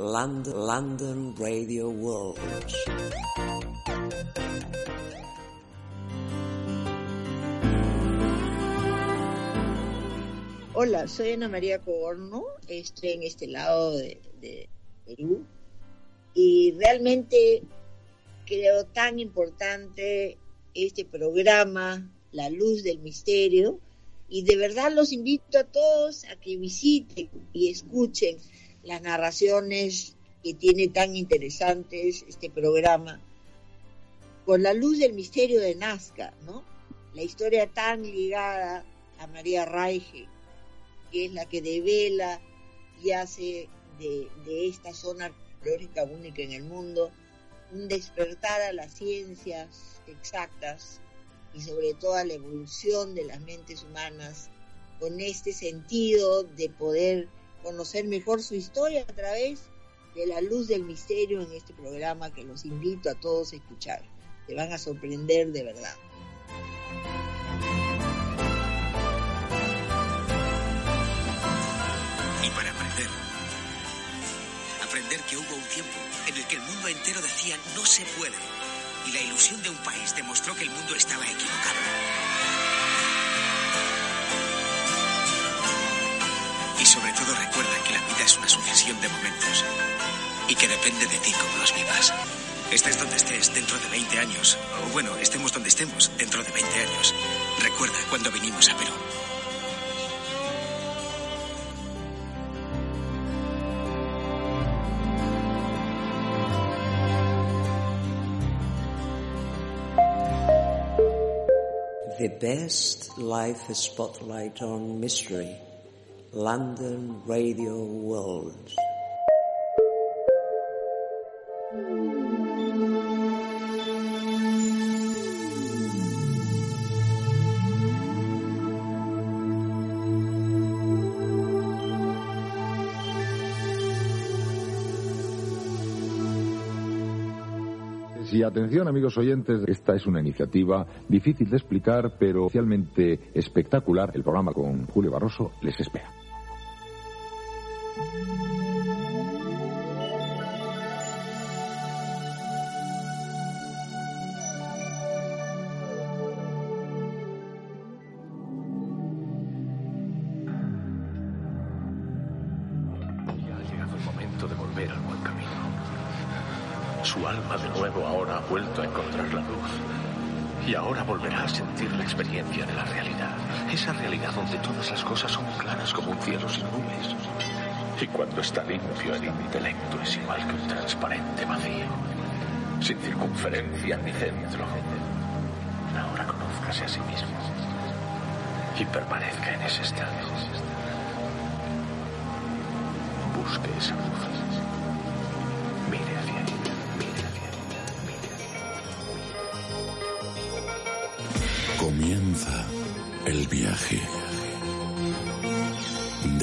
London, Radio World. Hola, soy Ana María Coborno, estoy en este lado de Perú y realmente creo tan importante este programa, La Luz del Misterio, y de verdad los invito a todos a que visiten y escuchen las narraciones que tiene tan interesantes este programa, con la luz del misterio de Nazca, ¿no? La historia tan ligada a María Raige, que es la que devela y hace de, de esta zona arqueológica única en el mundo un despertar a las ciencias exactas y sobre todo a la evolución de las mentes humanas con este sentido de poder conocer mejor su historia a través de la luz del misterio en este programa que los invito a todos a escuchar. Te van a sorprender de verdad. Y para aprender, aprender que hubo un tiempo en el que el mundo entero decía no se puede y la ilusión de un país demostró que el mundo estaba equivocado. Y sobre todo recuerda que la vida es una sucesión de momentos y que depende de ti cómo los vivas. Estés donde estés dentro de 20 años, o bueno, estemos donde estemos dentro de 20 años. Recuerda cuando vinimos a Perú. The best life spotlight on mystery. London Radio World. Y atención, amigos oyentes, esta es una iniciativa difícil de explicar, pero especialmente espectacular. El programa con Julio Barroso les espera. Y cuando está limpio el intelecto es igual que un transparente vacío. Sin circunferencia ni centro. Ahora conózcase a sí mismo. Y permanezca en ese estado. Busque esa luz. Mire hacia ella. Comienza el viaje.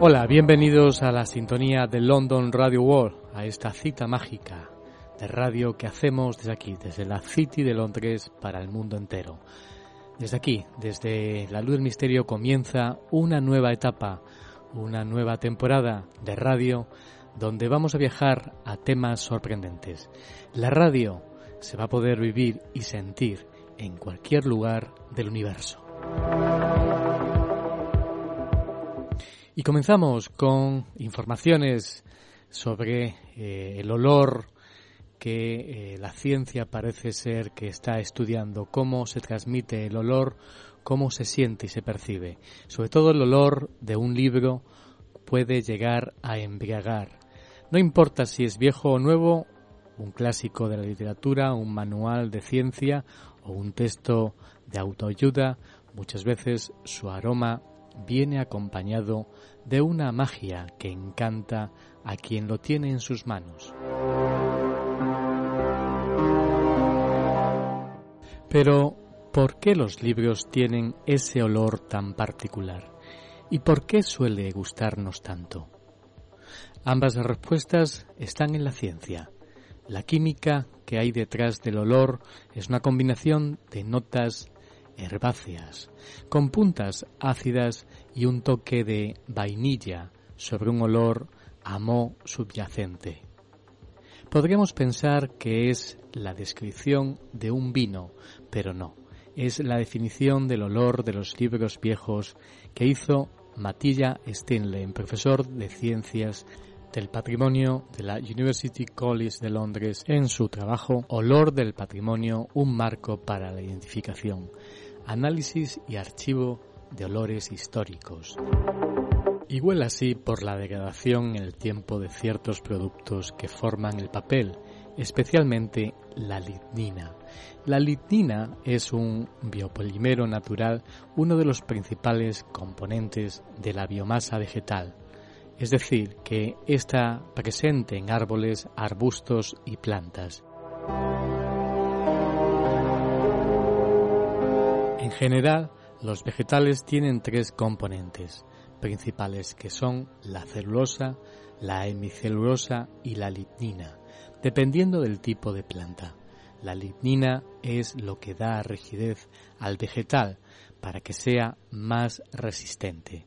Hola, bienvenidos a la sintonía de London Radio World, a esta cita mágica de radio que hacemos desde aquí, desde la City de Londres para el mundo entero. Desde aquí, desde la luz del misterio comienza una nueva etapa, una nueva temporada de radio donde vamos a viajar a temas sorprendentes. La radio se va a poder vivir y sentir en cualquier lugar del universo. Y comenzamos con informaciones sobre eh, el olor que eh, la ciencia parece ser que está estudiando, cómo se transmite el olor, cómo se siente y se percibe. Sobre todo el olor de un libro puede llegar a embriagar. No importa si es viejo o nuevo, un clásico de la literatura, un manual de ciencia o un texto de autoayuda, muchas veces su aroma viene acompañado de una magia que encanta a quien lo tiene en sus manos. Pero, ¿por qué los libros tienen ese olor tan particular? ¿Y por qué suele gustarnos tanto? Ambas respuestas están en la ciencia. La química que hay detrás del olor es una combinación de notas herbáceas, con puntas ácidas y un toque de vainilla sobre un olor a subyacente. Podríamos pensar que es la descripción de un vino, pero no, es la definición del olor de los libros viejos que hizo Matilla Stenley, profesor de ciencias del patrimonio de la University College de Londres en su trabajo Olor del patrimonio, un marco para la identificación, análisis y archivo de olores históricos. Y huele así por la degradación en el tiempo de ciertos productos que forman el papel, especialmente la lignina. La lignina es un biopolimero natural, uno de los principales componentes de la biomasa vegetal es decir, que está presente en árboles, arbustos y plantas. En general, los vegetales tienen tres componentes principales que son la celulosa, la hemicelulosa y la lignina, dependiendo del tipo de planta. La lignina es lo que da rigidez al vegetal para que sea más resistente.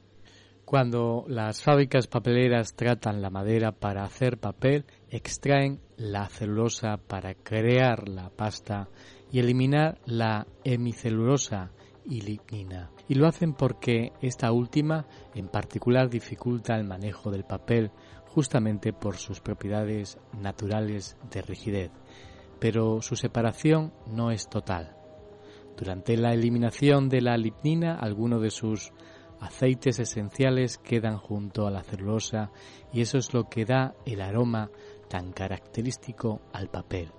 Cuando las fábricas papeleras tratan la madera para hacer papel, extraen la celulosa para crear la pasta y eliminar la hemicelulosa y lignina. Y lo hacen porque esta última en particular dificulta el manejo del papel justamente por sus propiedades naturales de rigidez. Pero su separación no es total. Durante la eliminación de la lignina, alguno de sus aceites esenciales quedan junto a la celulosa y eso es lo que da el aroma tan característico al papel.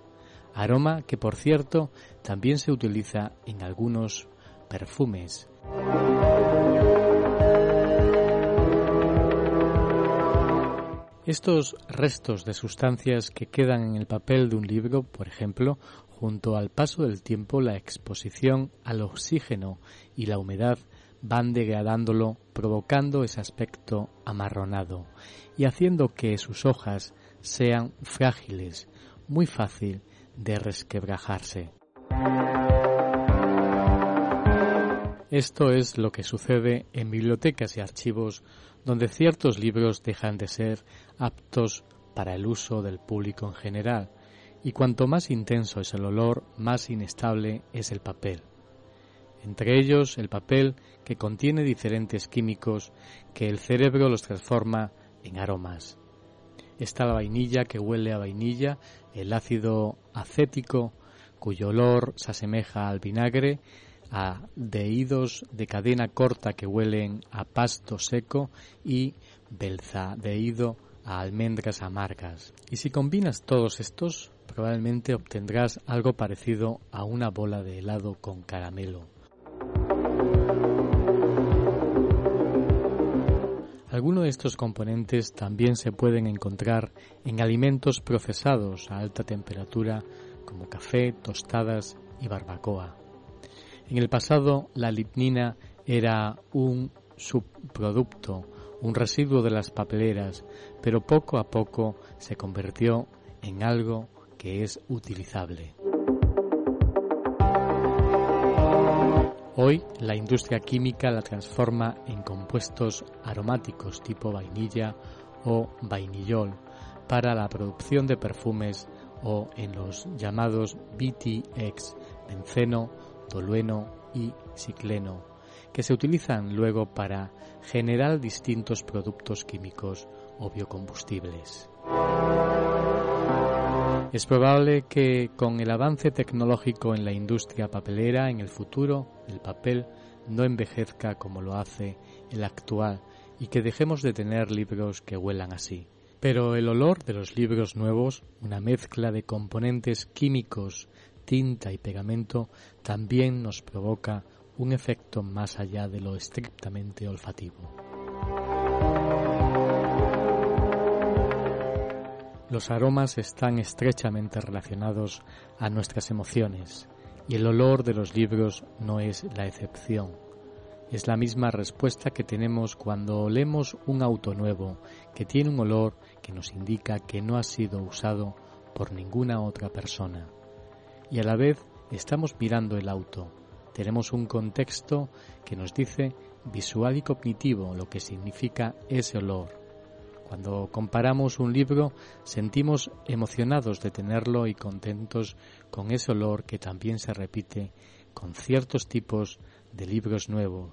Aroma que, por cierto, también se utiliza en algunos perfumes. Estos restos de sustancias que quedan en el papel de un libro, por ejemplo, junto al paso del tiempo, la exposición al oxígeno y la humedad van degradándolo, provocando ese aspecto amarronado y haciendo que sus hojas sean frágiles, muy fácil de resquebrajarse. Esto es lo que sucede en bibliotecas y archivos donde ciertos libros dejan de ser aptos para el uso del público en general, y cuanto más intenso es el olor, más inestable es el papel entre ellos el papel que contiene diferentes químicos que el cerebro los transforma en aromas. Está la vainilla que huele a vainilla, el ácido acético cuyo olor se asemeja al vinagre, a dehídos de cadena corta que huelen a pasto seco y belzadehído a almendras amargas. Y si combinas todos estos, probablemente obtendrás algo parecido a una bola de helado con caramelo. Algunos de estos componentes también se pueden encontrar en alimentos procesados a alta temperatura como café, tostadas y barbacoa. En el pasado la lignina era un subproducto, un residuo de las papeleras, pero poco a poco se convirtió en algo que es utilizable. Hoy la industria química la transforma en compuestos aromáticos tipo vainilla o vainillol para la producción de perfumes o en los llamados BTX, benceno, tolueno y cicleno, que se utilizan luego para generar distintos productos químicos o biocombustibles. Es probable que con el avance tecnológico en la industria papelera en el futuro el papel no envejezca como lo hace el actual y que dejemos de tener libros que huelan así. Pero el olor de los libros nuevos, una mezcla de componentes químicos, tinta y pegamento, también nos provoca un efecto más allá de lo estrictamente olfativo. Los aromas están estrechamente relacionados a nuestras emociones y el olor de los libros no es la excepción. Es la misma respuesta que tenemos cuando olemos un auto nuevo que tiene un olor que nos indica que no ha sido usado por ninguna otra persona. Y a la vez estamos mirando el auto. Tenemos un contexto que nos dice visual y cognitivo lo que significa ese olor cuando comparamos un libro, sentimos emocionados de tenerlo y contentos con ese olor que también se repite con ciertos tipos de libros nuevos.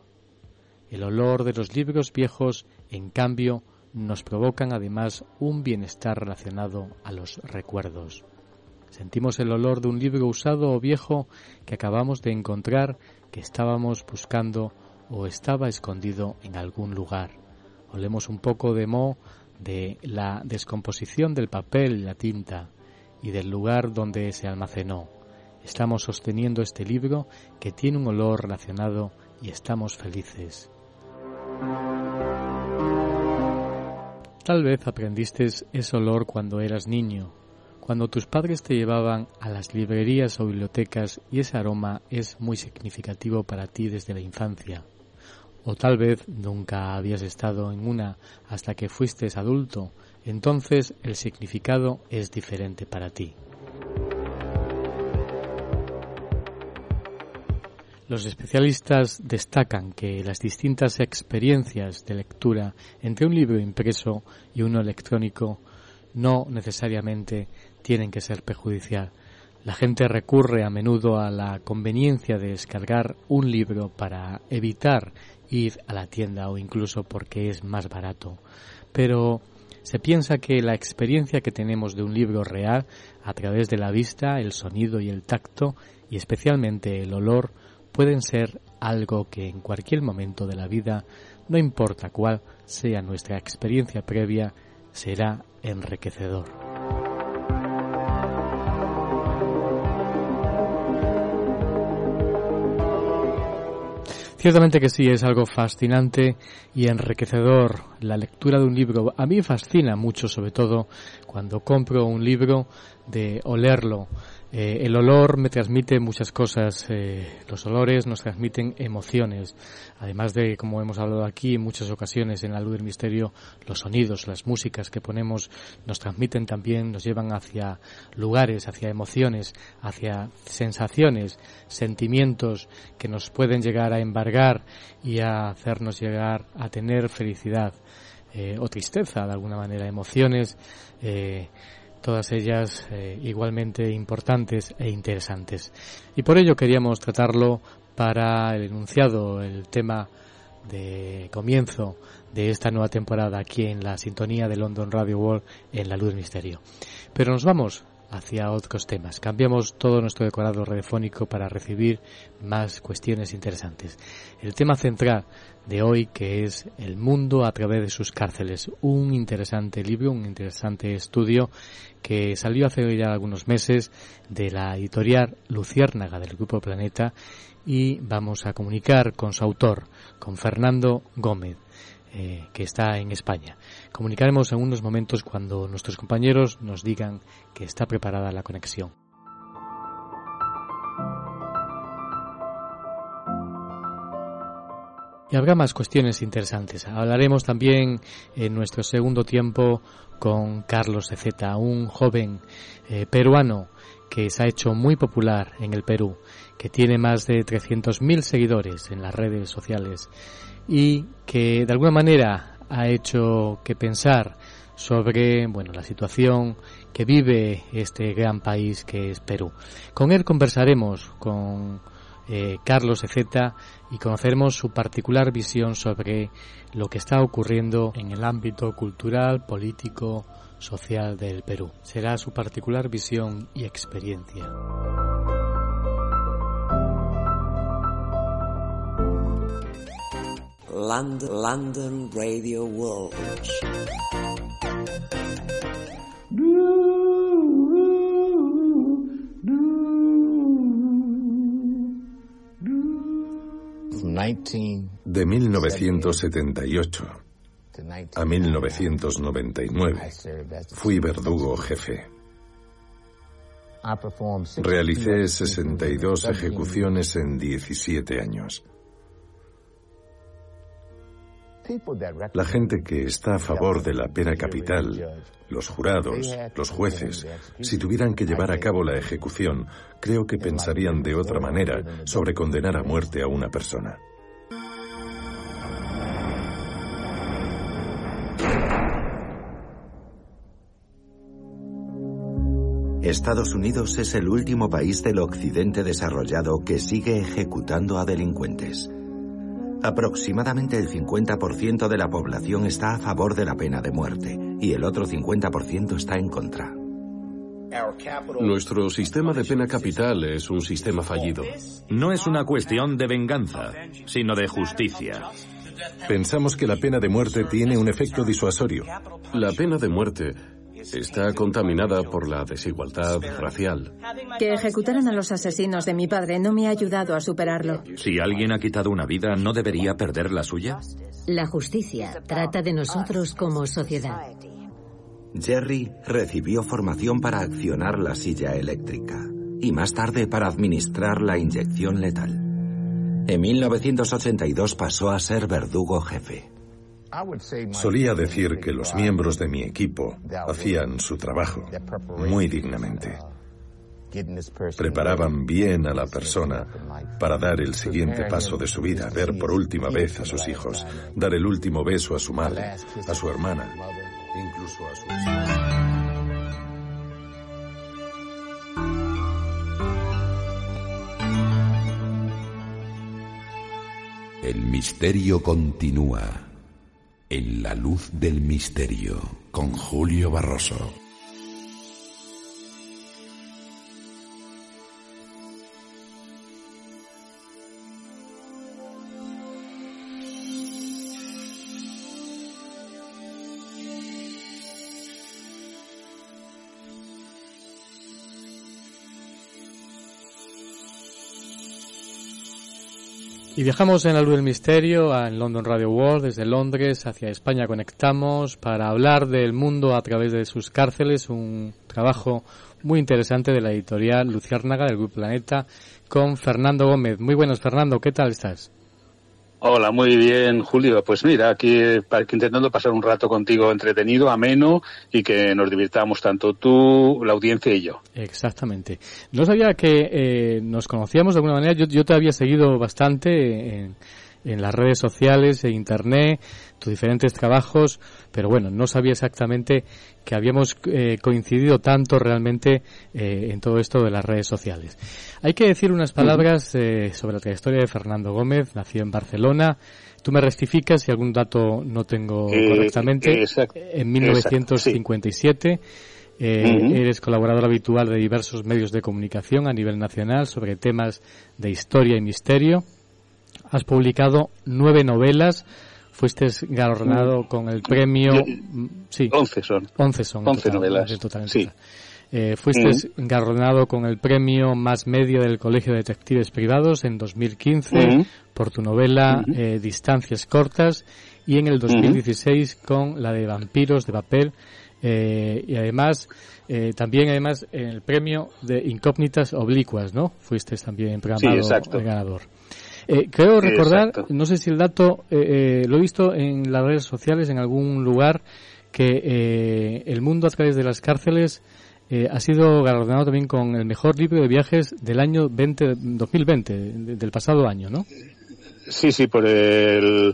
El olor de los libros viejos, en cambio, nos provocan además un bienestar relacionado a los recuerdos. Sentimos el olor de un libro usado o viejo que acabamos de encontrar, que estábamos buscando o estaba escondido en algún lugar. Olemos un poco de moho de la descomposición del papel y la tinta y del lugar donde se almacenó. Estamos sosteniendo este libro que tiene un olor relacionado y estamos felices. Tal vez aprendiste ese olor cuando eras niño, cuando tus padres te llevaban a las librerías o bibliotecas y ese aroma es muy significativo para ti desde la infancia o tal vez nunca habías estado en una hasta que fuiste adulto, entonces el significado es diferente para ti. Los especialistas destacan que las distintas experiencias de lectura entre un libro impreso y uno electrónico no necesariamente tienen que ser perjudicial. La gente recurre a menudo a la conveniencia de descargar un libro para evitar ir a la tienda o incluso porque es más barato. Pero se piensa que la experiencia que tenemos de un libro real a través de la vista, el sonido y el tacto y especialmente el olor pueden ser algo que en cualquier momento de la vida, no importa cuál sea nuestra experiencia previa, será enriquecedor. Ciertamente que sí, es algo fascinante y enriquecedor la lectura de un libro. A mí fascina mucho, sobre todo cuando compro un libro, de olerlo, eh, el olor me transmite muchas cosas, eh, los olores nos transmiten emociones, además de, como hemos hablado aquí en muchas ocasiones en la luz del misterio, los sonidos, las músicas que ponemos nos transmiten también, nos llevan hacia lugares, hacia emociones, hacia sensaciones, sentimientos que nos pueden llegar a embargar y a hacernos llegar a tener felicidad eh, o tristeza, de alguna manera, emociones todas ellas eh, igualmente importantes e interesantes. Y por ello queríamos tratarlo para el enunciado, el tema de comienzo de esta nueva temporada aquí en la sintonía de London Radio World en la luz del misterio. Pero nos vamos hacia otros temas. Cambiamos todo nuestro decorado radiofónico para recibir más cuestiones interesantes. El tema central de hoy que es El mundo a través de sus cárceles, un interesante libro, un interesante estudio que salió hace ya algunos meses de la editorial Luciérnaga del Grupo Planeta y vamos a comunicar con su autor, con Fernando Gómez. Eh, que está en España. Comunicaremos en unos momentos cuando nuestros compañeros nos digan que está preparada la conexión. Y habrá más cuestiones interesantes. Hablaremos también en nuestro segundo tiempo con Carlos Ezeta, un joven eh, peruano que se ha hecho muy popular en el Perú, que tiene más de 300.000 seguidores en las redes sociales y que de alguna manera ha hecho que pensar sobre bueno, la situación que vive este gran país que es Perú. Con él conversaremos con eh, Carlos Ezeta y conoceremos su particular visión sobre lo que está ocurriendo en el ámbito cultural, político, social del Perú. Será su particular visión y experiencia. De 1978 a 1999 fui verdugo jefe. Realicé 62 ejecuciones en 17 años. La gente que está a favor de la pena capital, los jurados, los jueces, si tuvieran que llevar a cabo la ejecución, creo que pensarían de otra manera sobre condenar a muerte a una persona. Estados Unidos es el último país del occidente desarrollado que sigue ejecutando a delincuentes. Aproximadamente el 50% de la población está a favor de la pena de muerte y el otro 50% está en contra. Nuestro sistema de pena capital es un sistema fallido. No es una cuestión de venganza, sino de justicia. Pensamos que la pena de muerte tiene un efecto disuasorio. La pena de muerte está contaminada por la desigualdad racial. Que ejecutaran a los asesinos de mi padre no me ha ayudado a superarlo. Si alguien ha quitado una vida, ¿no debería perder la suya? La justicia trata de nosotros como sociedad. Jerry recibió formación para accionar la silla eléctrica y más tarde para administrar la inyección letal. En 1982 pasó a ser verdugo jefe. Solía decir que los miembros de mi equipo hacían su trabajo muy dignamente. Preparaban bien a la persona para dar el siguiente paso de su vida, ver por última vez a sus hijos, dar el último beso a su madre, a su hermana, incluso a su... El misterio continúa en la luz del misterio con Julio Barroso. Y viajamos en la luz del misterio en London Radio World, desde Londres hacia España conectamos para hablar del mundo a través de sus cárceles, un trabajo muy interesante de la editorial Luciérnaga del Grupo Planeta con Fernando Gómez. Muy buenas Fernando, ¿qué tal estás? Hola, muy bien, Julio. Pues mira, aquí, intentando pasar un rato contigo entretenido, ameno y que nos divirtamos tanto tú, la audiencia y yo. Exactamente. No sabía que eh, nos conocíamos de alguna manera. Yo, yo te había seguido bastante en las redes sociales, en internet, tus diferentes trabajos, pero bueno, no sabía exactamente que habíamos eh, coincidido tanto realmente eh, en todo esto de las redes sociales. Hay que decir unas palabras eh, sobre la trayectoria de Fernando Gómez, nació en Barcelona. Tú me rectificas si algún dato no tengo correctamente. en 1957. Eres colaborador habitual de diversos medios de comunicación a nivel nacional sobre temas de historia y misterio. Has publicado nueve novelas, fuiste galardonado mm. con el premio... Mm, sí. Once son. Once son. Once novelas. sí. Eh, fuiste mm. galardonado con el premio más medio del Colegio de Detectives Privados en 2015 por tu novela eh, Distancias Cortas y en el 2016 con la de Vampiros de Papel eh, y además eh, también además en el premio de Incógnitas Oblicuas, ¿no? Fuiste también programado sí, ganador. Eh, creo recordar, no sé si el dato, eh, eh, lo he visto en las redes sociales, en algún lugar, que El mundo a través de las cárceles ha sido galardonado también con el mejor libro de viajes del año 20, 2020, del pasado año, ¿no? Sí, sí, por el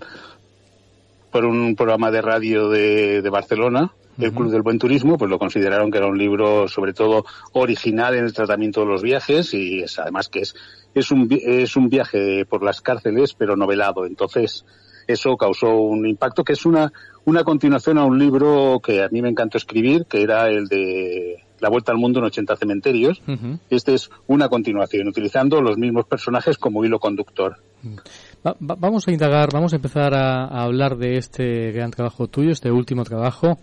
por un programa de radio de, Barcelona, el Club del Buen Turismo, pues lo consideraron que era un libro sobre todo original en el tratamiento de los viajes y es además que es, es un, es un viaje por las cárceles pero novelado. Entonces, eso causó un impacto que es una, una continuación a un libro que a mí me encantó escribir, que era el de La Vuelta al Mundo en 80 cementerios. Este es una continuación, utilizando los mismos personajes como hilo conductor. vamos a indagar, vamos a empezar a, hablar de este gran trabajo tuyo, este último trabajo,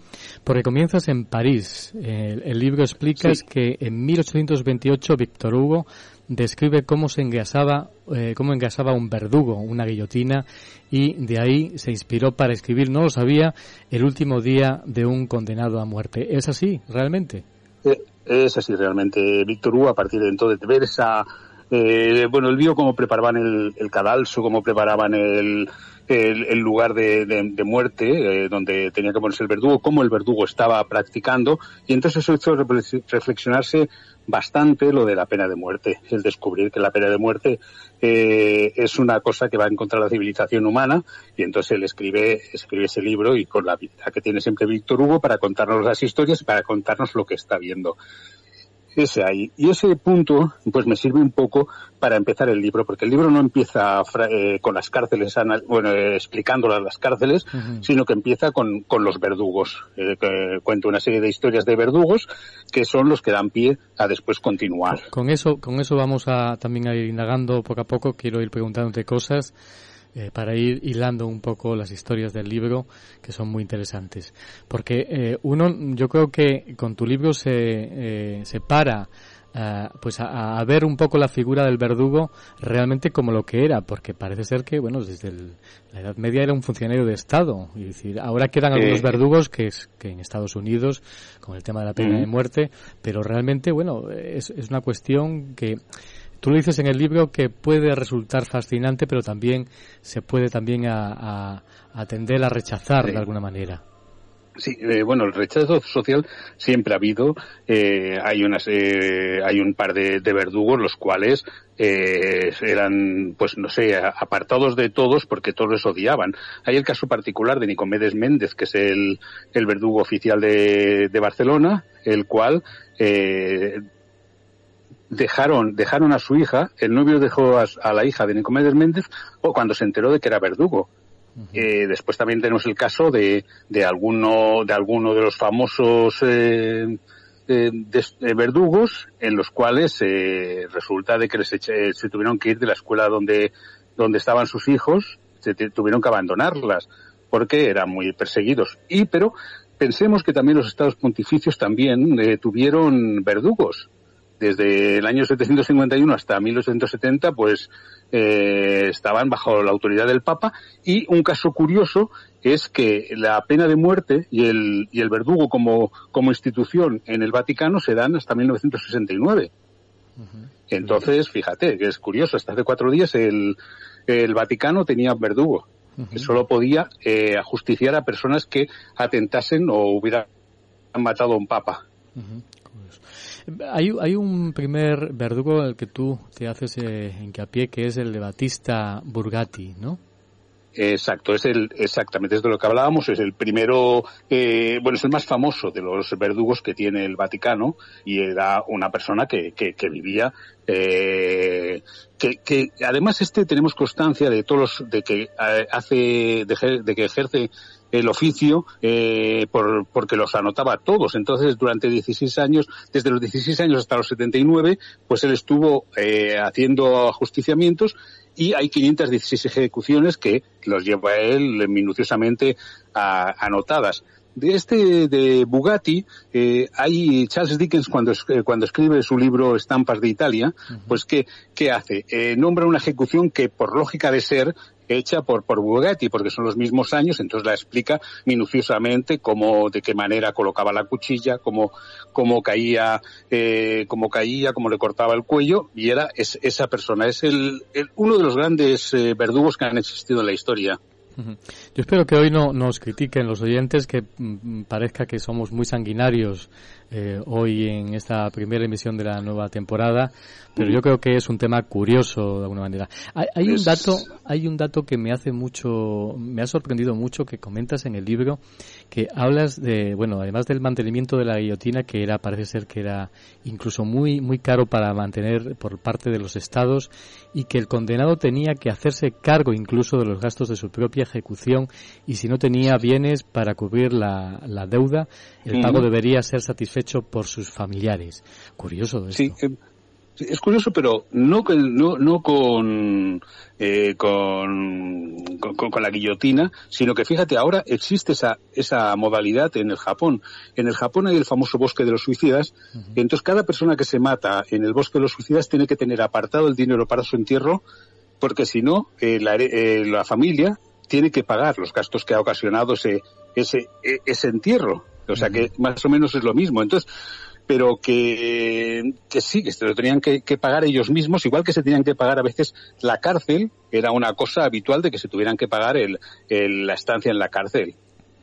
porque comienzas en París. El, libro explica que en 1828 Víctor Hugo describe cómo se engasaba, eh, cómo engasaba un verdugo, una guillotina, y de ahí se inspiró para escribir, no lo sabía, el último día de un condenado a muerte. ¿Es así, realmente? Eh, es así, realmente. Víctor Hugo, a partir de entonces, de ver esa... Eh, bueno, él vio cómo preparaban el, el cadalso, cómo preparaban el, el, lugar de, de, muerte, eh, donde tenía que ponerse el verdugo, cómo el verdugo estaba practicando, y entonces eso hizo reflexionarse bastante lo de la pena de muerte, el descubrir que la pena de muerte eh, es una cosa que va en contra de la civilización humana, y entonces él escribe, escribe ese libro y con la vida que tiene siempre Víctor Hugo para contarnos las historias y para contarnos lo que está viendo ese ahí. Y ese punto, pues me sirve un poco para empezar el libro, porque el libro no empieza eh, con las cárceles, bueno, eh, explicándolas las cárceles, sino que empieza con, con los verdugos. Eh, que cuento una serie de historias de verdugos que son los que dan pie a después continuar. Con eso, con eso vamos a también a ir indagando poco a poco. Quiero ir preguntándote cosas. Eh, para ir hilando un poco las historias del libro que son muy interesantes. Porque eh, uno, yo creo que con tu libro se, eh, se para pues a, ver un poco la figura del verdugo realmente como lo que era, porque parece ser que, bueno, desde la Edad Media era un funcionario de Estado. Y decir, ahora quedan algunos verdugos que, es, que en Estados Unidos, con el tema de la pena de muerte, pero realmente, bueno, es, es una cuestión que Tú lo dices en el libro que puede resultar fascinante, pero también se puede también a, a, tender a rechazar de alguna manera. Sí, eh, bueno, el rechazo social siempre ha habido. Eh, hay unas, eh, hay un par de, verdugos los cuales eran, pues no sé, apartados de todos porque todos les odiaban. Hay el caso particular de Nicomedes Méndez, que es el, el verdugo oficial de, de Barcelona, el cual dejaron, dejaron a su hija, el novio dejó a, la hija de Nicomedes Méndez o cuando se enteró de que era verdugo. Eh, después también tenemos el caso de, de alguno de alguno de los famosos eh, eh, verdugos en los cuales resulta de que se, se, tuvieron que ir de la escuela donde donde estaban sus hijos se tuvieron que abandonarlas porque eran muy perseguidos. Y pero pensemos que también los estados pontificios también tuvieron verdugos desde el año 751 hasta 1870, pues eh, estaban bajo la autoridad del Papa. Y un caso curioso es que la pena de muerte y el, y el verdugo como, como institución en el Vaticano se dan hasta 1969. Entonces, fíjate, que es curioso, hasta hace cuatro días el, el Vaticano tenía verdugo. solo podía eh, ajusticiar a personas que atentasen o hubieran matado a un papa. Hay, hay un primer verdugo al que tú te haces eh, hincapié, que es el de Batista Burgati, ¿no? Exacto, es el, exactamente, es de lo que hablábamos, es el primero, eh, bueno, es el más famoso de los verdugos que tiene el Vaticano y era una persona que, que, que vivía, eh, que, que además este tenemos constancia de todos los, de que eh, hace, de, de que ejerce el oficio eh, por, porque los anotaba todos. Entonces, durante 16 años, desde los 16 años hasta los 79, pues él estuvo eh, haciendo ajusticiamientos y hay 516 ejecuciones que los lleva él minuciosamente anotadas. De este de Bugatti, eh, hay Charles Dickens cuando, eh, cuando escribe su libro Estampas de Italia, pues ¿qué, qué hace? Eh, nombra una ejecución que por lógica de ser hecha por, por Bugatti, porque son los mismos años, entonces la explica minuciosamente cómo, de qué manera colocaba la cuchilla, cómo, cómo caía, eh, cómo caía, cómo le cortaba el cuello, y era es, esa persona, es el, uno de los grandes eh, verdugos que han existido en la historia. Yo espero que hoy no nos critiquen los oyentes que mm, parezca que somos muy sanguinarios eh, hoy en esta primera emisión de la nueva temporada, pero yo creo que es un tema curioso de alguna manera. Hay, un dato, hay un dato que me hace mucho, me ha sorprendido mucho que comentas en el libro, que hablas de, bueno, además del mantenimiento de la guillotina, que era, parece ser que era incluso muy, muy caro para mantener por parte de los estados y que el condenado tenía que hacerse cargo incluso de los gastos de su propia ejecución y si no tenía bienes para cubrir la, deuda, el pago debería ser satisfecho por sus familiares. Curioso esto. Sí, eh, es curioso, pero no, no, no con, eh, con, con, la guillotina, sino que fíjate, ahora existe esa, esa modalidad en el Japón. En el Japón hay el famoso bosque de los suicidas, entonces cada persona que se mata en el bosque de los suicidas tiene que tener apartado el dinero para su entierro, porque si no, eh, la, la familia tiene que pagar los gastos que ha ocasionado ese, ese, e, ese entierro. O sea que más o menos es lo mismo. Entonces, pero que, que sí, que se lo tenían que, pagar ellos mismos, igual que se tenían que pagar a veces la cárcel, era una cosa habitual de que se tuvieran que pagar el, la estancia en la cárcel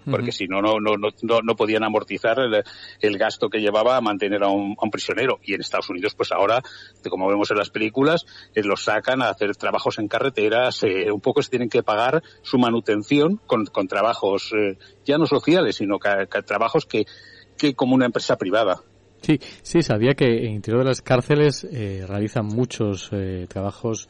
porque si no, no, no, no, no podían amortizar el, gasto que llevaba a mantener a un, prisionero. Y en Estados Unidos, pues ahora, como vemos en las películas, eh, los sacan a hacer trabajos en carreteras, eh, un poco se tienen que pagar su manutención con, con trabajos eh, ya no sociales, sino que, trabajos que, que como una empresa privada. Sí, sí, sabía que en interior de las cárceles realizan muchos trabajos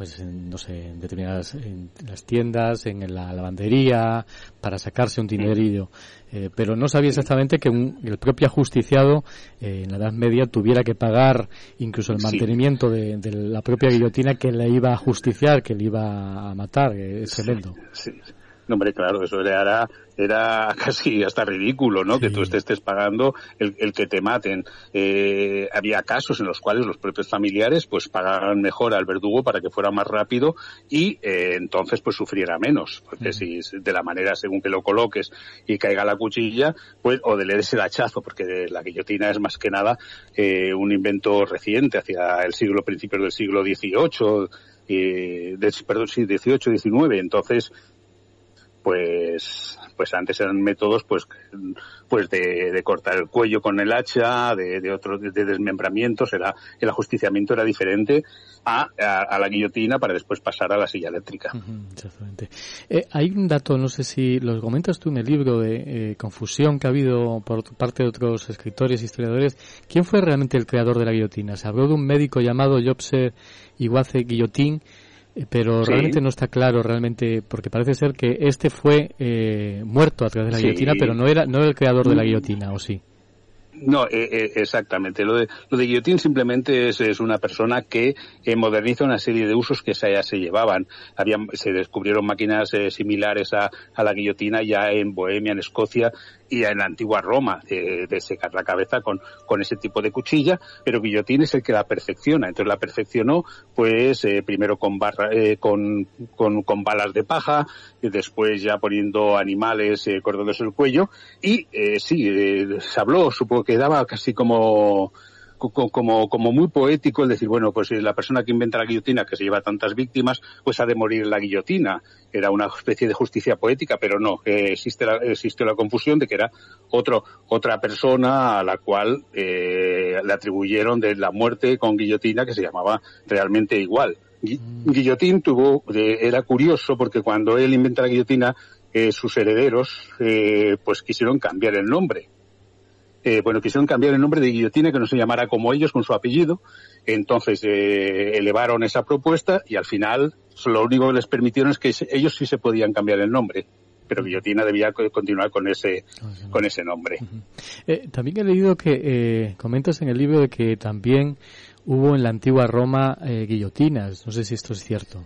pues no sé, en determinadas en las tiendas, en la lavandería, para sacarse un dinerillo. Eh, pero no sabía exactamente que el propio ajusticiado eh, en la Edad Media tuviera que pagar incluso el mantenimiento de, la propia guillotina que le iba a justiciar, que le iba a matar. Es tremendo. Sí, hombre, claro, eso era, era casi hasta ridículo, ¿no? Que tú estés pagando el, el que te maten. Eh, había casos en los cuales los propios familiares pues pagaban mejor al verdugo para que fuera más rápido y eh, entonces pues sufriera menos. Porque si de la manera según que lo coloques y caiga la cuchilla, pues o de le des el hachazo, porque la guillotina es más que nada eh, un invento reciente hacia el siglo, principios del siglo XVIII, eh, de, perdón, sí, 18, 19. Entonces, pues pues antes eran métodos pues pues de, cortar el cuello con el hacha de, de de, desmembramientos era el ajusticiamiento era diferente a, a, la guillotina para después pasar a la silla eléctrica. Exactamente. Eh, hay un dato no sé si lo comentas tú en el libro de eh, confusión que ha habido por parte de otros escritores historiadores. Quién fue realmente el creador de la guillotina se habló de un médico llamado Jobse Iguace Guillotín eh, pero realmente no está claro realmente porque parece ser que este fue eh, muerto a través de la guillotina pero no era no era el creador de la guillotina o sí no, eh, exactamente. Lo de, lo de guillotín simplemente es, es una persona que moderniza una serie de usos que ya se llevaban. Había, se descubrieron máquinas similares a, a, la guillotina ya en Bohemia, en Escocia, y en la antigua Roma de, secar la cabeza con, con ese tipo de cuchilla, pero Guillotín es el que la perfecciona. Entonces la perfeccionó, pues eh, primero con, barra, eh, con, con, con, balas de paja, y después ya poniendo animales eh, cortados el cuello, y eh, sí, eh, se habló, supongo que daba casi como como, como muy poético el decir, bueno, pues la persona que inventa la guillotina, que se lleva tantas víctimas, pues ha de morir la guillotina. Era una especie de justicia poética, pero no, existe la, existe la confusión de que era otro, otra persona a la cual eh, le atribuyeron de la muerte con guillotina que se llamaba realmente igual. Mm. Guillotín tuvo, eh, era curioso porque cuando él inventa la guillotina, eh, sus herederos, eh, pues quisieron cambiar el nombre eh, bueno, quisieron cambiar el nombre de guillotina, que no se llamara como ellos, con su apellido. Entonces eh, elevaron esa propuesta y al final lo único que les permitieron es que ellos sí se podían cambiar el nombre pero Guillotina debía continuar con ese con ese nombre. Eh, también he leído que comentas en el libro de que también hubo en la antigua Roma guillotinas. No sé si esto es cierto.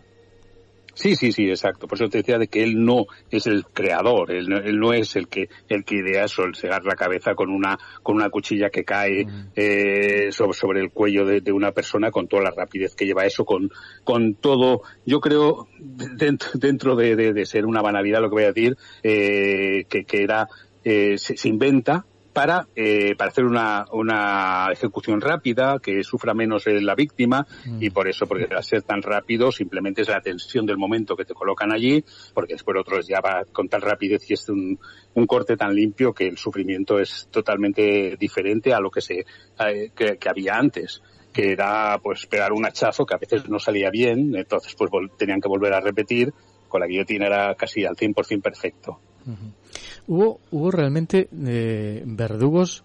Sí, sí, sí, exacto. Por eso te decía de que él no es el creador, él no, es el que el que idea solcegar la cabeza con una con una cuchilla que cae eh, sobre, el cuello de, una persona con toda la rapidez que lleva eso, con con todo. Yo creo dentro, dentro de, ser una banalidad lo que voy a decir eh, que, que era eh, se, inventa para, eh, para hacer una, una ejecución rápida, que sufra menos eh, la víctima, mm. y por eso, porque al ser tan rápido, simplemente es la tensión del momento que te colocan allí, porque después otros ya va con tal rapidez y es un, un corte tan limpio que el sufrimiento es totalmente diferente a lo que se, eh, que, había antes que era pues pegar un hachazo que a veces no salía bien, entonces pues tenían que volver a repetir, con la guillotina era casi al 100% perfecto. Hubo, hubo realmente eh, verdugos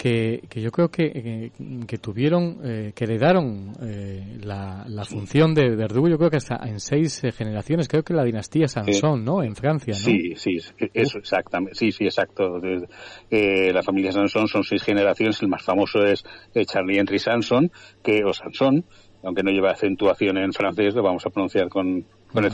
que, que, yo creo que, que, tuvieron, eh, que heredaron eh, la, la función de verdugo, yo creo que hasta en seis eh, generaciones, creo que la dinastía Sansón, ¿no? En Francia, ¿no? Sí, sí, eso exactamente, sí, sí, exacto. Eh, la familia Sansón son seis generaciones, el más famoso es Charlie Henry Sanson, que, o Sansón, aunque no lleva acentuación en francés, lo vamos a pronunciar con, con el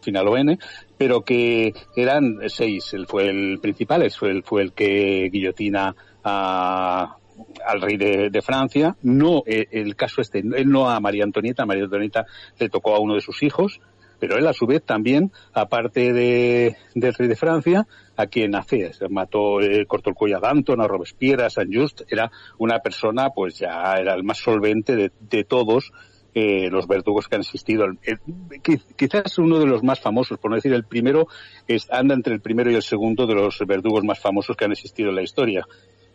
final o N, pero que eran seis. Él fue el principal, él fue el, fue el que guillotina al rey de, Francia. No, eh, el, caso este, él no a María Antonieta, María Antonieta le tocó a uno de sus hijos, pero él a su vez también, aparte de, del rey de Francia, a quien hace, se mató, eh, cortó el cuello a Danton, a Robespierre, a Saint Just, era una persona, pues ya era el más solvente de, de todos, eh, los verdugos que han existido. quizás uno de los más famosos, por no decir el primero, es, anda entre el primero y el segundo de los verdugos más famosos que han existido en la historia.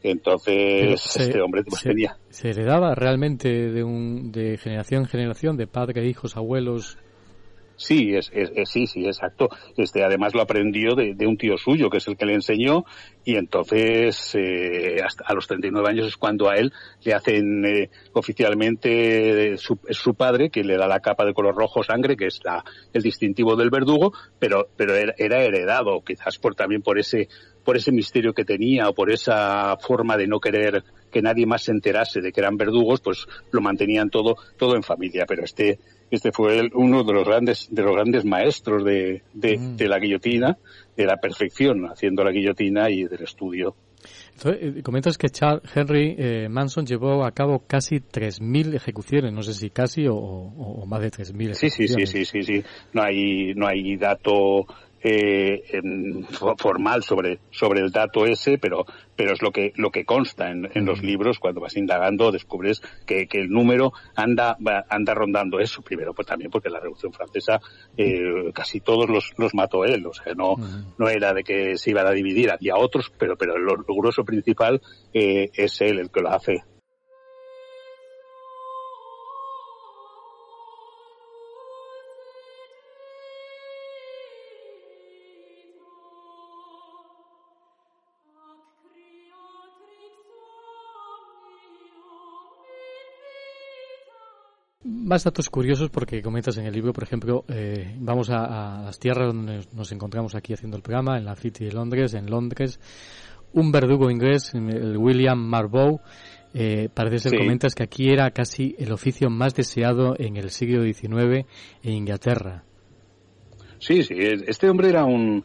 Entonces, este hombre pues, se, tenía. ¿Se heredaba realmente de, un, de generación en generación, de padre, hijos, abuelos? Sí, es, sí, sí, exacto. Este, además lo aprendió de, un tío suyo, que es el que le enseñó, y entonces eh, hasta a los 39 años es cuando a él le hacen eh, oficialmente su, es su padre que le da la capa de color rojo sangre, que es la, el distintivo del verdugo, pero pero era, era heredado, quizás por también por ese por ese misterio que tenía o por esa forma de no querer que nadie más se enterase de que eran verdugos, pues lo mantenían todo todo en familia. Pero este este fue uno de los grandes de los grandes maestros de, mm. de, la guillotina, de la perfección haciendo la guillotina y del estudio. Entonces, eh, comentas que Charles Henry eh, Manson llevó a cabo casi 3.000 ejecuciones, no sé si casi o, o, más de 3.000 ejecuciones. Sí, sí, sí, sí, sí, sí. No hay, no hay dato eh, formal sobre, sobre el dato ese, pero, pero es lo que, lo que consta en, en los libros. Cuando vas indagando, descubres que, que el número anda, anda rondando eso. Primero, pues también porque la Revolución Francesa eh, casi todos los, los mató él. O sea, no, no era de que se iban a dividir. Había otros, pero, pero el, grueso principal eh, es él el que lo hace. Más datos curiosos porque comentas en el libro, por ejemplo, eh, vamos a, las tierras donde nos encontramos aquí haciendo el programa, en la City de Londres, en Londres, un verdugo inglés, el William Marbow, eh, parece ser, comentas que aquí era casi el oficio más deseado en el siglo XIX en Inglaterra. Sí, sí, este hombre era un,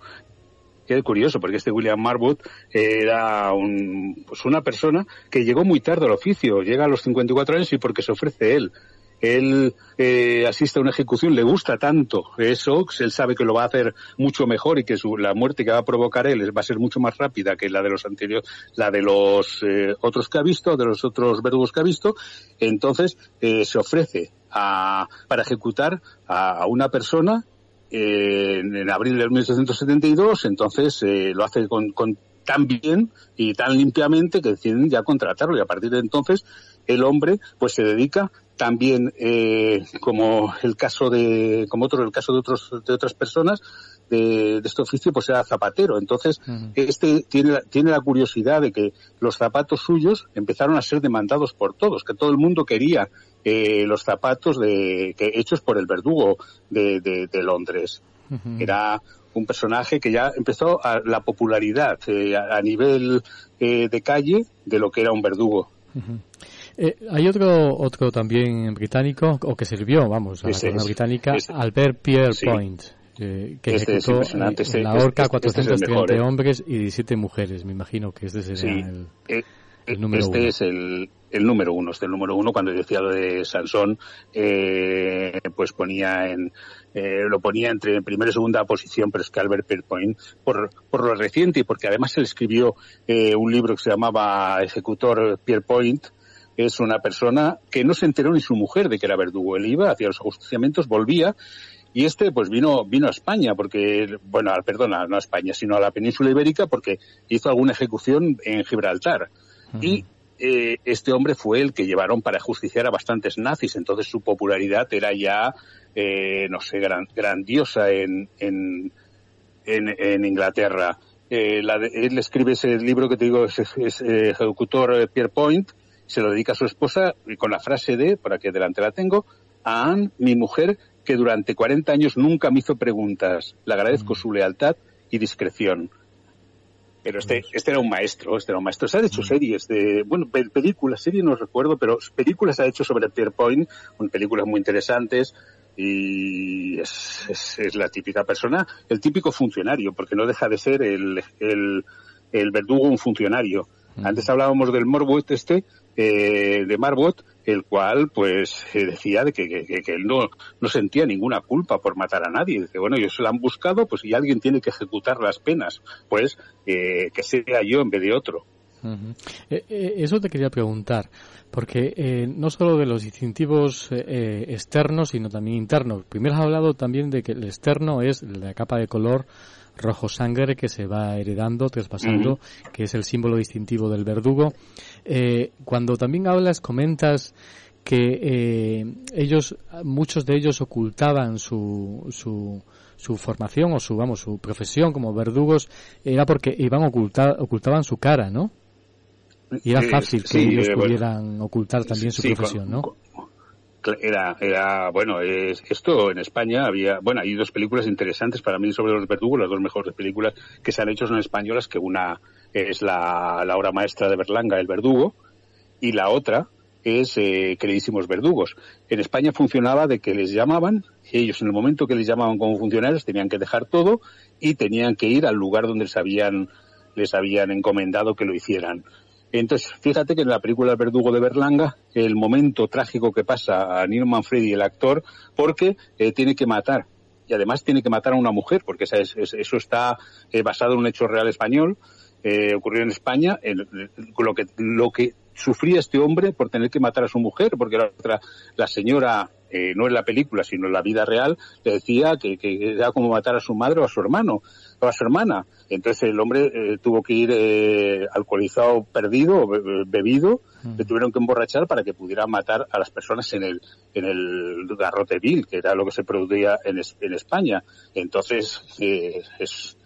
es curioso porque este William Marwood era un, pues una persona que llegó muy tarde al oficio, llega a los 54 años y porque se ofrece él él eh, asiste a una ejecución, le gusta tanto eso, él sabe que lo va a hacer mucho mejor y que su, la muerte que va a provocar él va a ser mucho más rápida que la de los anteriores, la de los eh, otros que ha visto, de los otros verdugos que ha visto, entonces eh, se ofrece a, para ejecutar a, una persona en, en, abril de 1872, entonces lo hace con, con tan bien y tan limpiamente que deciden ya contratarlo y a partir de entonces el hombre pues se dedica también eh, como el caso de como otro el caso de otros de otras personas de, este oficio pues era zapatero. Entonces este tiene tiene la curiosidad de que los zapatos suyos empezaron a ser demandados por todos que todo el mundo quería eh, los zapatos de que hechos por el verdugo de, de, Londres. Era un personaje que ya empezó a la popularidad eh, a, nivel de calle de lo que era un verdugo eh, hay otro otro también británico, o que sirvió, vamos, a la corona británica, Albert Pierre Point, que este ejecutó en la horca este, 430 este hombres y 17 mujeres. Me imagino que este sería el, este es el, el número uno, este el número uno cuando decía lo de Sansón, eh, pues ponía en, eh, lo ponía entre primera y segunda posición, pero es que Albert Pierpoint, por, por lo reciente y porque además él escribió eh, un libro que se llamaba Ejecutor Pierpoint, es una persona que no se enteró ni su mujer de que era verdugo. Él iba, hacía los ajusticiamientos, volvía y este pues vino vino a España porque bueno perdona no a España sino a la península ibérica porque hizo alguna ejecución en Gibraltar. Y eh, este hombre fue el que llevaron para justiciar a bastantes nazis. Entonces su popularidad era ya eh, no sé grandiosa en en, en, Inglaterra. Eh, él escribe ese libro que te digo es, es, ejecutor Pierre Point se lo dedica a su esposa con la frase de, por aquí delante la tengo, a Anne, mi mujer, que durante 40 años nunca me hizo preguntas. Le agradezco mm. su lealtad y discreción. Pero este, este era un maestro, este era un maestro. Se ha hecho mm. series de, bueno, películas, series no recuerdo, pero películas ha hecho sobre Pierpoint, películas muy interesantes y es, es, la típica persona, el típico funcionario, porque no deja de ser el, el, el verdugo un funcionario. Mm. Antes hablábamos del Morbot este, eh, de Marbot, el cual pues eh, decía de que, que, él no, no sentía ninguna culpa por matar a nadie. Dice, bueno, ellos se lo han buscado, pues y alguien tiene que ejecutar las penas, pues eh, que sea yo en vez de otro. eso te quería preguntar, porque no solo de los distintivos externos, sino también internos. Primero has hablado también de que el externo es la capa de color rojo sangre que se va heredando, traspasando, que es el símbolo distintivo del verdugo. Eh, cuando también hablas, comentas que eh, ellos, muchos de ellos ocultaban su, su, su formación o su, vamos, su profesión como verdugos, era porque iban ocultar, ocultaban su cara, ¿no? Y era fácil que ellos pudieran ocultar también su profesión, ¿no? era, era bueno, es, esto en España había, bueno, hay dos películas interesantes para mí sobre los verdugos, las dos mejores películas que se han hecho son españolas, que una es la, la obra maestra de Berlanga, El Verdugo, y la otra es eh, Queridísimos Verdugos. En España funcionaba de que les llamaban, y ellos en el momento que les llamaban como funcionarios tenían que dejar todo y tenían que ir al lugar donde les habían, les habían encomendado que lo hicieran. Entonces, fíjate que en la película El verdugo de Berlanga, el momento trágico que pasa a Nino Manfredi, el actor, porque eh, tiene que matar. Y además tiene que matar a una mujer, porque eso está eh, basado en un hecho real español, eh, ocurrió en España, en, lo que, lo que sufría este hombre por tener que matar a su mujer, porque la otra, la señora, eh, no en la película, sino en la vida real, le decía que, que, era como matar a su madre o a su hermano, o a su hermana. Entonces el hombre eh, tuvo que ir eh, alcoholizado, perdido, bebido, le tuvieron que emborrachar para que pudiera matar a las personas en el, en el garrote vil, que era lo que se producía en, en España. Entonces, es,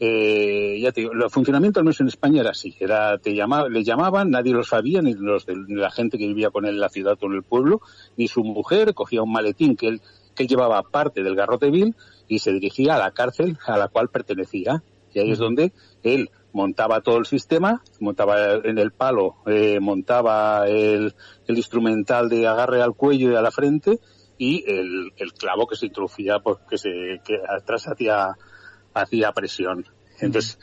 eh, ya te digo, el funcionamiento al menos en España era así, era, te llamaba, le llamaban, nadie lo sabía, ni los de, la gente que vivía con él en la ciudad o en el pueblo, ni su mujer, cogía un maletín que él, que él llevaba parte del garrote vil y se dirigía a la cárcel a la cual pertenecía. Y ahí es donde él montaba todo el sistema, montaba en el palo, eh, montaba el, el, instrumental de agarre al cuello y a la frente y el, el clavo que se introducía, pues, que se, que atrás hacía hacía presión. Entonces,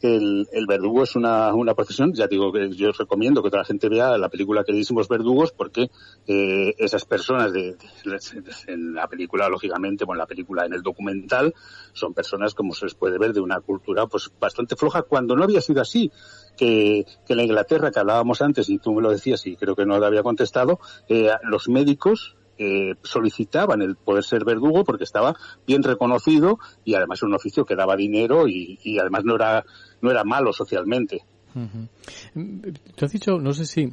el, el, verdugo es una, una profesión, ya digo que yo recomiendo que toda la gente vea la película Queridísimos Verdugos porque eh, esas personas de, en la película, lógicamente, bueno, en la película, en el documental, son personas, como se les puede ver, de una cultura pues bastante floja, cuando no había sido así. Que, que la Inglaterra que hablábamos antes, y tú me lo decías y creo que no te había contestado, eh, los médicos eh, solicitaban el poder ser verdugo porque estaba bien reconocido y además era un oficio que daba dinero y, y además no era, no era malo socialmente. Te has dicho, no sé si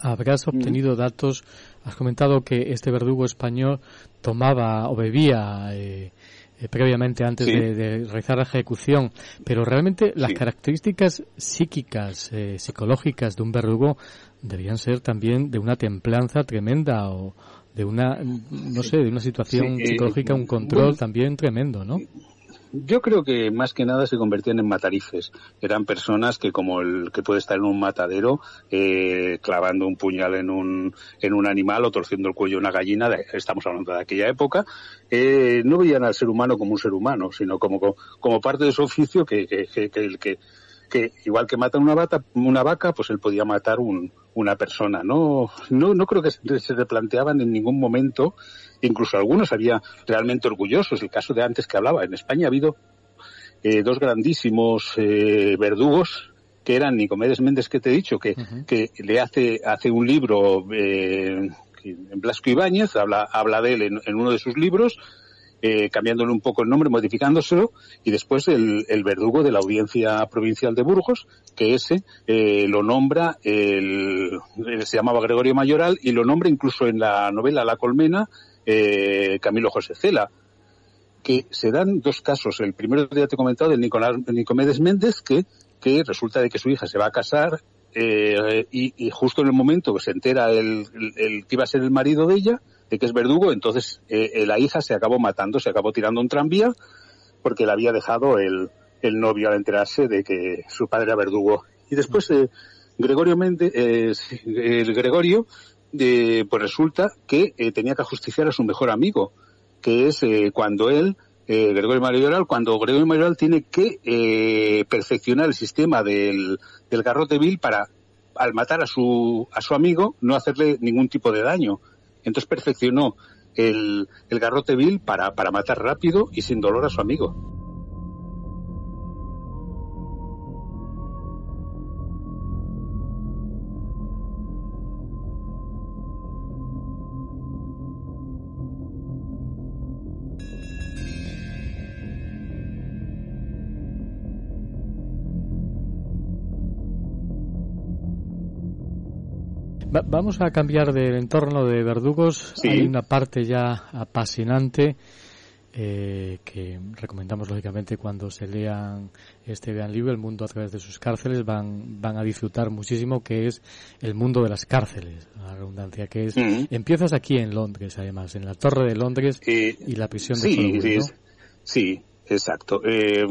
habrás obtenido datos, has comentado que este verdugo español tomaba o bebía eh, eh, previamente antes de, realizar la ejecución, pero realmente las características psíquicas, psicológicas de un verdugo debían ser también de una templanza tremenda o, de una, no sé, de una situación eh, psicológica, un control también tremendo, ¿no? Yo creo que más que nada se convertían en matarifes. Eran personas que, como el que puede estar en un matadero, eh, clavando un puñal en un, en un animal o torciendo el cuello a una gallina, estamos hablando de aquella época, eh, no veían al ser humano como un ser humano, sino como, como parte de su oficio que, que, que, que, que igual que matan una, vaca, una vaca, pues él podía matar un, una persona. No, no, no creo que se replanteaban en ningún momento, incluso algunos había realmente orgullosos. El caso de antes que hablaba, en España ha habido eh, dos grandísimos eh, verdugos que eran Nicomedes Méndez que te he dicho, que, que le hace, hace un libro eh, en Blasco Ibáñez, habla, habla de él en, uno de sus libros, eh, cambiándole un poco el nombre, modificándoselo, y después el, el, verdugo de la Audiencia Provincial de Burgos, que ese eh, lo nombra, el, se llamaba Gregorio Mayoral, y lo nombra incluso en la novela La Colmena, eh, Camilo José Cela que se dan dos casos. El primero que ya te he comentado del Nicolás, Nicomedes Méndez, que que resulta de que su hija se va a casar eh, y, justo en el momento que se entera el, el, que iba a ser el marido de ella, de que es verdugo, entonces eh, eh, la hija se acabó matando, se acabó tirando un tranvía porque le había dejado el, el novio al enterarse de que su padre era verdugo. Y después Gregorio Méndez, el Gregorio, pues resulta que tenía que justiciar a su mejor amigo, que es cuando él eh, Gregorio Mayoral, cuando Gregorio Mayoral tiene que eh, perfeccionar el sistema del, del garrote vil para, al matar a su, a su amigo, no hacerle ningún tipo de daño. Entonces perfeccionó el, el garrote vil para, para matar rápido y sin dolor a su amigo. Vamos a cambiar del entorno de verdugos. Hay una parte ya apasionante eh, que recomendamos lógicamente cuando se lean este vean libro, El mundo a través de sus cárceles, van, van a disfrutar muchísimo, que es el mundo de las cárceles, la redundancia que es. Empiezas aquí en Londres, además, en la Torre de Londres eh, y la prisión de sí, sí, Exacto. Eh,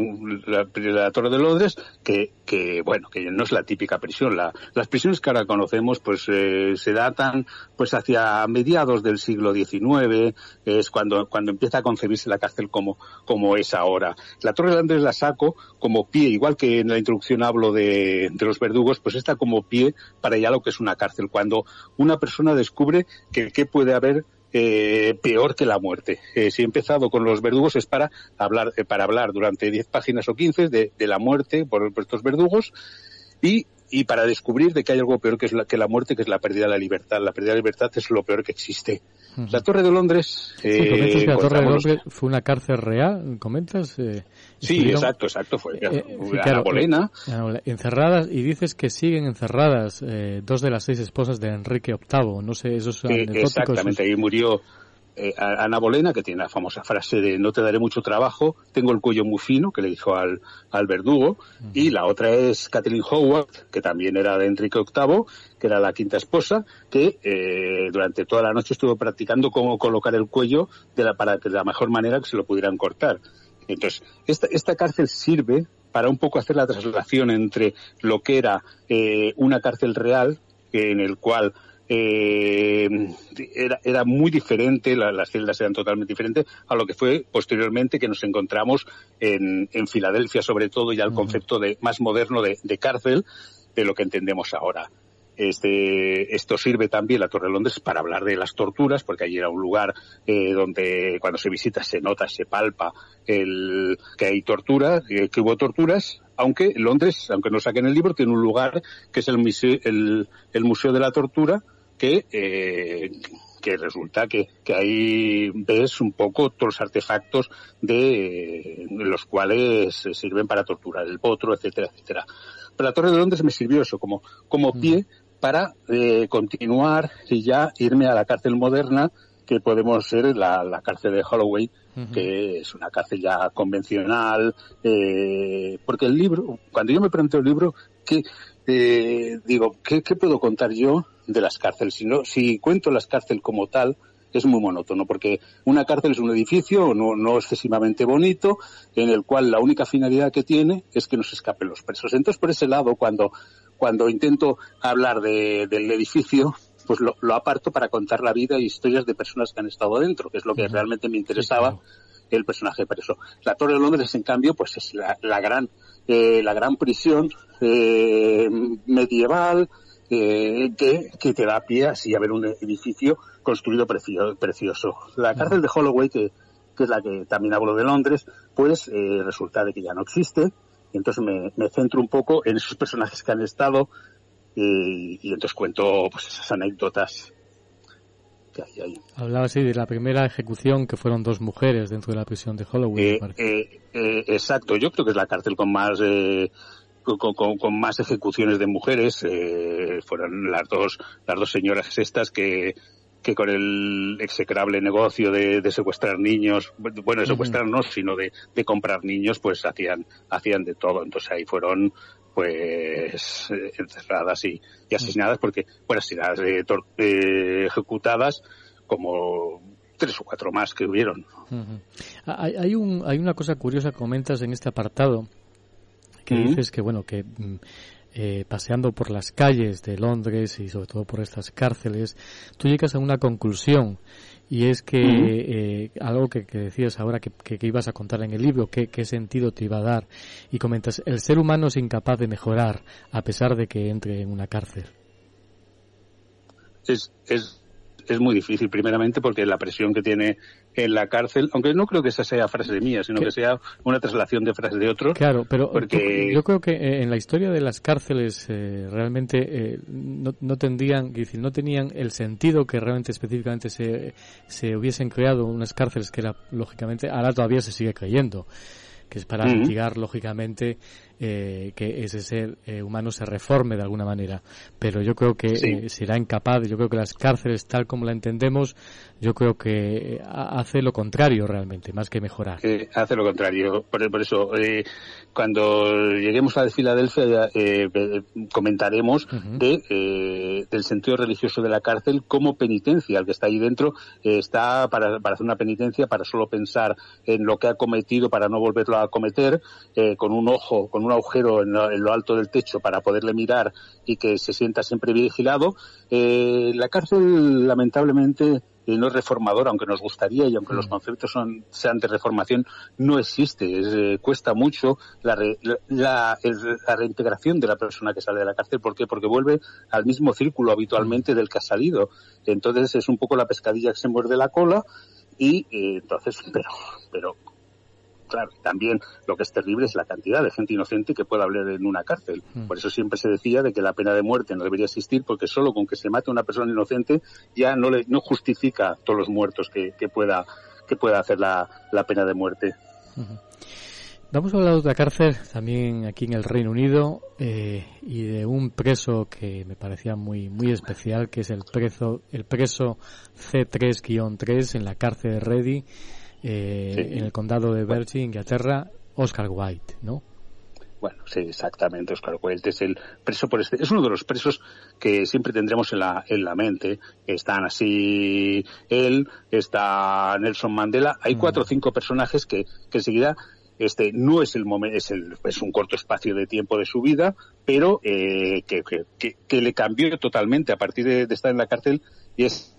la, Torre de Londres, que, que, bueno, que no es la típica prisión. La, las prisiones que ahora conocemos, pues, eh, se datan, pues, hacia mediados del siglo XIX, es cuando, cuando empieza a concebirse la cárcel como, como es ahora. La Torre de Londres la saco como pie, igual que en la introducción hablo de, los verdugos, pues está como pie para ya lo que es una cárcel. Cuando una persona descubre que, que puede haber eh, peor que la muerte. Eh, si he empezado con los verdugos es para hablar, eh, para hablar durante 10 páginas o 15 de, de la muerte por, por, estos verdugos y y para descubrir de que hay algo peor que, es la, que la muerte, que es la pérdida de la libertad. La pérdida de la libertad es lo peor que existe. La Torre de Londres... Eh, la Torre de Londres fue una cárcel real, comentas? Eh, sí, exacto, exacto. Fue eh, eh Bolena. encerradas, y dices que siguen encerradas eh, dos de las seis esposas de Enrique VIII. No sé, esos Exactamente, ahí murió eh, Ana Bolena, que tiene la famosa frase de no te daré mucho trabajo, tengo el cuello muy fino, que le dijo al, al verdugo, y la otra es Kathleen Howard, que también era de Enrique VIII, que era la quinta esposa, que eh, durante toda la noche estuvo practicando cómo colocar el cuello de la, para de la mejor manera que se lo pudieran cortar. Entonces, esta, esta cárcel sirve para un poco hacer la traslación entre lo que era eh, una cárcel real, en el cual eh, era, era muy diferente, las celdas eran totalmente diferentes a lo que fue posteriormente que nos encontramos en, en Filadelfia, sobre todo, ya el concepto de, más moderno de, de cárcel de lo que entendemos ahora. Este, esto sirve también, la Torre de Londres, para hablar de las torturas, porque allí era un lugar eh, donde cuando se visita se nota, se palpa el, que hay tortura, que, hubo torturas, aunque Londres, aunque no saquen el libro, tiene un lugar que es el, museo, el, el Museo de la Tortura, que, eh, que resulta que, que, ahí ves un poco todos los artefactos de, los cuales sirven para torturar el potro, etcétera, etcétera. Pero la Torre de Londres me sirvió eso como, como pie para eh, continuar y ya irme a la cárcel moderna que podemos ser la, la cárcel de Holloway, que es una cárcel ya convencional, eh, porque el libro, cuando yo me pregunté el libro, ¿qué, eh, digo, ¿qué, ¿qué, puedo contar yo de las cárceles? Si, no, si cuento las cárceles como tal, es muy monótono, porque una cárcel es un edificio no, no excesivamente bonito, en el cual la única finalidad que tiene es que no se escapen los presos. Entonces, por ese lado, cuando, cuando intento hablar de, del edificio, pues lo, lo, aparto para contar la vida e historias de personas que han estado dentro, que es lo que realmente me interesaba el personaje preso. La Torre de Londres, en cambio, pues es la, gran eh, la gran prisión eh, medieval que, que te da pie así a ver un edificio construido precioso. La cárcel de Holloway, que, que es la que también hablo de Londres, pues eh, resulta de que ya no existe. Y entonces me, me centro un poco en esos personajes que han estado y, y entonces cuento pues esas anécdotas que hay ahí. Hablaba así de la primera ejecución que fueron dos mujeres dentro de la prisión de Holloway. Eh, eh, eh, exacto, yo creo que es la cárcel con más con, con, con, más ejecuciones de mujeres. fueron las dos las dos señoras estas que que con el execrable negocio de, de secuestrar niños, bueno, de secuestrar no, sino de, de, comprar niños, pues hacían, hacían de todo. Entonces ahí fueron, pues, encerradas y, y asesinadas porque, bueno, asesinadas, eh, eh, ejecutadas como tres o cuatro más que hubieron. hay, hay, un, hay una cosa curiosa que comentas en este apartado, que dices que, bueno, que mm, eh, paseando por las calles de Londres y sobre todo por estas cárceles, tú llegas a una conclusión y es que eh, algo que, decías ahora que, que, ibas a contar en el libro, qué, qué sentido te iba a dar y comentas, el ser humano es incapaz de mejorar a pesar de que entre en una cárcel. Es, es es muy difícil, primeramente porque la presión que tiene en la cárcel, aunque no creo que esa sea frase mía, sino que sea una traslación de frases de otros. Claro, pero porque... yo, creo que eh, en la historia de las cárceles eh, realmente eh, no, no, tendrían, decir, no tenían el sentido que realmente específicamente se, se hubiesen creado unas cárceles que era, lógicamente, ahora todavía se sigue creyendo que es para mitigar lógicamente eh, que ese ser eh, humano se reforme de alguna manera. Pero yo creo que eh, será incapaz, yo creo que las cárceles tal como la entendemos, yo creo que hace lo contrario realmente, más que mejorar. hace lo contrario. Por, eso, cuando lleguemos a Filadelfia comentaremos de, del sentido religioso de la cárcel como penitencia. El que está ahí dentro está para, para hacer una penitencia, para solo pensar en lo que ha cometido, para no volverlo a cometer, con un ojo, con un agujero en lo, alto del techo para poderle mirar y que se sienta siempre vigilado. Eh, la cárcel, lamentablemente, eh, no es reformadora, aunque nos gustaría y aunque los mm. conceptos son, sean de reformación, no existe. Eh, cuesta mucho la, la, reintegración de la persona que sale de la cárcel. ¿Por qué? Porque vuelve al mismo círculo habitualmente del que ha salido. Entonces es un poco la pescadilla que se muerde la cola y entonces, pero, pero claro, también lo que es terrible es la cantidad de gente inocente que puede hablar en una cárcel. Hmm. Por eso siempre se decía de que la pena de muerte no debería existir porque solo con que se mate a una persona inocente ya no le no justifica todos los muertos que, pueda que pueda hacer la, pena de muerte. Vamos a hablar de otra cárcel, también aquí en el Reino Unido, eh, y de un preso que me parecía muy muy especial, que es el preso, el preso C3-3 en la cárcel de Reading, eh, en el condado de Berkshire, Inglaterra, Oscar White, ¿no? Bueno, sí, exactamente. Oscar Wilde es el preso por este, es uno de los presos que siempre tendremos en la, en la mente. Están así él, está Nelson Mandela. Hay mm. cuatro o cinco personajes que, que enseguida este no es el momento, es, el, es un corto espacio de tiempo de su vida, pero eh, que, que, que, le cambió totalmente a partir de, de estar en la cárcel y es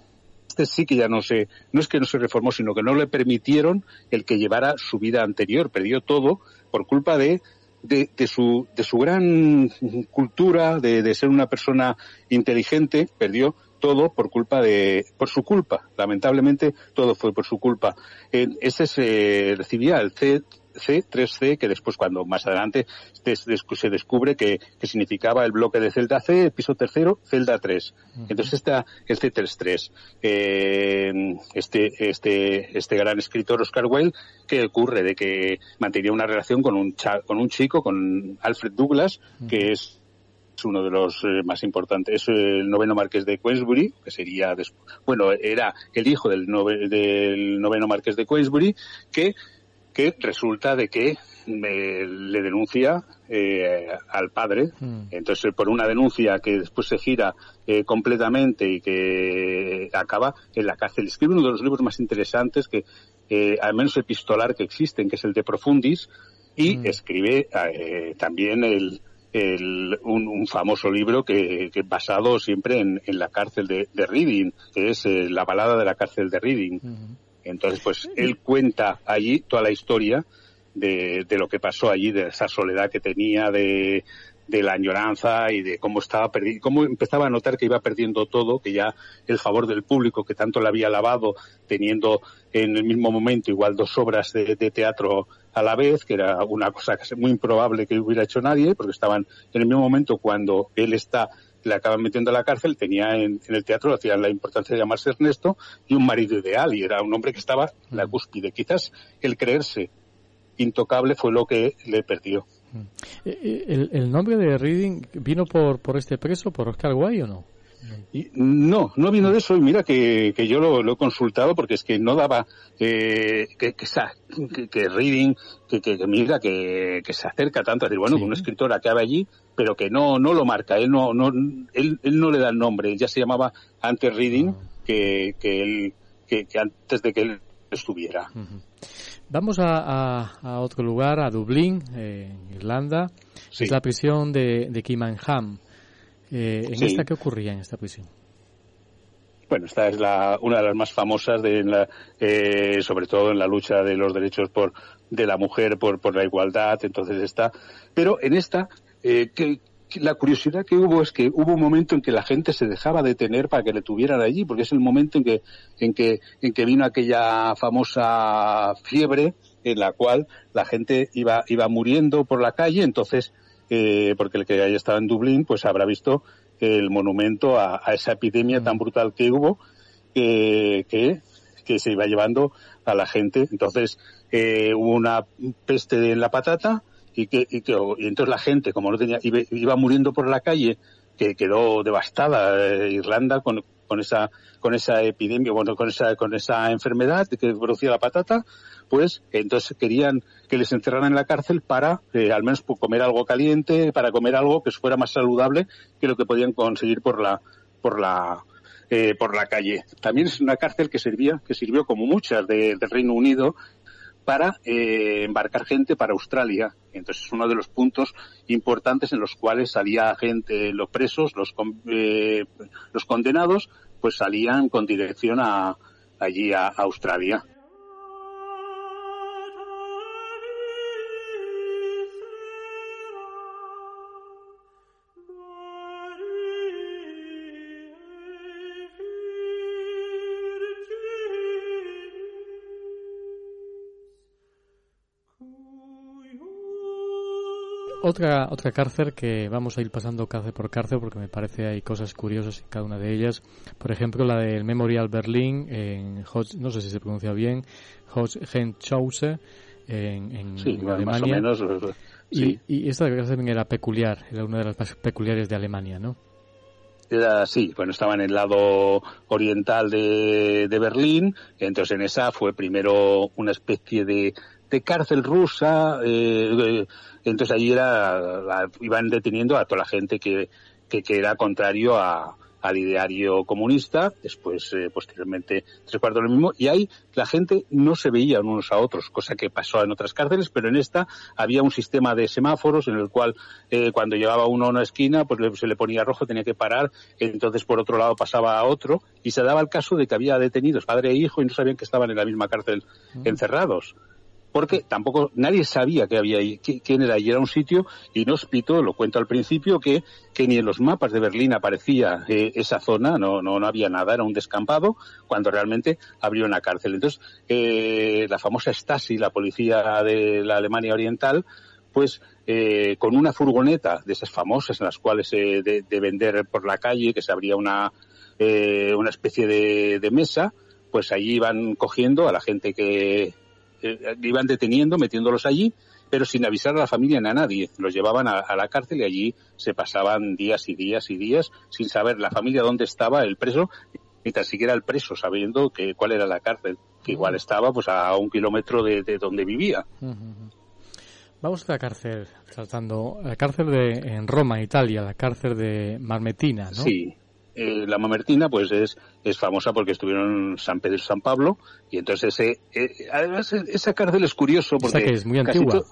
este sí que ya no se, no es que no se reformó, sino que no le permitieron el que llevara su vida anterior, perdió todo por culpa de, de, su, de su gran cultura, de, de ser una persona inteligente, perdió todo por culpa de, por su culpa. Lamentablemente todo fue por su culpa. ese se recibía el C, C, 3C, que después cuando más adelante se descubre que, significaba el bloque de celda C, piso tercero, celda 3. Entonces está el C33. Eh, este, este, este gran escritor Oscar Wilde, que ocurre de que mantenía una relación con un, con un chico, con Alfred Douglas, que es uno de los eh, más importantes, es el noveno marqués de Queensbury, que sería, bueno, era el hijo del, del noveno marqués de Queensbury, que que resulta de que le denuncia eh, al padre. Hmm. Entonces, por una denuncia que después se gira eh, completamente y que acaba en la cárcel. Escribe uno de los libros más interesantes que, eh, al menos epistolar que existen, que es el de Profundis, y hmm. escribe eh, también el, el, un, famoso libro que, que basado siempre en, en la cárcel de, de, Reading, que es La balada de la cárcel de Reading. Hmm. Entonces, pues él cuenta allí toda la historia de, de lo que pasó allí, de esa soledad que tenía, de, de la añoranza y de cómo estaba perdiendo, cómo empezaba a notar que iba perdiendo todo, que ya el favor del público que tanto le había lavado, teniendo en el mismo momento igual dos obras de, teatro a la vez, que era una cosa muy improbable que hubiera hecho nadie, porque estaban en el mismo momento cuando él está le acaban metiendo a la cárcel, tenía en, el teatro, hacía la importancia de llamarse Ernesto, y un marido ideal, y era un hombre que estaba en la cúspide. Quizás el creerse intocable fue lo que le perdió. Eh, eh, ¿El, nombre de Reading vino por, por este preso, por Oscar Wilde o no? No, no vino de eso y mira que, que yo lo, he consultado porque es que no daba eh, que, que, que, Reading, que, que, mira que, se acerca tanto a decir, bueno, una escritora que había allí, pero que no no lo marca, él no, no él, él no le da el nombre, ya se llamaba antes Reading ah. que, que, él, que, antes de que él estuviera. Vamos a, a, otro lugar, a Dublín, en Irlanda. Es la prisión de, de Kimanham. Eh, ¿En esta qué ocurría en esta prisión? Bueno, esta es la, una de las más famosas, de la, eh, sobre todo en la lucha de los derechos por, de la mujer por, por la igualdad. Entonces está. Pero en esta, eh, que, la curiosidad que hubo es que hubo un momento en que la gente se dejaba detener para que le tuvieran allí, porque es el momento en que, en que, en que vino aquella famosa fiebre en la cual la gente iba, iba muriendo por la calle, entonces, eh, porque el que haya estado en Dublín, pues habrá visto el monumento a, esa epidemia tan brutal que hubo, que, que se iba llevando a la gente. Entonces, eh, hubo una peste en la patata, y que, y que y entonces la gente como no tenía iba, muriendo por la calle que quedó devastada eh, Irlanda con, con esa con esa epidemia bueno con esa con esa enfermedad que producía la patata pues entonces querían que les encerraran en la cárcel para eh, al menos comer algo caliente para comer algo que fuera más saludable que lo que podían conseguir por la por la eh, por la calle. También es una cárcel que servía, que sirvió como muchas del Reino Unido para eh, embarcar gente para Australia. Entonces es uno de los puntos importantes en los cuales salía gente, los presos, los, eh, los condenados, pues salían con dirección a, allí a Australia. Otra, otra cárcel que vamos a ir pasando cárcel por cárcel porque me parece hay cosas curiosas en cada una de ellas. Por ejemplo, la del Memorial Berlin en no sé si se pronuncia bien, Hohenschause en, en Alemania. Más o menos, y, y, esta cárcel también era peculiar, era una de las más peculiares de Alemania, ¿no? Era, sí, bueno, estaba en el lado oriental de, de Berlín, entonces en esa fue primero una especie de, de cárcel rusa, eh, entonces allí era, iban deteniendo a toda la gente que, que, era contrario a, al ideario comunista, después, eh, posteriormente, tres cuartos lo mismo, y ahí la gente no se veía unos a otros, cosa que pasó en otras cárceles, pero en esta había un sistema de semáforos en el cual eh, cuando llegaba uno a una esquina, pues se le ponía rojo, tenía que parar, entonces por otro lado pasaba a otro, y se daba el caso de que había detenidos padre e hijo y no sabían que estaban en la misma cárcel mm. encerrados porque tampoco nadie sabía que había ahí, quién era y era un sitio inhóspito, lo cuento al principio, que, que ni en los mapas de Berlín aparecía eh, esa zona, no, no, no había nada, era un descampado, cuando realmente abrió una cárcel. Entonces, eh, la famosa Stasi, la policía de la Alemania Oriental, pues eh, con una furgoneta de esas famosas en las cuales de, de, vender por la calle, que se abría una, una especie de, de mesa, pues allí iban cogiendo a la gente que, eh, iban deteniendo, metiéndolos allí, pero sin avisar a la familia ni a nadie. Los llevaban a, la cárcel y allí se pasaban días y días y días sin saber la familia dónde estaba el preso, ni tan siquiera el preso sabiendo que cuál era la cárcel, que igual estaba pues a un kilómetro de, donde vivía. Vamos a la cárcel, tratando la cárcel de en Roma, Italia, la cárcel de Marmetina, ¿no? Sí, eh, la Mamertina pues es, es famosa porque estuvieron en San Pedro y San Pablo y entonces eh, además esa cárcel es curioso porque que es muy antigua.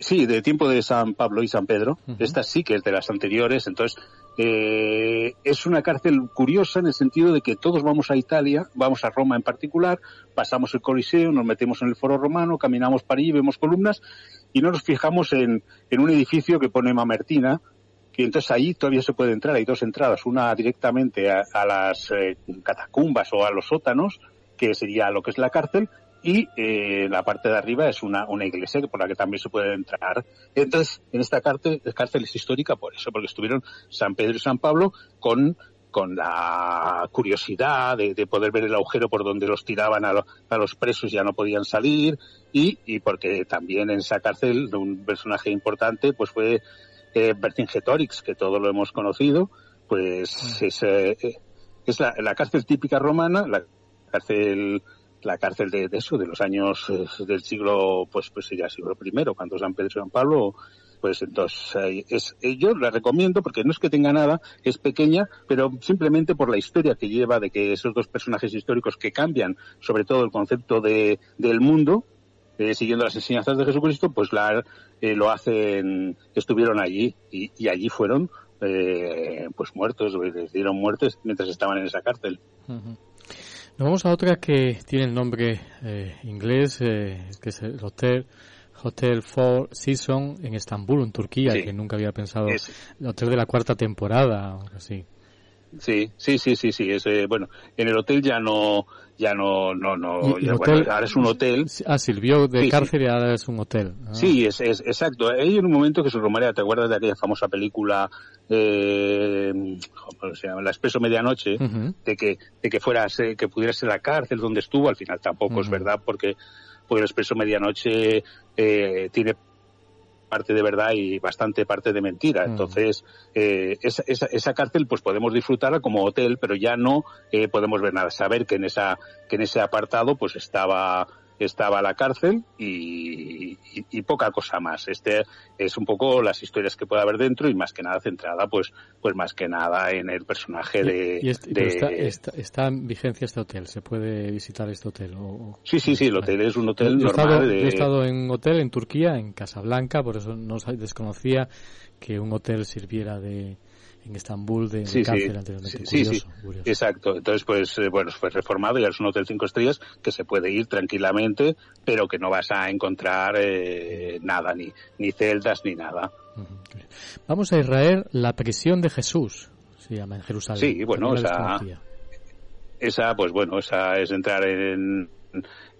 Sí, de tiempo de San Pablo y San Pedro. Esta sí que es de las anteriores, entonces Eh, es una cárcel curiosa en el sentido de que todos vamos a Italia, vamos a Roma en particular, pasamos el Coliseo, nos metemos en el Foro Romano, caminamos para allí, vemos columnas y no nos fijamos en, un edificio que pone Mamertina, que entonces allí todavía se puede entrar, hay dos entradas, una directamente a, las eh, catacumbas o a los sótanos, que sería lo que es la cárcel, y eh, la parte de arriba es una, una iglesia por la que también se puede entrar. Entonces, en esta cárcel, cárcel es histórica por eso, porque estuvieron San Pedro y San Pablo con con la curiosidad de, poder ver el agujero por donde los tiraban a, a los presos ya no podían salir y, y, porque también en esa cárcel un personaje importante pues fue eh, Vercingetorix, que todo lo hemos conocido, pues es, eh, es la, la, cárcel típica romana, la cárcel la cárcel de, eso, de los años eh, del siglo, pues, pues ya siglo primero, cuando San Pedro y San Pablo, pues entonces es, eh, yo la recomiendo porque no es que tenga nada, es pequeña, pero simplemente por la historia que lleva de que esos dos personajes históricos que cambian sobre todo el concepto de, del mundo, eh, siguiendo las enseñanzas de Jesucristo, pues la, lo hacen, estuvieron allí y, y allí fueron pues muertos, les dieron muertes mientras estaban en esa cárcel. Nos vamos a otra que tiene el nombre eh, inglés, eh, que es el Hotel, Hotel Four Seasons en Estambul, en Turquía, que nunca había pensado. El hotel de la cuarta temporada, o así. Sí, sí, sí, sí, sí. Es, bueno, en el hotel ya no, ya no, no, no, ahora es un hotel. Ah, sirvió de cárcel y ahora es un hotel. Ah. Sí, es, es, exacto. Hay un momento que se rumorea, ¿te acuerdas de aquella famosa película, eh, ¿cómo se llama? La Expreso Medianoche, de que, de que fuera, que pudiera ser la cárcel donde estuvo, al final tampoco es verdad porque, porque el Expreso Medianoche, eh, tiene parte de verdad y bastante parte de mentira. Entonces, eh, esa, esa, cárcel pues podemos disfrutarla como hotel, pero ya no eh, podemos ver nada. Saber que en esa que en ese apartado pues estaba estaba la cárcel y, poca cosa más. Este es un poco las historias que puede haber dentro y más que nada centrada, pues, pues más que nada en el personaje de. está, en vigencia este hotel? ¿Se puede visitar este hotel? O, sí, sí, sí. El hotel es un hotel yo, normal. He estado, en un hotel en Turquía, en Casablanca, por eso no desconocía que un hotel sirviera de en Estambul de, sí, cárcel anteriormente. Sí, sí, exacto. Entonces, pues, eh, bueno, fue reformado y es un hotel cinco estrellas que se puede ir tranquilamente, pero que no vas a encontrar eh, nada, ni, ni celdas, ni nada. Vamos a Israel, la prisión de Jesús, se llama en Jerusalén. Sí, bueno, esa, esa, pues bueno, esa es entrar en,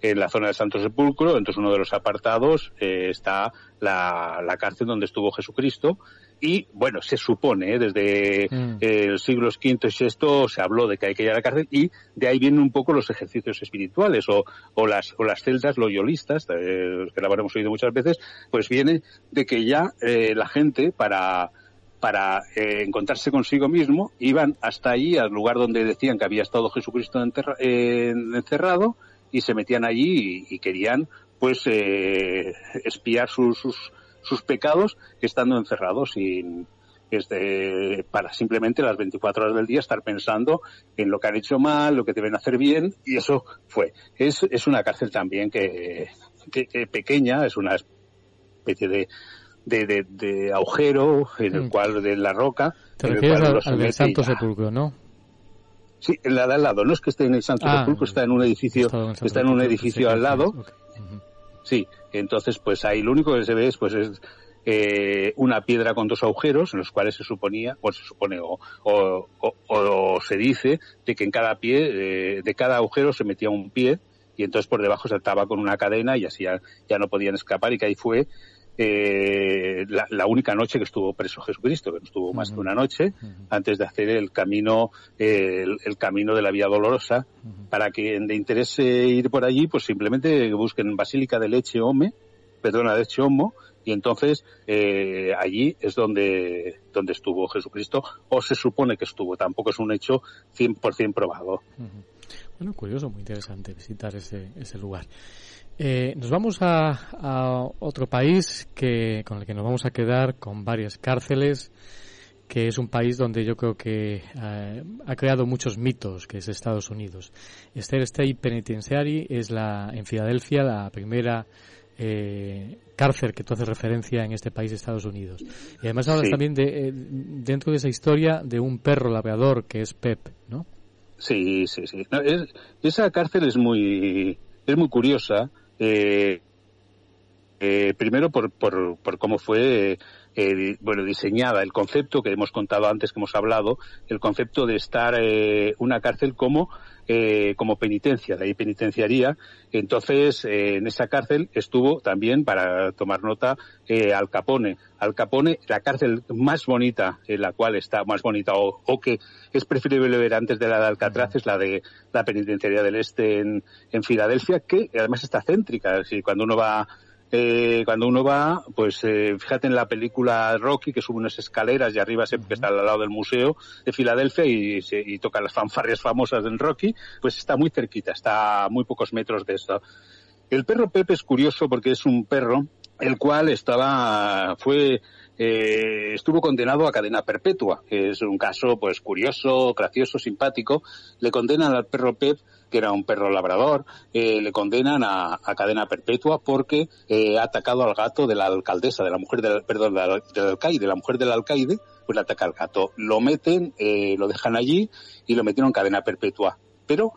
en la zona del Santo Sepulcro, entonces uno de los apartados eh, está la, la, cárcel donde estuvo Jesucristo y bueno, se supone, ¿eh? desde mm. eh, los siglos V y VI se habló de que hay que ir a la cárcel y de ahí vienen un poco los ejercicios espirituales o, o las, o las celdas loyolistas, eh, que la habremos oído muchas veces, pues viene de que ya la gente para para encontrarse consigo mismo, iban hasta allí, al lugar donde decían que había estado Jesucristo encerrado, y se metían allí y, querían pues espiar sus, sus, sus pecados estando encerrados sin este, para simplemente las 24 horas del día estar pensando en lo que han hecho mal, lo que deben hacer bien, y eso fue. Es, es una cárcel también que, que, pequeña, es una especie de, de, de, agujero en el mm. cual de la roca. Te refieres al, del Santo Sepulcro, ¿no? Sí, en la de al lado. No es que esté en el Santo ah, Sepulcro, está en un edificio, está en un edificio al lado. Sí, entonces pues ahí lo único que se ve es pues es eh, una piedra con dos agujeros en los cuales se suponía, o se supone, o, o, se dice de que en cada pie, eh, de cada agujero se metía un pie y entonces por debajo se ataba con una cadena y así ya, ya no podían escapar y que ahí fue eh, la, única noche que estuvo preso Jesucristo, que no estuvo más que una noche, antes de hacer el camino, el, camino de la Vía Dolorosa. Para quien le interese ir por allí, pues simplemente busquen Basílica de Leche Ome, perdona, de Leche Homo, y entonces eh, allí es donde, donde estuvo Jesucristo, o se supone que estuvo, tampoco es un hecho 100% probado. Bueno, curioso, muy interesante visitar ese, ese lugar. Eh, nos vamos a, otro país que, con el que nos vamos a quedar con varias cárceles, que es un país donde yo creo que eh, ha creado muchos mitos, que es Estados Unidos. Esther State Penitentiary es la, en Filadelfia la primera eh, cárcel que tú haces referencia en este país, Estados Unidos. Y además hablas también de, dentro de esa historia de un perro labrador que es Pep, ¿no? Sí, sí, sí. esa cárcel es muy, es muy curiosa. Eh, eh, primero por, por, por, cómo fue eh, bueno diseñada el concepto que hemos contado antes que hemos hablado el concepto de estar eh, una cárcel como eh, como penitencia, de ahí penitenciaría. Entonces, eh, en esa cárcel estuvo también, para tomar nota, eh, Al Capone. Al Capone, la cárcel más bonita, en la cual está más bonita, o, o, que es preferible ver antes de la de Alcatraz, es la de la penitenciaría del Este en, en Filadelfia, que además está céntrica. Si cuando uno va eh, cuando uno va, pues eh, fíjate en la película Rocky, que sube unas escaleras y arriba siempre está al lado del museo de Filadelfia y, y toca las fanfarrias famosas del Rocky, pues está muy cerquita, está a muy pocos metros de esto. El perro Pepe es curioso porque es un perro el cual estaba, fue, eh, estuvo condenado a cadena perpetua, es un caso pues curioso, gracioso, simpático. Le condenan al perro Pep que era un perro labrador, eh, le condenan a, cadena perpetua porque eh, ha atacado al gato de la alcaldesa, de la mujer del, perdón, del alcaide, la mujer del alcaide, pues le ataca al gato. Lo meten, lo dejan allí y lo metieron en cadena perpetua. Pero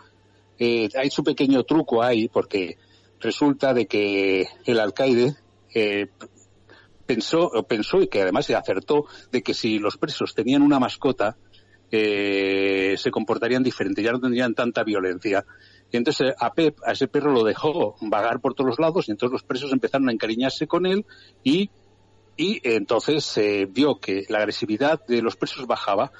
hay su pequeño truco ahí porque resulta de que el alcaide eh, pensó, pensó y que además se acertó de que si los presos tenían una mascota, eh, se comportarían diferente, ya no tendrían tanta violencia. Y entonces a Pep, a ese perro lo dejó vagar por todos los lados y entonces los presos empezaron a encariñarse con él y, y entonces se vio que la agresividad de los presos bajaba.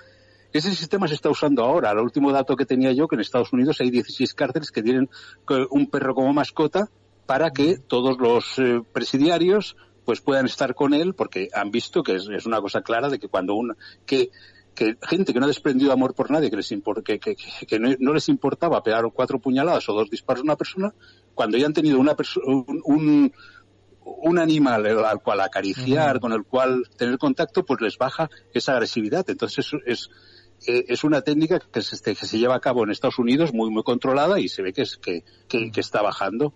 Ese sistema se está usando ahora. El último dato que tenía yo, que en Estados Unidos hay 16 cárceles que tienen un perro como mascota para que todos los eh, presidiarios pues puedan estar con él porque han visto que es, es una cosa clara de que cuando una, que que gente que no ha desprendido amor por nadie, que, les que, que, que no, les importaba pegar cuatro puñaladas o dos disparos a una persona, cuando ya han tenido una un, un, un, animal al cual acariciar, con el cual tener contacto, pues les baja esa agresividad. Entonces es, es, es una técnica que se, que se lleva a cabo en Estados Unidos muy, muy controlada y se ve que, es, que, que, que está bajando.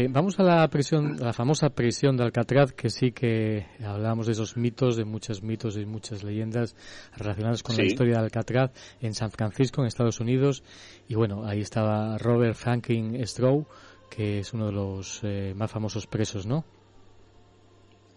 Eh, vamos a la prisión, a la famosa prisión de Alcatraz, que sí que hablamos de esos mitos, de muchos mitos y muchas leyendas relacionadas con la historia de Alcatraz en San Francisco, en Estados Unidos. Y bueno, ahí estaba Robert Franklin Stroh, que es uno de los eh, más famosos presos, ¿no?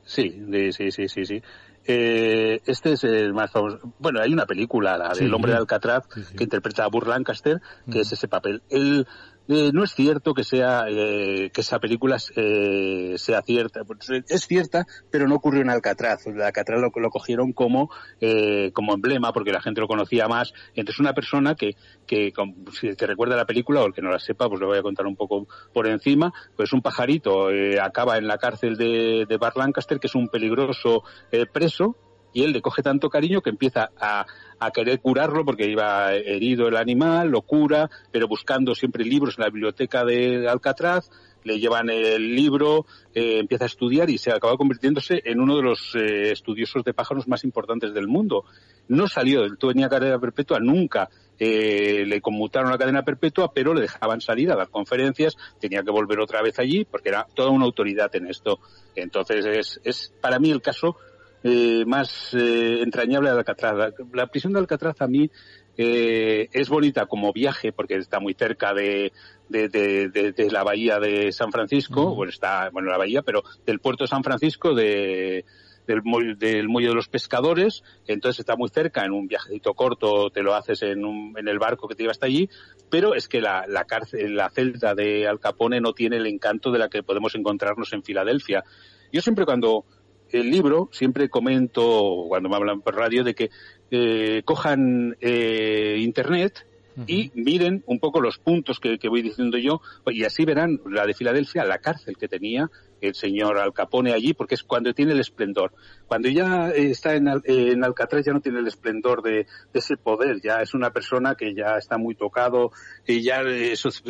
Sí, sí, sí, sí, sí. Eh, este es el más famoso. Bueno, hay una película, la del hombre de Alcatraz, que interpreta a Burr Lancaster, que es ese papel. Él eh, no es cierto que sea eh, que esa película eh, sea cierta. Es cierta pero no ocurrió en Alcatraz. Alcatraz lo, lo cogieron como eh, como emblema porque la gente lo conocía más. Entonces una persona que que si que recuerda la película o el que no la sepa pues le voy a contar un poco por encima. Pues un pajarito eh, acaba en la cárcel de, de Bar Lancaster que es un peligroso preso y él le coge tanto cariño que empieza a, a querer curarlo porque iba herido el animal, lo cura, pero buscando siempre libros en la biblioteca de Alcatraz, le llevan el libro, eh, empieza a estudiar y se acaba convirtiéndose en uno de los eh, estudiosos de pájaros más importantes del mundo. No salió, tenía cadena perpetua, nunca eh, le conmutaron la cadena perpetua, pero le dejaban salir a dar conferencias, tenía que volver otra vez allí porque era toda una autoridad en esto. Entonces es, es para mí el caso eh, más eh, entrañable de Alcatraz. La, la, prisión de Alcatraz a mí eh, es bonita como viaje porque está muy cerca de, de, de, de la bahía de San Francisco, uh bueno, está, bueno, la bahía, pero del puerto de San Francisco, de, del, del muelle de los pescadores, entonces está muy cerca, en un viajecito corto te lo haces en, un, en el barco que te lleva hasta allí, pero es que la, la cárcel, la celda de Al Capone no tiene el encanto de la que podemos encontrarnos en Filadelfia. Yo siempre cuando, el libro, siempre comento, cuando me hablan por radio, de que eh, cojan eh, Internet y miren un poco los puntos que, que, voy diciendo yo y así verán la de Filadelfia, la cárcel que tenía el señor Al Capone allí, porque es cuando tiene el esplendor. Cuando ya está en, en Alcatraz ya no tiene el esplendor de, ese poder, ya es una persona que ya está muy tocado, que ya,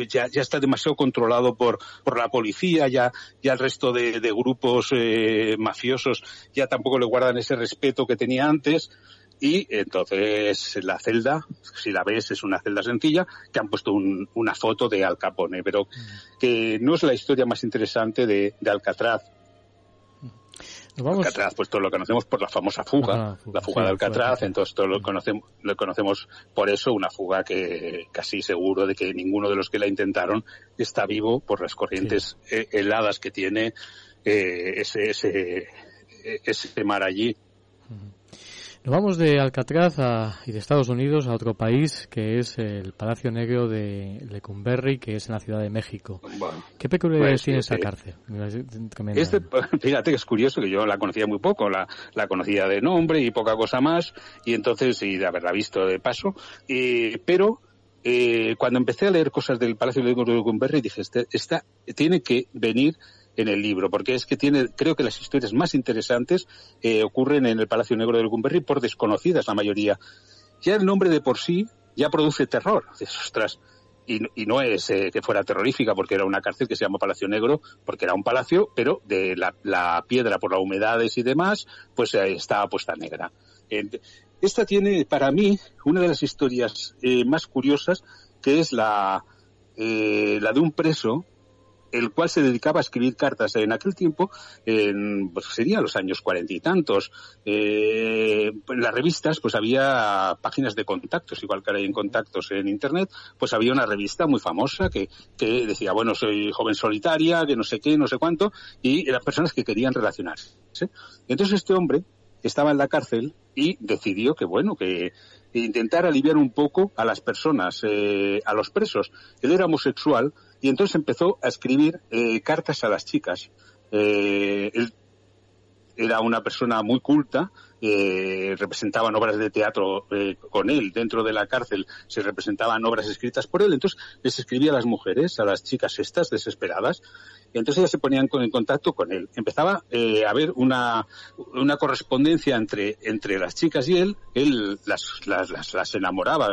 ya, ya, está demasiado controlado por, por la policía, ya, ya el resto de, de grupos eh, mafiosos ya tampoco le guardan ese respeto que tenía antes y entonces la celda, si la ves, es una celda sencilla que han puesto una foto de Al Capone, pero que no es la historia más interesante de, Alcatraz. Alcatraz, pues todos lo conocemos por la famosa fuga, la fuga de Alcatraz, entonces todos lo conocemos, lo conocemos por eso, una fuga que casi seguro de que ninguno de los que la intentaron está vivo por las corrientes heladas que tiene eh, ese, ese, ese mar allí. Nos vamos de Alcatraz y de Estados Unidos a otro país que es el Palacio Negro de Lecumberri, que es en la Ciudad de México. ¿Qué peculiaridades pues, tiene esa cárcel? Este, fíjate que es curioso que yo la conocía muy poco, la, la conocía de nombre y poca cosa más, y entonces, y de haberla visto de paso, eh, pero eh, cuando empecé a leer cosas del Palacio Negro de Lecumberri dije, este, esta tiene que venir en el libro, porque es que tiene, creo que las historias más interesantes eh, ocurren en el Palacio Negro de Lecumberri por desconocidas la mayoría. Ya el nombre de por sí ya produce terror. Ostras, y, y, no es eh, que fuera terrorífica porque era una cárcel que se llama Palacio Negro, porque era un palacio, pero de la, la piedra por las humedades y demás, pues eh, estaba puesta negra. esta tiene para mí una de las historias eh, más curiosas, que es la, la de un preso el cual se dedicaba a escribir cartas en aquel tiempo, en, pues sería los años cuarenta y tantos. Eh, en las revistas, pues había páginas de contactos, igual que ahora hay en contactos en Internet, pues había una revista muy famosa que, que decía, bueno, soy joven solitaria, que no sé qué, no sé cuánto, y eran personas que querían relacionarse. Entonces este hombre estaba en la cárcel y decidió que, bueno, que intentar aliviar un poco a las personas, eh, a los presos. Él era homosexual y entonces empezó a escribir eh, cartas a las chicas. Eh, él era una persona muy culta, eh, representaban obras de teatro eh, con él. Dentro de la cárcel, se representaban obras escritas por él, entonces les escribía a las mujeres, a las chicas estas desesperadas, y entonces ellas se ponían en contacto con él. Empezaba eh, a haber una, una correspondencia entre, entre las chicas y él, él las, las, las, las enamoraba,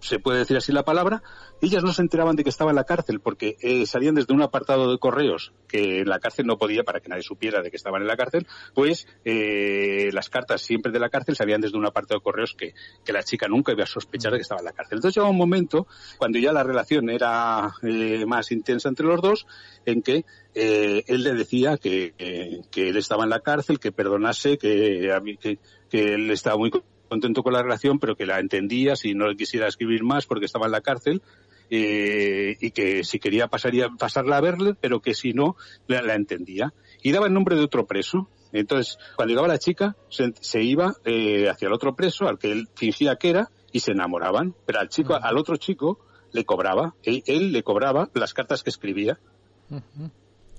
se puede decir así la palabra, ellas no se enteraban de que estaba en la cárcel porque eh, salían desde un apartado de correos que en la cárcel no podía para que nadie supiera de que estaban en la cárcel, pues eh, las cartas siempre de la cárcel salían desde un apartado de correos que, que la chica nunca iba a sospechar de que estaba en la cárcel. Entonces llegó un momento cuando ya la relación era eh, más intensa entre los dos en que eh, él le decía que, que él estaba en la cárcel, que perdonase, que, que, que él estaba muy contento con la relación, pero que la entendía si no le quisiera escribir más porque estaba en la cárcel. Eh, y que si quería pasaría, pasarla a verle, pero que si no, la, entendía. Y daba el nombre de otro preso. Entonces, cuando llegaba la chica, se, iba eh, hacia el otro preso, al que él fingía que era, y se enamoraban. Pero al chico, al otro chico, le cobraba. Él, él le cobraba las cartas que escribía.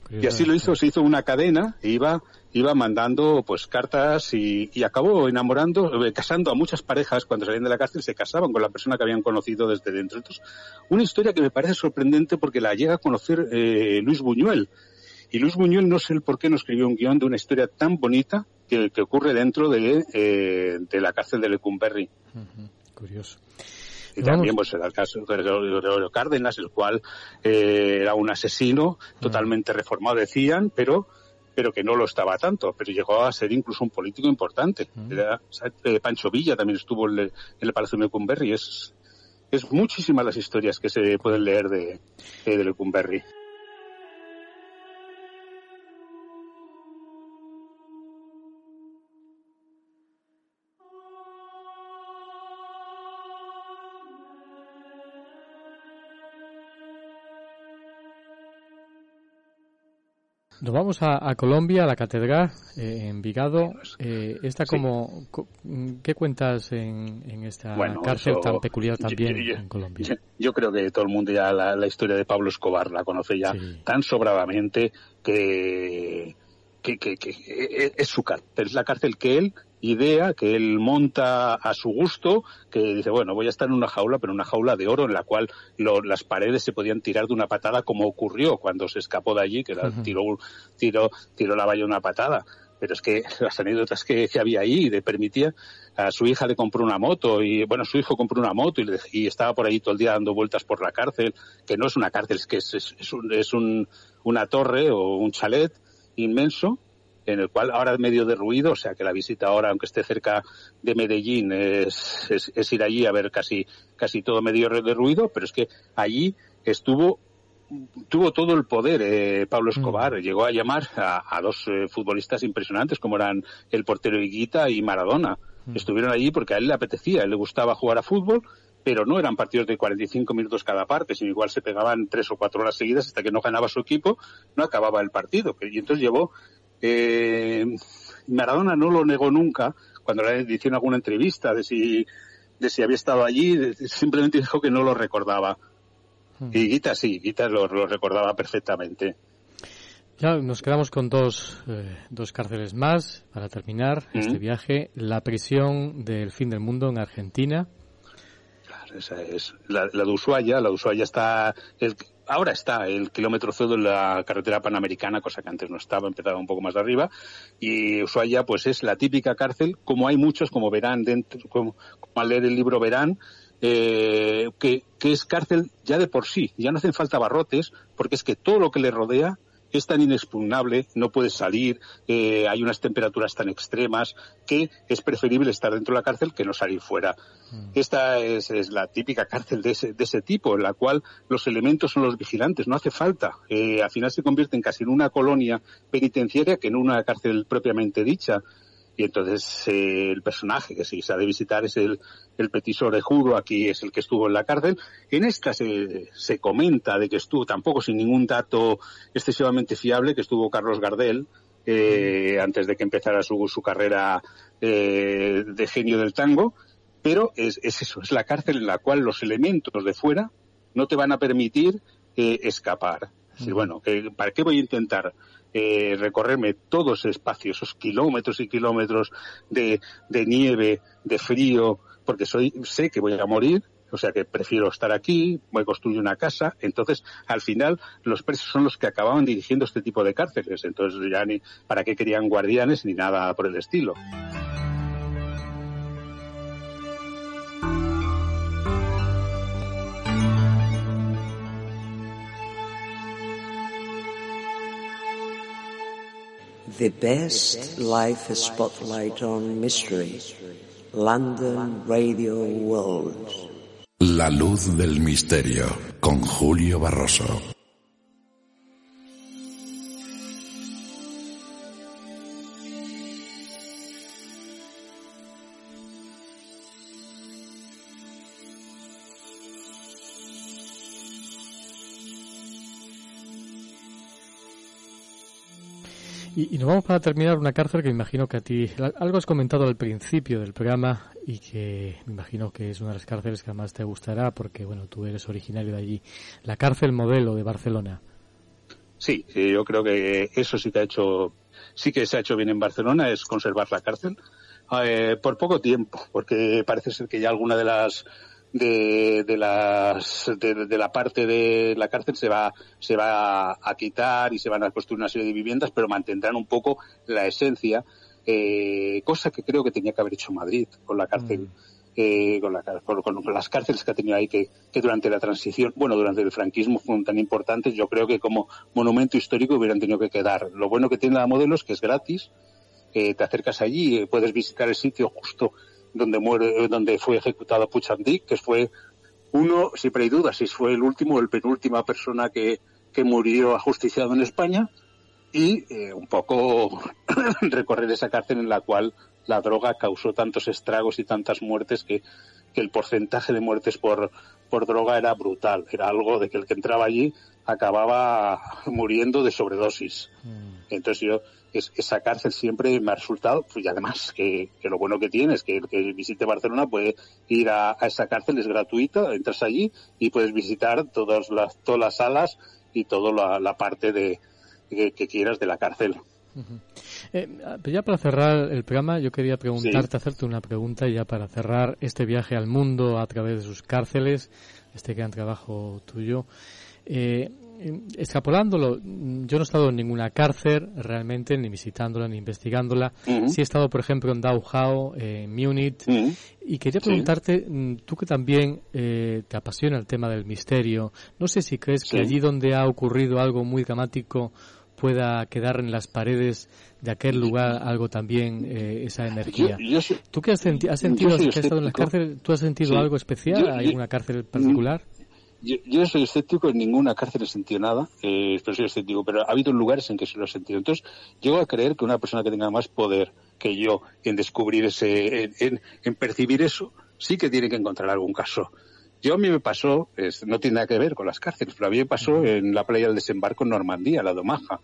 Y así lo hizo, se hizo una cadena, e iba, iba mandando pues cartas y, y, acabó enamorando, eh, casando a muchas parejas cuando salían de la cárcel se casaban con la persona que habían conocido desde dentro. Entonces, una historia que me parece sorprendente porque la llega a conocer eh, Luis Buñuel. Y Luis Buñuel no sé el por qué no escribió un guion de una historia tan bonita que, que ocurre dentro de, eh, de la cárcel de Lecumberri. Curioso. Y también pues era el caso de Gregorio Cárdenas, el cual eh, era un asesino totalmente reformado, decían, pero pero que no lo estaba tanto, pero llegó a ser incluso un político importante. Eh, Pancho Villa también estuvo en el, Palacio de Lecumberri. Es, es muchísimas las historias que se pueden leer de, de Lecumberri. Nos vamos a, Colombia, a la catedral eh, en Vigado. Eh, esta como, ¿Qué cuentas en, esta cárcel tan peculiar también en Colombia? Yo, creo que todo el mundo ya la, historia de Pablo Escobar la conoce ya tan sobradamente que, que, que, es su cárcel. Es la cárcel que él idea que él monta a su gusto, que dice, bueno, voy a estar en una jaula, pero una jaula de oro en la cual las paredes se podían tirar de una patada, como ocurrió cuando se escapó de allí, que la, tiró, tiró, tiró la valla una patada. Pero es que las anécdotas que, había ahí le permitía, a su hija le compró una moto y, bueno, su hijo compró una moto y, estaba por ahí todo el día dando vueltas por la cárcel, que no es una cárcel, es que es, es, un, es un, una torre o un chalet inmenso en el cual ahora es medio derruido, o sea que la visita ahora, aunque esté cerca de Medellín, es, es, ir allí a ver casi, casi todo medio derruido, pero es que allí estuvo tuvo todo el poder eh, Pablo Escobar. Mm. Llegó a llamar a, dos eh, futbolistas impresionantes como eran el portero Higuita y Maradona. Mm. Estuvieron allí porque a él le apetecía, a él le gustaba jugar a fútbol, pero no eran partidos de 45 minutos cada parte, sino igual se pegaban tres o cuatro horas seguidas hasta que no ganaba su equipo, no acababa el partido. Y entonces llevó eh, Maradona no lo negó nunca cuando le hicieron alguna entrevista de si, de si había estado allí, simplemente dijo que no lo recordaba. Hmm. Y Guita sí, Guita lo, recordaba perfectamente. Ya nos quedamos con dos, eh, dos cárceles más para terminar este viaje. La prisión del fin del mundo en Argentina. Claro, esa es la, de Ushuaia. La de Ushuaia está, ahora está el kilómetro cero de la carretera panamericana, cosa que antes no estaba, empezaba un poco más de arriba, y Ushuaia pues es la típica cárcel, como hay muchos, como verán dentro, como, al leer el libro verán, eh, que, que es cárcel ya de por sí, ya no hacen falta barrotes, porque es que todo lo que le rodea es tan inexpugnable, no puede salir, eh, hay unas temperaturas tan extremas que es preferible estar dentro de la cárcel que no salir fuera. Mm. Esta es, la típica cárcel de ese, de ese tipo, en la cual los elementos son los vigilantes, no hace falta. Eh, al final se convierte en casi en una colonia penitenciaria que en una cárcel propiamente dicha y entonces eh, el personaje que sí se ha de visitar es el, el petiso orejudo, aquí es el que estuvo en la cárcel. En esta se, se comenta de que estuvo, tampoco sin ningún dato excesivamente fiable, que estuvo Carlos Gardel, eh, antes de que empezara su, su carrera eh, de genio del tango, pero es, es, eso, es la cárcel en la cual los elementos de fuera no te van a permitir escapar. Es bueno, ¿para qué voy a intentar eh, recorrerme todo ese espacio, esos kilómetros y kilómetros de, de nieve, de frío, porque soy, sé que voy a morir, o sea que prefiero estar aquí, voy a construir una casa. Entonces, al final, los presos son los que acababan dirigiendo este tipo de cárceles. Entonces, ya ni para qué querían guardianes ni nada por el estilo. The best life spotlight on mystery. London Radio World. La luz del misterio con Julio Barroso. Y, nos vamos para terminar una cárcel que me imagino que a ti, algo has comentado al principio del programa y que me imagino que es una de las cárceles que más te gustará porque, bueno, tú eres originario de allí. La cárcel modelo de Barcelona. Sí, yo creo que eso sí que ha hecho, sí que se ha hecho bien en Barcelona, es conservar la cárcel. Eh, por poco tiempo, porque parece ser que ya alguna de las de, de las de, la parte de la cárcel se va se va a, quitar y se van a construir una serie de viviendas pero mantendrán un poco la esencia eh, cosa que creo que tenía que haber hecho Madrid con la cárcel mm. eh, con, la, con, las cárceles que ha tenido ahí que, que durante la transición bueno durante el franquismo fueron tan importantes yo creo que como monumento histórico hubieran tenido que quedar lo bueno que tiene la modelo es que es gratis eh, te acercas allí puedes visitar el sitio justo donde muere, donde fue ejecutado Puchandik, que fue uno, siempre hay dudas, si fue el último o el penúltima persona que, que murió ajusticiado en España, y eh, un poco recorrer esa cárcel en la cual la droga causó tantos estragos y tantas muertes que, que el porcentaje de muertes por, por droga era brutal. Era algo de que el que entraba allí acababa muriendo de sobredosis. Mm. Entonces yo esa cárcel siempre me ha resultado, pues, y además que, lo bueno que tiene es que el que visite Barcelona puede ir a, esa cárcel, es gratuita, entras allí y puedes visitar todas las, todas las salas y toda la, parte de, que, quieras de la cárcel. Eh, ya para cerrar el programa, yo quería preguntarte, hacerte una pregunta ya para cerrar este viaje al mundo a través de sus cárceles, este gran trabajo tuyo. Eh, extrapolándolo, yo no he estado en ninguna cárcel realmente, ni visitándola, ni investigándola. Sí he estado, por ejemplo, en Dachau, en Múnich, y quería preguntarte, mm, tú que también eh, te apasiona el tema del misterio, no sé si crees que allí donde ha ocurrido algo muy dramático pueda quedar en las paredes de aquel lugar algo también, eh, esa energía. ¿Tú qué has, sentido? has sentido, que has estado en la cárcel, tú has sentido algo especial? ¿Hay alguna cárcel particular? Yo, soy escéptico, en ninguna cárcel he sentido nada, eh, pero soy escéptico, pero ha habido lugares en que sí lo he sentido. Entonces, llego a creer que una persona que tenga más poder que yo en descubrir ese, en, percibir eso, sí que tiene que encontrar algún caso. Yo a mí me pasó, no tiene nada que ver con las cárceles, pero a mí me pasó en la playa del desembarco en Normandía, la Domaja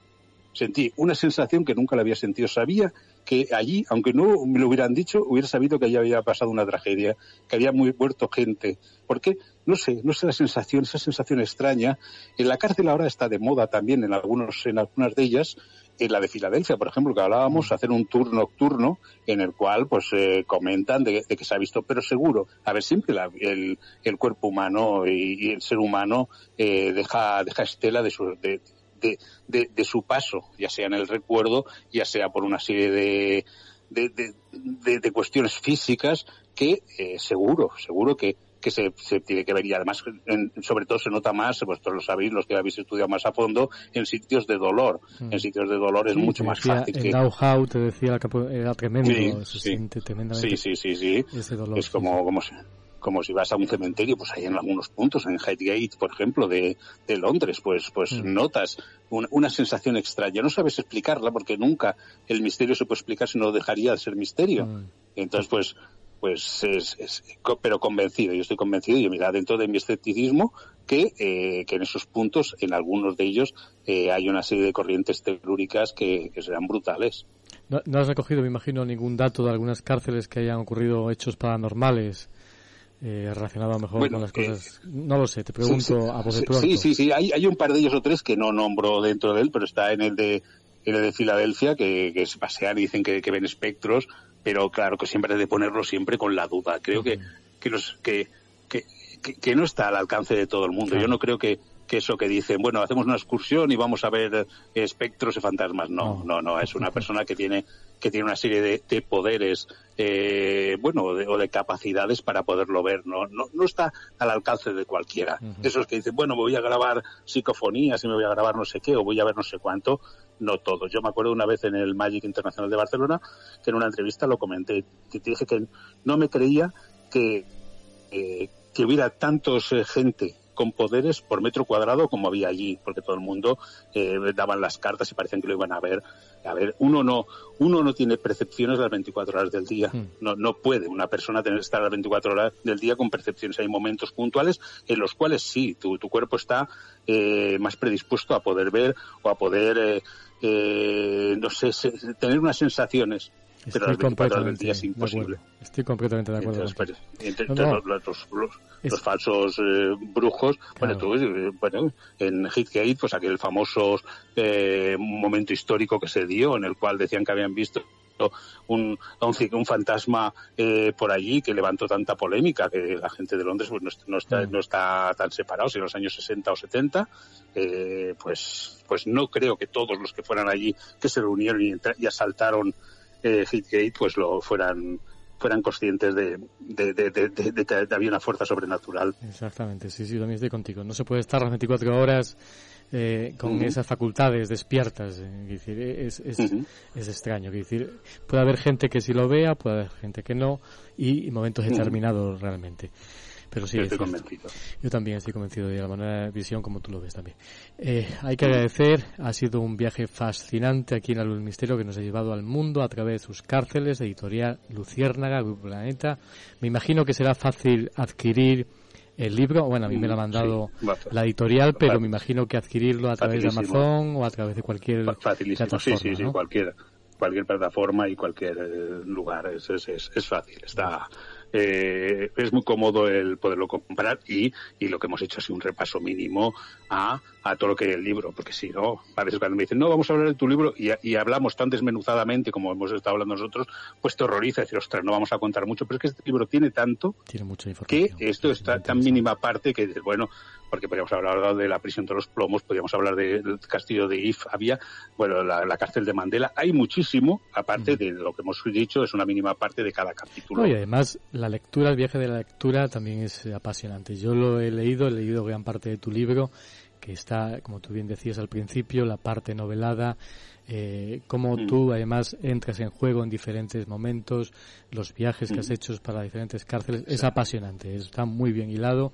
sentí una sensación que nunca la había sentido. Sabía que allí, aunque no me lo hubieran dicho, hubiera sabido que allí había pasado una tragedia, que había muerto gente. Porque, no sé, no sé la sensación, esa sensación extraña. En la cárcel ahora está de moda también en algunos, en algunas de ellas, en la de Filadelfia, por ejemplo, que hablábamos, mm. hacer un tour nocturno en el cual pues eh, comentan de, que se ha visto, pero seguro, a ver, siempre el, el, cuerpo humano y, el ser humano eh, deja, deja estela de, su, de, de, de, su paso, ya sea en el recuerdo, ya sea por una serie de, de, cuestiones físicas que eh, seguro, seguro que, que se, se, tiene que ver y además sobre todo se nota más, vosotros lo sabéis, los que habéis estudiado más a fondo, en sitios de dolor. Mm. En sitios de dolor es mucho más fácil. En que... te decía que era tremendo, se siente tremendamente. Sí, sí, sí, sí. es como, como se como si vas a un cementerio, pues hay en algunos puntos, en Highgate, por ejemplo, de, de Londres, pues, pues mm. notas una sensación extraña. No sabes explicarla porque nunca el misterio se puede explicar si no dejaría de ser misterio. Mm. Entonces, pues, pues es, es, pero convencido, yo estoy convencido, y mira, dentro de mi escepticismo, que, eh, que en esos puntos, en algunos de ellos, eh, hay una serie de corrientes telúricas que, que serán brutales. No, no, has recogido, me imagino, ningún dato de algunas cárceles que hayan ocurrido hechos paranormales eh, relacionado a lo mejor con las eh, cosas. no lo sé, te pregunto a voz de pronto. Sí, sí, sí, hay, hay un par de ellos o tres que no nombro dentro de él, pero está en el de, en el de Filadelfia, que, que se pasean y dicen que, que, ven espectros, pero claro que siempre hay de ponerlo siempre con la duda. Creo que, que, los, que, que, que, no está al alcance de todo el mundo. Yo no creo que, que eso que dicen, bueno, hacemos una excursión y vamos a ver espectros y fantasmas. No, no, no, es una persona que tiene que tiene una serie de, poderes, eh, bueno, o de capacidades para poderlo ver. No, no, no está al alcance de cualquiera. Esos que dicen, bueno, voy a grabar psicofonías y me voy a grabar no sé qué, o voy a ver no sé cuánto. No todos. Yo me acuerdo una vez en el Magic Internacional de Barcelona que en una entrevista lo comenté. Te dije que no me creía que, eh, que hubiera tantos eh, gente con poderes por metro cuadrado como había allí, porque todo el mundo eh, daban las cartas y parecían que lo iban a ver. A ver, uno no, uno no tiene percepciones las 24 horas del día. Hmm. No, no puede una persona tener estar las 24 horas del día con percepciones. Hay momentos puntuales en los cuales sí, tu, tu cuerpo está eh, más predispuesto a poder ver o a poder, eh, eh no sé, tener unas sensaciones pero completamente es imposible. Estoy completamente de acuerdo. Entre, Los, falsos eh, brujos, bueno, tú, eh, bueno, en Hitgate, pues aquel famoso eh, momento histórico que se dio en el cual decían que habían visto un, un, fantasma eh, por allí que levantó tanta polémica que la gente de Londres pues, no, está, mm. no está tan separado, si en los años 60 o 70, eh, pues, pues no creo que todos los que fueran allí, que se reunieron y asaltaron eh, Hitgate pues lo fueran fueran conscientes de, de, que había una fuerza sobrenatural. Exactamente, sí, sí, también estoy contigo. No se puede estar las 24 horas eh, con esas facultades despiertas. Eh, decir, es, es, es, extraño. decir, puede haber gente que sí lo vea, puede haber gente que no, y, momentos determinados realmente. Pero sí, estoy convencido. Yo también estoy convencido de la manera de visión como tú lo ves también. Eh, hay que agradecer, ha sido un viaje fascinante aquí en la Luz del Misterio que nos ha llevado al mundo a través de sus cárceles, editorial Luciérnaga, Grupo Planeta. Me imagino que será fácil adquirir el libro, bueno, a mí me lo ha mandado la editorial, pero me imagino que adquirirlo a través de Amazon o a través de cualquier plataforma. Sí, sí, sí, cualquier, cualquier plataforma y cualquier lugar es, es, es, fácil. Está eh, es muy cómodo el poderlo comprar y, y lo que hemos hecho es un repaso mínimo a, a todo lo que hay en el libro, porque si no, a veces cuando me dicen, no, vamos a hablar de tu libro y, y hablamos tan desmenuzadamente como hemos estado hablando nosotros, pues te horroriza decir, ostras, no vamos a contar mucho, pero es que este libro tiene tanto tiene mucha que esto está tan mínima parte que, bueno, porque podríamos hablar de la prisión de los plomos, podríamos hablar del castillo de If, había, bueno, la, cárcel de Mandela, hay muchísimo, aparte de lo que hemos dicho, es una mínima parte de cada capítulo. y además la lectura, el viaje de la lectura también es apasionante. Yo lo he leído, he leído gran parte de tu libro, que está, como tú bien decías al principio, la parte novelada, eh, cómo mm. tú además entras en juego en diferentes momentos, los viajes que has mm. hecho para diferentes cárceles, es apasionante, está muy bien hilado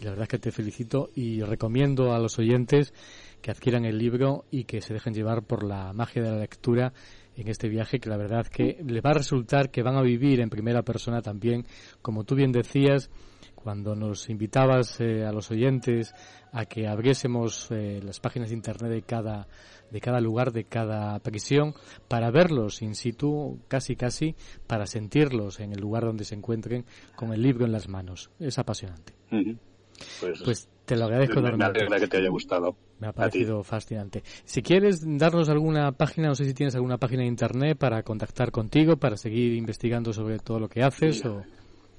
y la verdad es que te felicito y recomiendo a los oyentes que adquieran el libro y que se dejen llevar por la magia de la lectura en este viaje que la verdad que le va a resultar que van a vivir en primera persona también, como tú bien decías, cuando nos invitabas eh, a los oyentes a que abriésemos eh, las páginas de internet de cada de cada lugar, de cada prisión, para verlos in situ, casi casi, para sentirlos en el lugar donde se encuentren con el libro en las manos. Es apasionante. Pues, pues, te lo agradezco enormemente. Me que te haya gustado. Me ha parecido fascinante. Si quieres darnos alguna página, no sé si tienes alguna página de internet para contactar contigo, para seguir investigando sobre todo lo que haces o...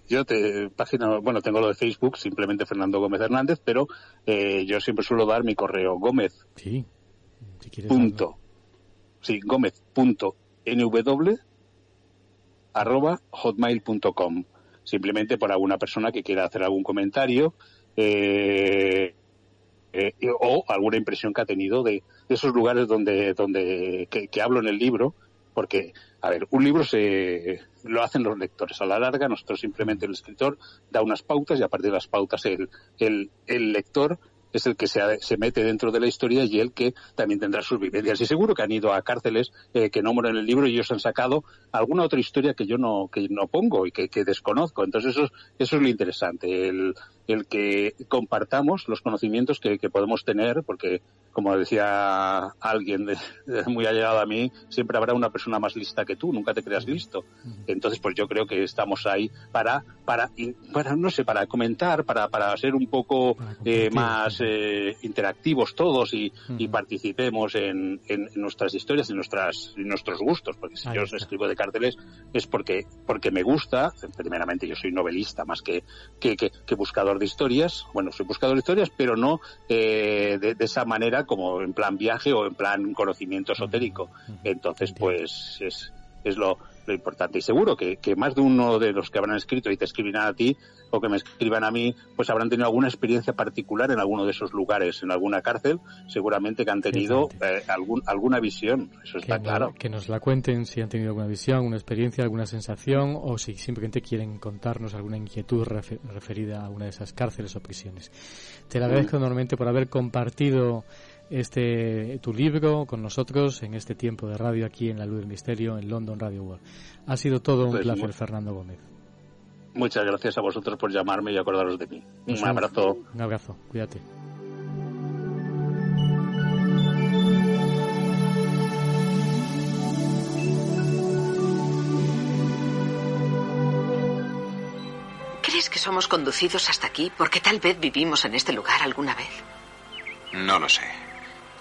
Yo te página, bueno, tengo lo de Facebook, simplemente Fernando Gómez Hernández, pero eh, yo siempre suelo dar mi correo Gómez. Sí. punto. Sí, Gómez punto nw arroba hotmail.com simplemente por alguna persona que quiera hacer algún comentario eh, eh, o alguna impresión que ha tenido de, esos lugares donde, donde que, hablo en el libro, porque, a ver, un libro se lo hacen los lectores. A la larga, nosotros simplemente el escritor da unas pautas y a partir de las pautas el, el, el lector es el que se, se, mete dentro de la historia y el que también tendrá sus vivencias. Y seguro que han ido a cárceles eh, que nombran en el libro y ellos han sacado alguna otra historia que yo no, que no pongo y que, que desconozco. Entonces eso, eso es lo interesante, el, el que compartamos los conocimientos que, que podemos tener, porque como decía alguien de, muy allegado a mí, siempre habrá una persona más lista que tú, nunca te creas listo. Entonces, pues yo creo que estamos ahí para, para, para no sé, para comentar, para, para ser un poco eh, más eh, interactivos todos y, y participemos en, en, nuestras historias y nuestras, en nuestros gustos, porque si yo os escribo de carteles es porque, porque me gusta, primeramente yo soy novelista más que, que, que, buscador de historias, bueno, soy buscador de historias, pero no eh, de, de esa manera como en plan viaje o en plan conocimiento esotérico. Entonces, pues es, es lo, lo importante. Y seguro que, que, más de uno de los que habrán escrito y te escribirán a ti o que me escriban a mí, pues habrán tenido alguna experiencia particular en alguno de esos lugares, en alguna cárcel, seguramente que han tenido eh, algún, alguna visión, eso está claro. que nos la cuenten si han tenido alguna visión, alguna experiencia, alguna sensación o si simplemente quieren contarnos alguna inquietud referida a una de esas cárceles o prisiones. Te lo agradezco enormemente por haber compartido este tu libro con nosotros en este tiempo de radio aquí en La Luz del Misterio en London Radio World. Ha sido todo un pues placer, Fernando Gómez. Muchas gracias a vosotros por llamarme y acordaros de mí. un abrazo. Un abrazo, cuídate. ¿Crees que somos conducidos hasta aquí porque tal vez vivimos en este lugar alguna vez? No lo sé.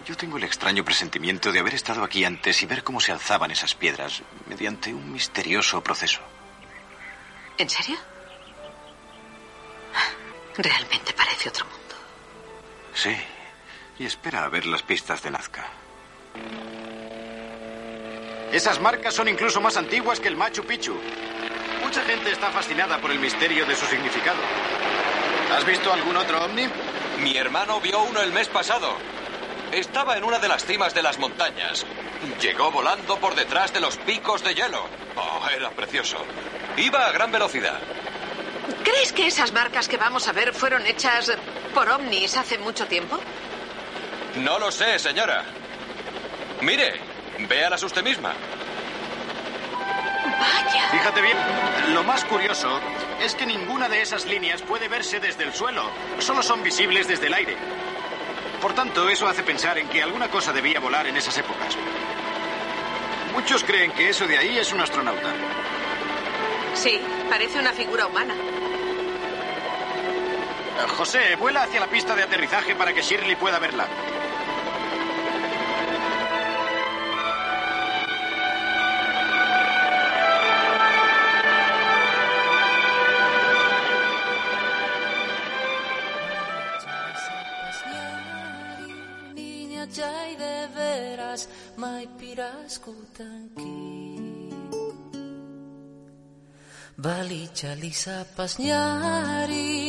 Yo tengo el extraño presentimiento de haber estado aquí antes y ver cómo se alzaban esas piedras mediante un misterioso proceso. ¿En serio? Realmente parece otro mundo. Sí. Y espera a ver las pistas de Nazca. Esas marcas son incluso más antiguas que el Machu Picchu. Mucha gente está fascinada por el misterio de su significado. ¿Has visto algún otro ovni? Mi hermano vio uno el mes pasado. Estaba en una de las cimas de las montañas. Llegó volando por detrás de los picos de hielo. Oh, era precioso. Iba a gran velocidad. ¿Crees que esas marcas que vamos a ver fueron hechas por ovnis hace mucho tiempo? No lo sé, señora. Mire, véalas usted misma. Vaya. Fíjate bien, lo más curioso es que ninguna de esas líneas puede verse desde el suelo. Solo son visibles desde el aire. Por tanto, eso hace pensar en que alguna cosa debía volar en esas épocas. Muchos creen que eso de ahí es un astronauta. Sí, parece una figura humana. José, vuela hacia la pista de aterrizaje para que Shirley pueda verla.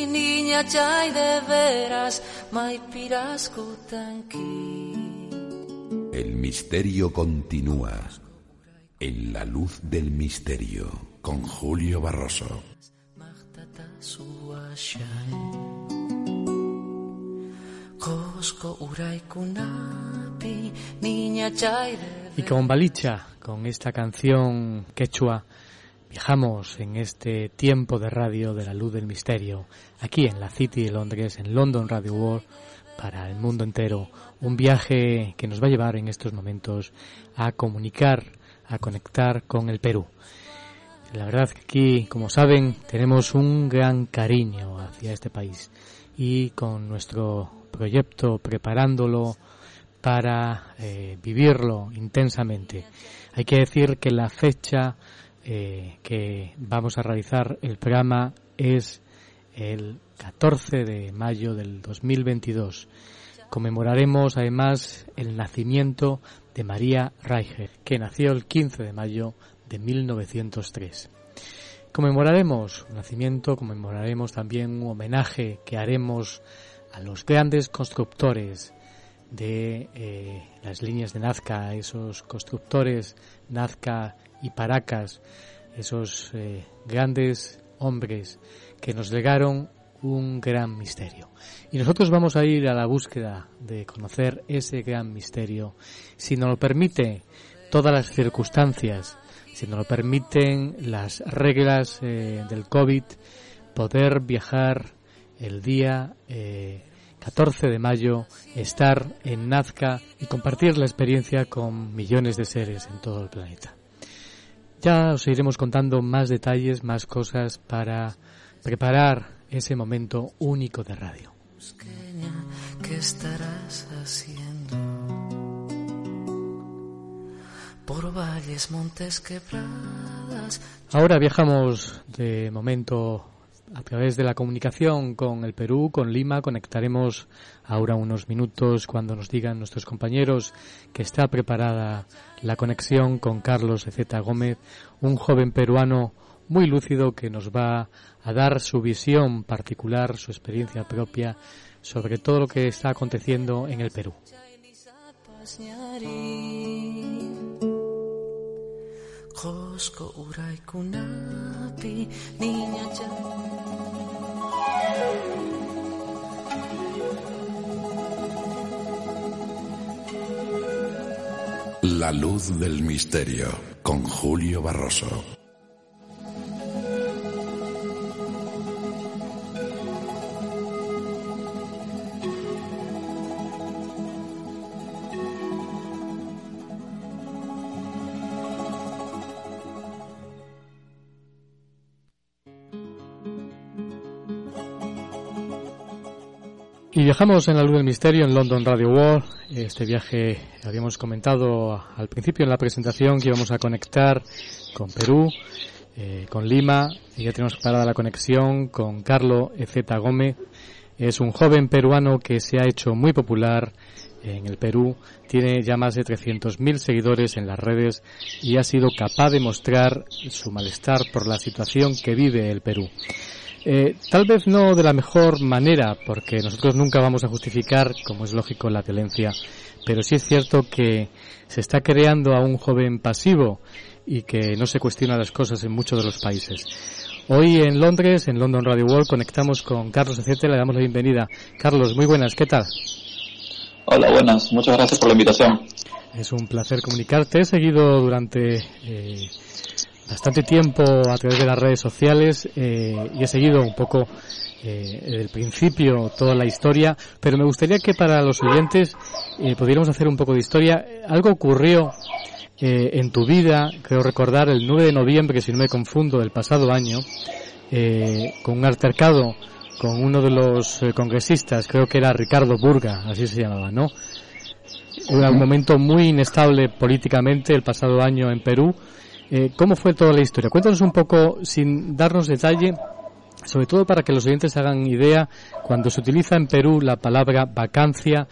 Niña de veras El misterio continúa. En la luz del misterio. Con Julio Barroso. Niña de Y con Balicha, con esta canción quechua, viajamos en este tiempo de radio de la luz del misterio, aquí en la City de Londres, en London Radio World, para el mundo entero. Un viaje que nos va a llevar en estos momentos a comunicar, a conectar con el Perú. La verdad que aquí, como saben, tenemos un gran cariño hacia este país y con nuestro proyecto preparándolo para eh, vivirlo intensamente. Hay que decir que la fecha eh, que vamos a realizar el programa es el 14 de mayo del 2022. Conmemoraremos además el nacimiento de María Reicher, que nació el 15 de mayo de 1903. Conmemoraremos su nacimiento, conmemoraremos también un homenaje que haremos a los grandes constructores de eh, las líneas de Nazca, esos constructores Nazca y Paracas, esos eh, grandes hombres que nos legaron un gran misterio. Y nosotros vamos a ir a la búsqueda de conocer ese gran misterio, si nos lo permite todas las circunstancias, si nos lo permiten las reglas eh, del COVID, poder viajar el día 14 de mayo, estar en Nazca y compartir la experiencia con millones de seres en todo el planeta. Ya os iremos contando más detalles, más cosas para preparar ese momento único de radio. Pequeña, ¿Qué estarás haciendo? Por valles, montes, quebradas Ahora viajamos de momento a través de la comunicación con el Perú, con Lima. Conectaremos ahora unos minutos cuando nos digan nuestros compañeros que está preparada la conexión con Carlos Ezeta Gómez, un joven peruano muy lúcido que nos va a dar su visión particular, su experiencia propia sobre todo lo que está aconteciendo en el Perú. La luz del misterio. Con Julio Barroso. Y viajamos en la luz del misterio en London Radio World. Este viaje habíamos comentado al principio en la presentación que íbamos a conectar con Perú, eh, con Lima, y ya tenemos preparada la conexión con Carlo Ezeta Gómez. Es un joven peruano que se ha hecho muy popular en el Perú, tiene ya más de 300.000 seguidores en las redes y ha sido capaz de mostrar su malestar por la situación que vive el Perú. Eh, tal vez no de la mejor manera, porque nosotros nunca vamos a justificar, como es lógico, la violencia, pero sí es cierto que se está creando a un joven pasivo y que no se cuestiona las cosas en muchos de los países. Hoy en Londres, en London Radio World, conectamos con Carlos Ecete, le damos la bienvenida. Carlos, muy buenas, ¿qué tal? Hola, buenas, muchas gracias por la invitación. Es un placer comunicarte. He seguido durante eh, bastante tiempo a través de las redes sociales eh, y he seguido un poco eh, desde el principio toda la historia, pero me gustaría que para los oyentes eh, pudiéramos hacer un poco de historia. Algo ocurrió eh, en tu vida, creo recordar, el 9 de noviembre, si no me confundo, del pasado año, eh, con un altercado con uno de los eh, congresistas, creo que era Ricardo Burga, así se llamaba, ¿no? Era un momento muy inestable políticamente el pasado año en Perú. Eh, ¿Cómo fue toda la historia? Cuéntanos un poco, sin darnos detalle, sobre todo para que los oyentes hagan idea, cuando se utiliza en Perú la palabra vacancia,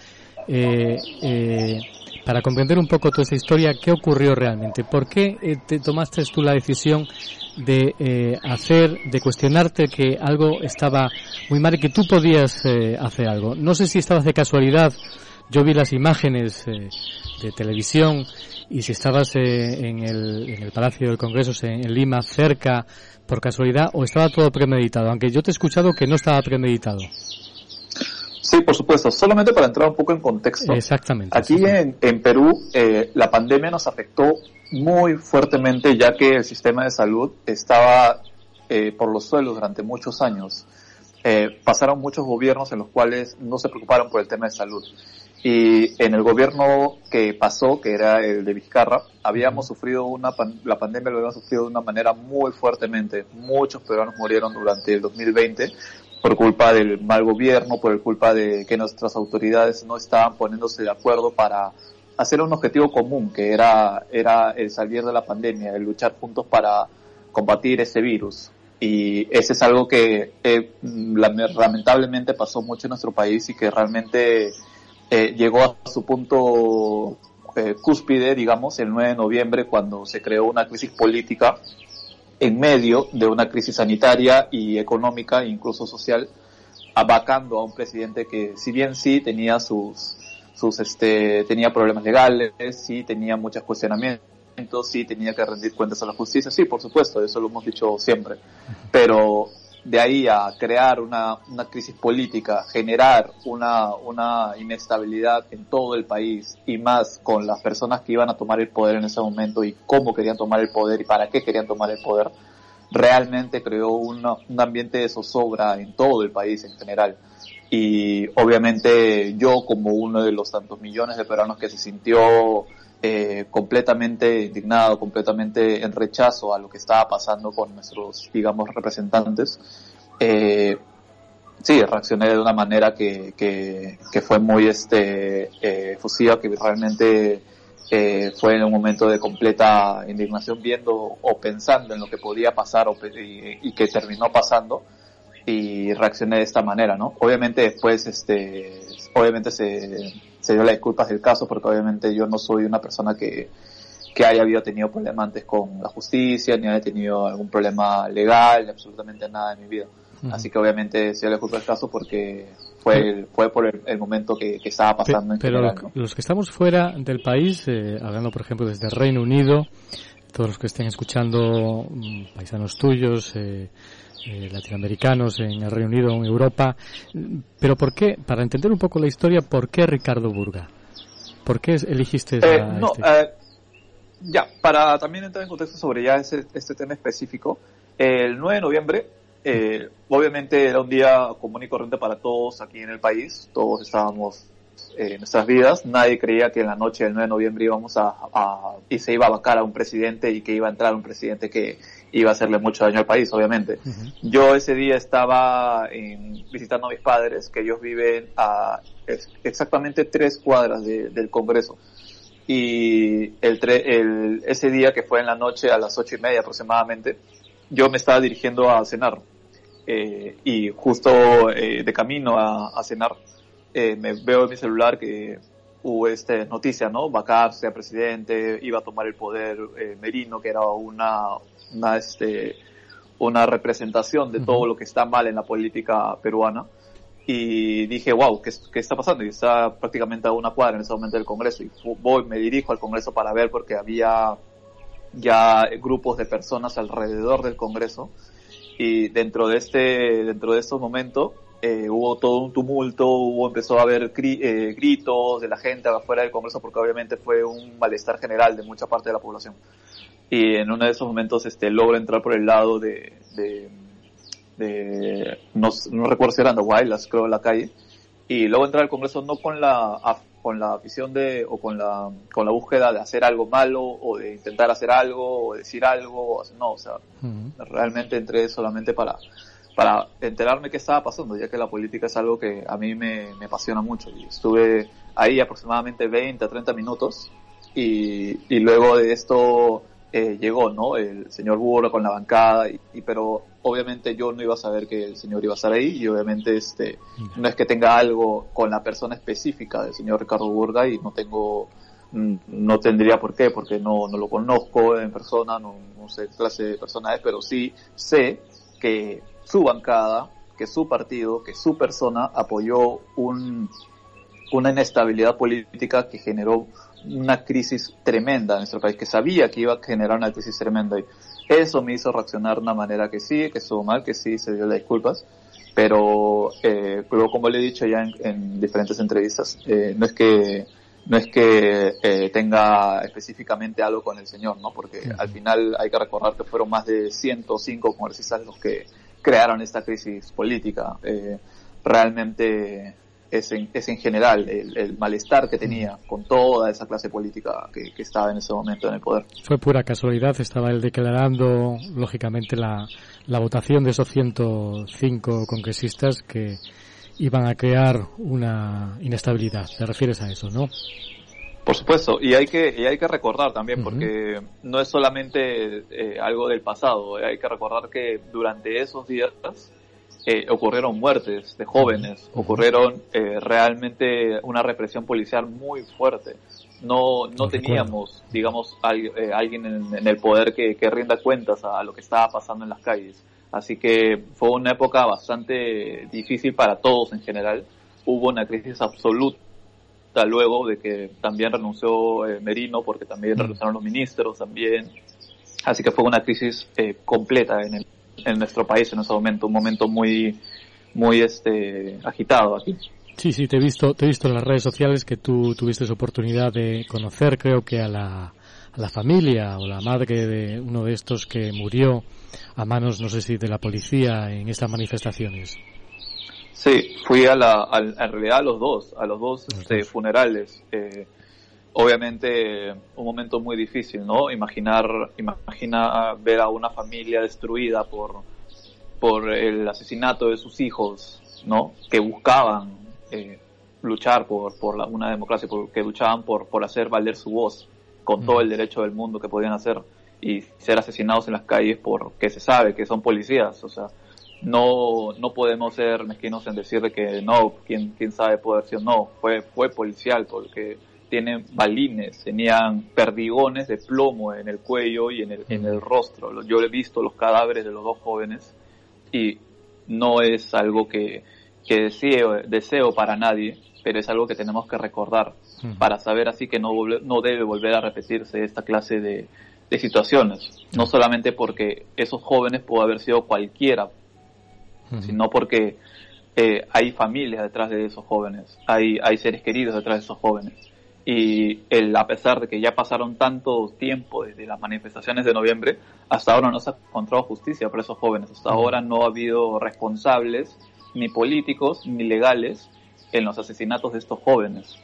eh, eh, para comprender un poco toda esa historia, ¿qué ocurrió realmente? ¿Por qué eh, te tomaste tú la decisión de eh, hacer, de cuestionarte que algo estaba muy mal y que tú podías eh, hacer algo? No sé si estabas de casualidad, yo vi las imágenes de televisión y si estabas eh, en, el, en el Palacio del Congreso en, en Lima cerca por casualidad o estaba todo premeditado, aunque yo te he escuchado que no estaba premeditado. Sí, por supuesto. Solamente para entrar un poco en contexto. Exactamente. Aquí en, en Perú eh, la pandemia nos afectó muy fuertemente ya que el sistema de salud estaba eh, por los suelos durante muchos años. Eh, pasaron muchos gobiernos en los cuales no se preocuparon por el tema de salud. Y en el gobierno que pasó, que era el de Vizcarra, habíamos sufrido una, pan- la pandemia lo habíamos sufrido de una manera muy fuertemente. Muchos peruanos murieron durante el 2020 por culpa del mal gobierno, por culpa de que nuestras autoridades no estaban poniéndose de acuerdo para hacer un objetivo común, que era, era el salir de la pandemia, el luchar juntos para combatir ese virus. Y ese es algo que eh, lame- lamentablemente pasó mucho en nuestro país y que realmente eh, llegó a su punto eh, cúspide, digamos, el 9 de noviembre, cuando se creó una crisis política en medio de una crisis sanitaria y económica incluso social, abacando a un presidente que, si bien sí tenía sus, sus este, tenía problemas legales, sí tenía muchos cuestionamientos, sí tenía que rendir cuentas a la justicia, sí, por supuesto, eso lo hemos dicho siempre, pero de ahí a crear una, una crisis política, generar una, una inestabilidad en todo el país y más con las personas que iban a tomar el poder en ese momento y cómo querían tomar el poder y para qué querían tomar el poder, realmente creó un ambiente de zozobra en todo el país en general. Y obviamente yo como uno de los tantos millones de peruanos que se sintió eh, completamente indignado, completamente en rechazo a lo que estaba pasando con nuestros, digamos, representantes, eh, sí, reaccioné de una manera que, que, que fue muy este, eh, fusiva, que realmente eh, fue en un momento de completa indignación viendo o pensando en lo que podía pasar o y, y que terminó pasando y reaccioné de esta manera, ¿no? Obviamente después, este, obviamente se, se dio las disculpas del caso porque obviamente yo no soy una persona que, que haya habido tenido problemas antes con la justicia, ni haya tenido algún problema legal, ni absolutamente nada en mi vida. Ujú. Así que obviamente se dio la disculpa del caso porque fue, el- fue por el, el momento que, que estaba Pe- pasando en Pero general, lo ¿no? los que estamos fuera del país, eh, hablando por ejemplo desde el Reino Unido, todos los que estén escuchando mm, paisanos tuyos, eh, eh, latinoamericanos en el Reino Unido, en Europa, pero ¿por qué? Para entender un poco la historia, ¿por qué Ricardo Burga? ¿Por qué eligiste Eh, a no, este? eh, ya, para también entrar en contexto sobre ya ese, este tema específico, el 9 de noviembre, eh, obviamente era un día común y corriente para todos aquí en el país, todos estábamos eh, en nuestras vidas, nadie creía que en la noche del 9 de noviembre íbamos a, a- y se iba a vacar a un presidente y que iba a entrar un presidente que iba a hacerle mucho daño al país, obviamente. Yo ese día estaba en- visitando a mis padres, que ellos viven a ex- exactamente tres cuadras de- del Congreso. Y el, tre- el- ese día que fue en la noche a las ocho y media aproximadamente, yo me estaba dirigiendo a cenar. Eh, y justo eh, de camino a, a cenar, eh, me veo en mi celular que hubo esta noticia, ¿no? Bacar sea presidente, iba a tomar el poder eh, Merino, que era una, una, este, una representación de todo lo que está mal en la política peruana. Y dije, wow, ¿qué, qué está pasando? Y está prácticamente a una cuadra en ese momento del Congreso. Y voy, me dirijo al Congreso para ver porque había ya grupos de personas alrededor del Congreso. Y dentro de este, dentro de estos momentos, eh, hubo todo un tumulto, hubo, empezó a haber cri- eh, gritos de la gente afuera del Congreso porque obviamente fue un malestar general de mucha parte de la población. Y en uno de esos momentos, este, logro entrar por el lado de, de, de no, no recuerdo si era Andahuaylas, creo, la calle. Y luego entrar al Congreso no con la, con la visión de, o con la, con la búsqueda de hacer algo malo, o de intentar hacer algo, o decir algo, no, o sea, realmente entré solamente para, para enterarme qué estaba pasando, ya que la política es algo que a mí me, me apasiona mucho. Y estuve ahí aproximadamente 20 a 30 minutos, y, y luego de esto eh, llegó, ¿no? El señor Burra con la bancada, y, pero obviamente yo no iba a saber que el señor iba a estar ahí y obviamente este no es que tenga algo con la persona específica del señor Ricardo Burga y no tengo mm, no tendría por qué porque no, no lo conozco en persona, no, no sé qué clase de persona es, pero sí sé que su bancada, que su partido, que su persona apoyó un, una inestabilidad política que generó una crisis tremenda en nuestro país, que sabía que iba a generar una crisis tremenda. Y eso me hizo reaccionar de una manera que sí, que estuvo mal, que sí, se dio las disculpas. Pero eh, luego, como le he dicho ya en, diferentes entrevistas, eh, no es que no es que eh, tenga específicamente algo con el señor, ¿no? Porque al final hay que recordar que fueron más de 105 congresistas los que crearon esta crisis política. Eh, realmente es en, es en general el, malestar que tenía con toda esa clase política que, estaba en ese momento en el poder. Fue pura casualidad, estaba él declarando, lógicamente, la, la votación de esos 105 congresistas que iban a crear una inestabilidad. ¿Te refieres a eso, no? Por supuesto, y hay que, y hay que recordar también, porque no es solamente eh, algo del pasado, hay que recordar que durante esos días eh, ocurrieron muertes de jóvenes, ocurrieron eh, realmente una represión policial muy fuerte. No, no teníamos, digamos, eh, alguien en, el poder que, que rinda cuentas a lo que estaba pasando en las calles. Así que fue una época bastante difícil para todos en general. Hubo una crisis absoluta luego de que también renunció Merino, porque también renunciaron los ministros también. Así que fue una crisis completa en el en nuestro país en ese momento, un momento muy, muy este, agitado aquí. Sí, sí, te he visto, te he visto en las redes sociales que tú tuviste oportunidad de conocer, creo que a la, a la familia o la madre de uno de estos que murió a manos, no sé si de la policía en estas manifestaciones. Sí, fui a la, en realidad a los dos, a los dos este, funerales. Eh, obviamente un momento muy difícil, ¿no? Imaginar, imagina ver a una familia destruida por, por el asesinato de sus hijos, ¿no? Que buscaban eh, luchar por, por la, una democracia, que luchaban por, por hacer valer su voz con todo el derecho del mundo que podían hacer y ser asesinados en las calles porque se sabe que son policías, o sea, no, no podemos ser mezquinos en decir que no, quién, quién sabe poder ser, no, fue, fue policial porque tienen balines, tenían perdigones de plomo en el cuello y en el, en el rostro. Yo he visto los cadáveres de los dos jóvenes y no es algo que, que deseo, deseo para nadie, pero es algo que tenemos que recordar para saber así que no, no debe volver a repetirse esta clase de, de situaciones. No solamente porque esos jóvenes pudo haber sido cualquiera, sino porque eh, hay familias detrás de esos jóvenes, hay, hay seres queridos detrás de esos jóvenes y el, a pesar de que ya pasaron tanto tiempo desde las manifestaciones de noviembre, hasta ahora no se ha encontrado justicia para esos jóvenes. Hasta ahora no ha habido responsables, ni políticos, ni legales, en los asesinatos de estos jóvenes.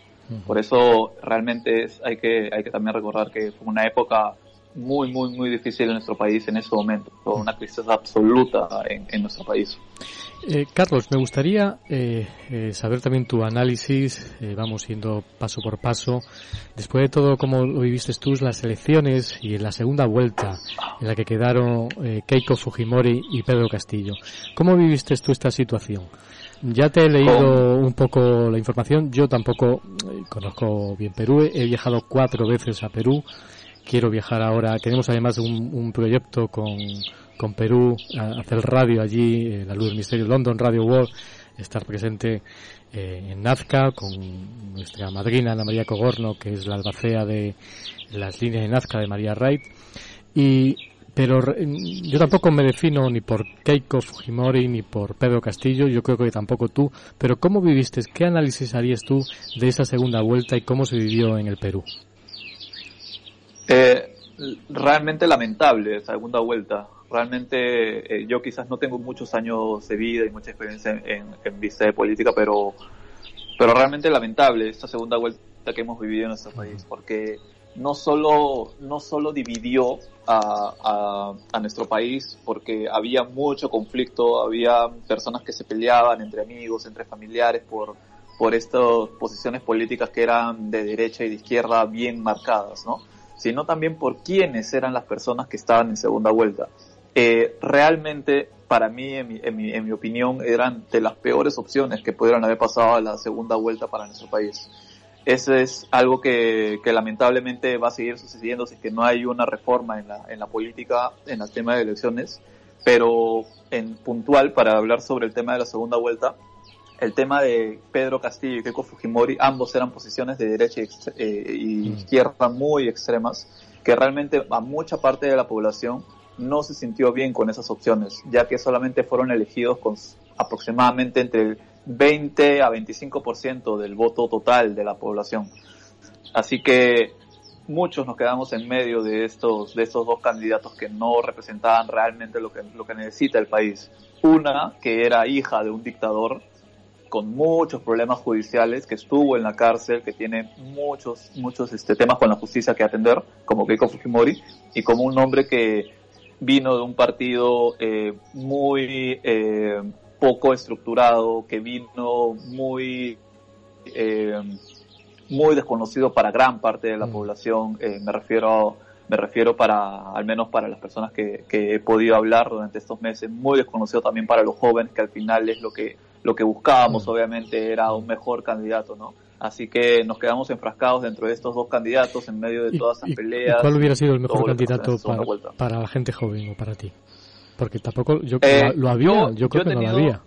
Por eso realmente es, hay, que, hay que también recordar que fue una época muy, muy, muy difícil en nuestro país en ese momento, una crisis absoluta en, nuestro país. Eh, Carlos, me gustaría eh, eh, saber también tu análisis, vamos yendo paso por paso, después de todo cómo lo viviste tú, las elecciones y en la segunda vuelta en la que quedaron Keiko Fujimori y Pedro Castillo. ¿Cómo viviste tú esta situación? Ya te he leído un poco la información, yo tampoco conozco bien Perú, he viajado cuatro veces a Perú, quiero viajar ahora. Tenemos además un, un proyecto con, con Perú, hacer radio allí, eh, la luz del misterio, London Radio World, estar presente eh, en Nazca con nuestra madrina Ana María Cogorno, que es la albacea de las líneas de Nazca de María Wright. Y, pero yo tampoco me defino ni por Keiko Fujimori ni por Pedro Castillo, yo creo que tampoco tú, pero ¿cómo viviste? ¿Qué análisis harías tú de esa segunda vuelta y cómo se vivió en el Perú? Eh, realmente lamentable segunda vuelta. Realmente eh, yo quizás no tengo muchos años de vida y mucha experiencia en, en, vista de política, pero pero realmente lamentable esta segunda vuelta que hemos vivido en nuestro país, porque no solo, no solo dividió a, a, nuestro país, porque había mucho conflicto, había personas que se peleaban entre amigos, entre familiares por, por estas posiciones políticas que eran de derecha y de izquierda bien marcadas, ¿no? Sino también por quiénes eran las personas que estaban en segunda vuelta. Eh, realmente, para mí en, mi, en, mi, en mi opinión, eran de las peores opciones que pudieron haber pasado a la segunda vuelta para nuestro país. Eso es algo que, que, lamentablemente va a seguir sucediendo si es que no hay una reforma en la, en la política, en el tema de elecciones. Pero en puntual, para hablar sobre el tema de la segunda vuelta, el tema de Pedro Castillo y Keiko Fujimori, ambos eran posiciones de derecha y, eh, y mm. izquierda muy extremas, que realmente a mucha parte de la población no se sintió bien con esas opciones, ya que solamente fueron elegidos con aproximadamente entre 20 a 25% del voto total de la población. Así que muchos nos quedamos en medio de estos, de estos dos candidatos que no representaban realmente lo que, lo que necesita el país. Una que era hija de un dictador con muchos problemas judiciales, que estuvo en la cárcel, que tiene muchos, muchos este, temas con la justicia que atender, como Keiko Fujimori, y como un hombre que vino de un partido eh, muy eh, poco estructurado, que vino muy, eh, muy desconocido para gran parte de la mm. población. Eh, me refiero, me refiero para, al menos para las personas que, que, he podido hablar durante estos meses, muy desconocido también para los jóvenes, que al final es lo que, lo que buscábamos, mm. obviamente, era un mejor candidato, ¿no? Así que nos quedamos enfrascados dentro de estos dos candidatos en medio de todas esas peleas. ¿Cuál hubiera sido el mejor candidato para, para, la gente joven o para ti? Porque tampoco, yo eh, lo, había, yo, creo que no lo había.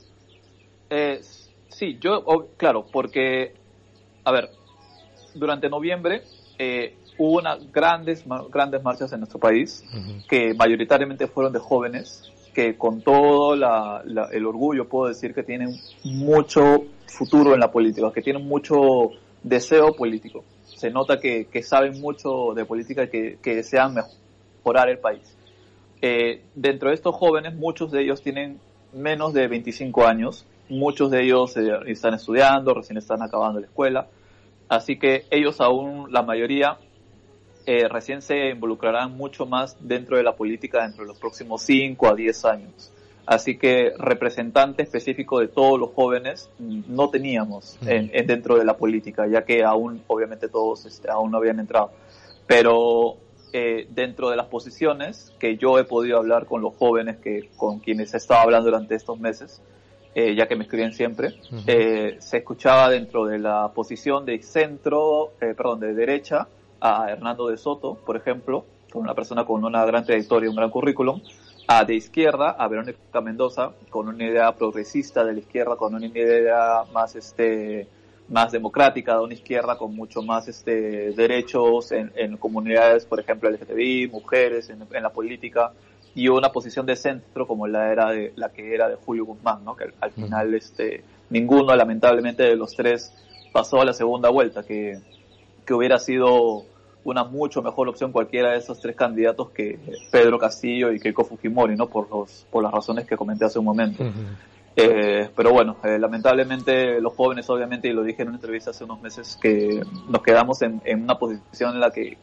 Eh, sí, yo, claro, porque, a ver, durante noviembre eh, hubo unas grandes, grandes marchas en nuestro país, que mayoritariamente fueron de jóvenes, que con todo el orgullo puedo decir que tienen mucho futuro en la política, que tienen mucho deseo político. Se nota que, que saben mucho de política y que, que desean mejorar el país. Eh, dentro de estos jóvenes, muchos de ellos tienen menos de 25 años, muchos de ellos eh, están estudiando, recién están acabando la escuela, así que ellos aún, la mayoría, eh, recién se involucrarán mucho más dentro de la política dentro de los próximos 5 a 10 años. Así que representante específico de todos los jóvenes no teníamos en, dentro de la política, ya que aún, obviamente todos este, aún no habían entrado. Pero eh, dentro de las posiciones que yo he podido hablar con los jóvenes que con quienes he estado hablando durante estos meses, eh, ya que me escriben siempre, eh, se escuchaba dentro de la posición de centro, perdón, de derecha a Hernando de Soto, por ejemplo, con una persona con una gran trayectoria, un gran currículum, a de izquierda a Verónica Mendoza con una idea progresista de la izquierda, con una idea más este más democrática, de una izquierda con mucho más este, derechos en, en comunidades, por ejemplo, LGTBI, mujeres, en, en, la política, y una posición de centro como la era de la que era de Julio Guzmán, ¿no? que al, final este, ninguno, lamentablemente, de los tres pasó a la segunda vuelta, que, que hubiera sido una mucho mejor opción cualquiera de esos tres candidatos que Pedro Castillo y Keiko Fujimori, ¿no? Por los, por las razones que comenté hace un momento. Eh, pero bueno, eh, lamentablemente los jóvenes, obviamente, y lo dije en una entrevista hace unos meses, que nos quedamos en, en, una posición en la que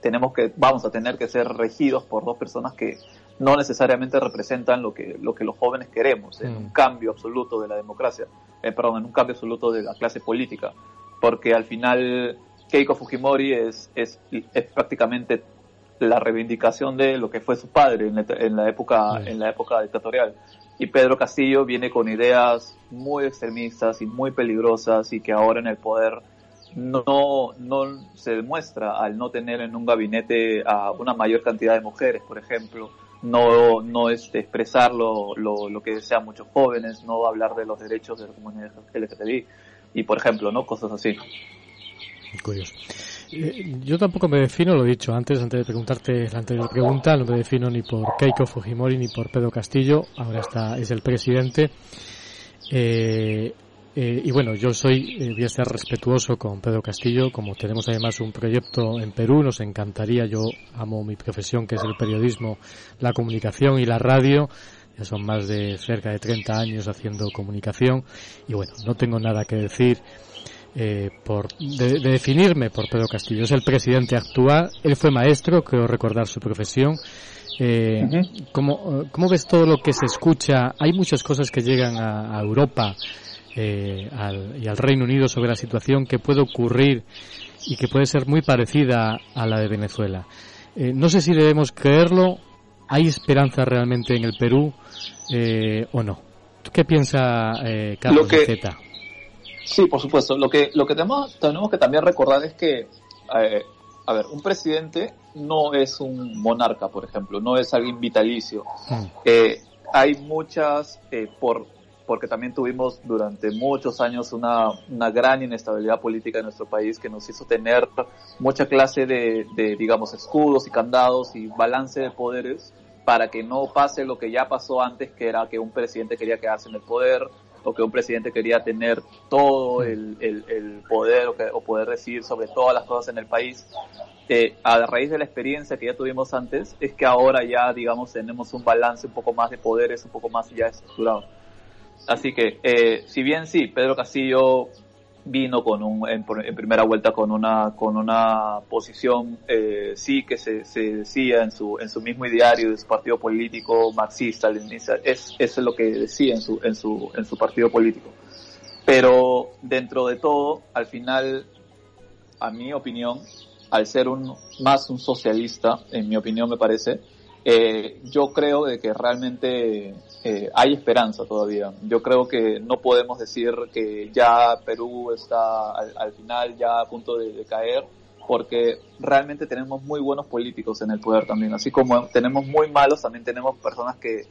tenemos que, vamos a tener que ser regidos por dos personas que no necesariamente representan lo que, lo que los jóvenes queremos, en un mm. cambio absoluto de la democracia, eh, perdón, en un cambio absoluto de la clase política, porque al final Keiko Fujimori es, es, es prácticamente la reivindicación de lo que fue su padre en la, en la época, en la época dictatorial y Pedro Castillo viene con ideas muy extremistas y muy peligrosas y que ahora en el poder no, no se demuestra al no tener en un gabinete a una mayor cantidad de mujeres, por ejemplo, no, no este, expresar lo, lo, lo que desean muchos jóvenes, no hablar de los derechos de la comunidad LGTBI y, por ejemplo, ¿no? Cosas así. Curioso. Eh, yo tampoco me defino, lo he dicho antes, antes de preguntarte la anterior pregunta, no me defino ni por Keiko Fujimori ni por Pedro Castillo, ahora está, es el presidente. Eh, eh, y bueno, yo soy, eh, voy a estar respetuoso con Pedro Castillo, como tenemos además un proyecto en Perú, nos encantaría, yo amo mi profesión que es el periodismo, la comunicación y la radio, ya son más de cerca de 30 años haciendo comunicación y bueno, no tengo nada que decir eh, por de, definirme por Pedro Castillo. Es el presidente actual, él fue maestro, creo recordar su profesión. Eh, ¿cómo, ¿cómo, ves todo lo que se escucha? Hay muchas cosas que llegan a, Europa eh, al, y al Reino Unido sobre la situación que puede ocurrir y que puede ser muy parecida a la de Venezuela. Eh, no sé si debemos creerlo. ¿Hay esperanza realmente en el Perú eh, o no? ¿Qué piensa eh, Carlos Zeta? Sí, por supuesto. Lo que, lo que tenemos, tenemos que también recordar es que, eh, a ver, un presidente no es un monarca, por ejemplo, no es alguien vitalicio. Hmm. Eh, hay muchas, eh, por, porque también tuvimos durante muchos años una, una gran inestabilidad política en nuestro país que nos hizo tener mucha clase de, de, digamos, escudos y candados y balance de poderes para que no pase lo que ya pasó antes, que era que un presidente quería quedarse en el poder, o que un presidente quería tener todo el, el, poder o, poder decidir sobre todas las cosas en el país. Eh, a raíz de la experiencia que ya tuvimos antes, es que ahora ya, digamos, tenemos un balance un poco más de poderes, un poco más ya estructurado. Así que, eh, si bien sí, Pedro Castillo vino con un, en, primera vuelta con una, con una posición, eh, sí que se, se, decía en su, en su mismo ideario de su partido político marxista, leninista, es, es lo que decía en su, en su, en su partido político. Pero dentro de todo, al final, a mi opinión, al ser un, más un socialista, en mi opinión me parece, eh, yo creo de que realmente eh, hay esperanza todavía. Yo creo que no podemos decir que ya Perú está al, final ya a punto de, caer, porque realmente tenemos muy buenos políticos en el poder también. Así como tenemos muy malos, también tenemos personas que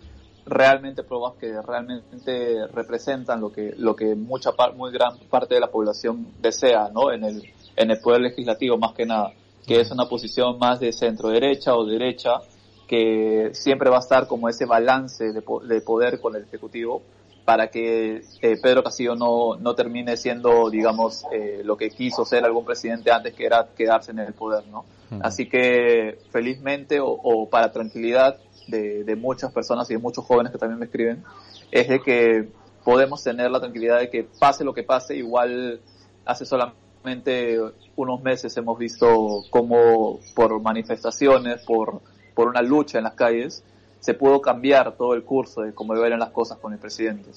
realmente pruebas que realmente representan lo que lo que mucha muy gran parte de la población desea, ¿no? En el en el poder legislativo más que nada, que es una posición más de centro derecha o derecha que siempre va a estar como ese balance de, de poder con el Ejecutivo para que eh, Pedro Castillo no, no termine siendo, digamos, eh, lo que quiso ser algún presidente antes, que era quedarse en el poder, ¿no? Así que, felizmente, o, o para tranquilidad de, de, muchas personas y de muchos jóvenes que también me escriben, es de que podemos tener la tranquilidad de que pase lo que pase, igual hace solamente unos meses hemos visto como por manifestaciones, por por una lucha en las calles, se pudo cambiar todo el curso de cómo eran las cosas con el presidente.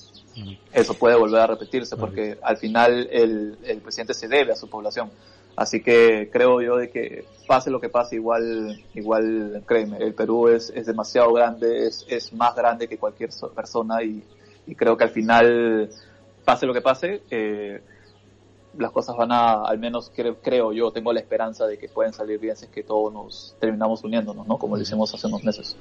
Eso puede volver a repetirse porque al final el, el, presidente se debe a su población. Así que creo yo de que pase lo que pase, igual, igual créeme, el Perú es, es demasiado grande, es, es más grande que cualquier persona y, y creo que al final, pase lo que pase, eh, las cosas van a, al menos creo, yo, tengo la esperanza de que pueden salir bien si es que todos nos terminamos uniéndonos, ¿no? Como lo hicimos hace unos meses.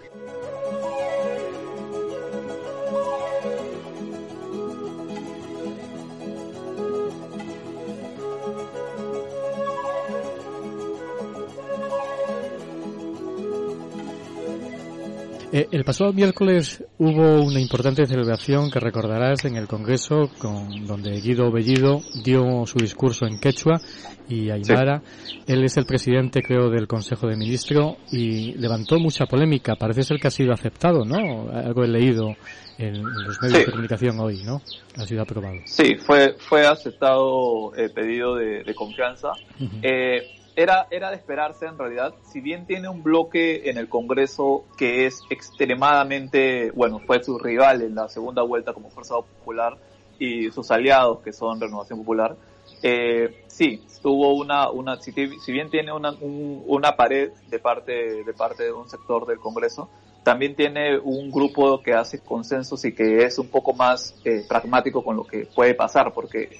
Eh, el pasado miércoles hubo una importante celebración que recordarás en el Congreso, con, donde Guido Bellido dio su discurso en quechua y aymara. Él es el presidente, creo, del Consejo de Ministros y levantó mucha polémica. Parece ser que ha sido aceptado, ¿no? Algo he leído en, los medios de comunicación hoy, ¿no? Ha sido aprobado. Sí, fue, fue aceptado el pedido de, confianza era, era de esperarse en realidad, si bien tiene un bloque en el Congreso que es extremadamente, bueno, fue su rival en la segunda vuelta como Fuerza Popular y sus aliados que son Renovación Popular, eh, sí, tuvo una, una si, bien tiene una, una pared de parte, de parte de un sector del Congreso, también tiene un grupo que hace consensos y que es un poco más eh, pragmático con lo que puede pasar, porque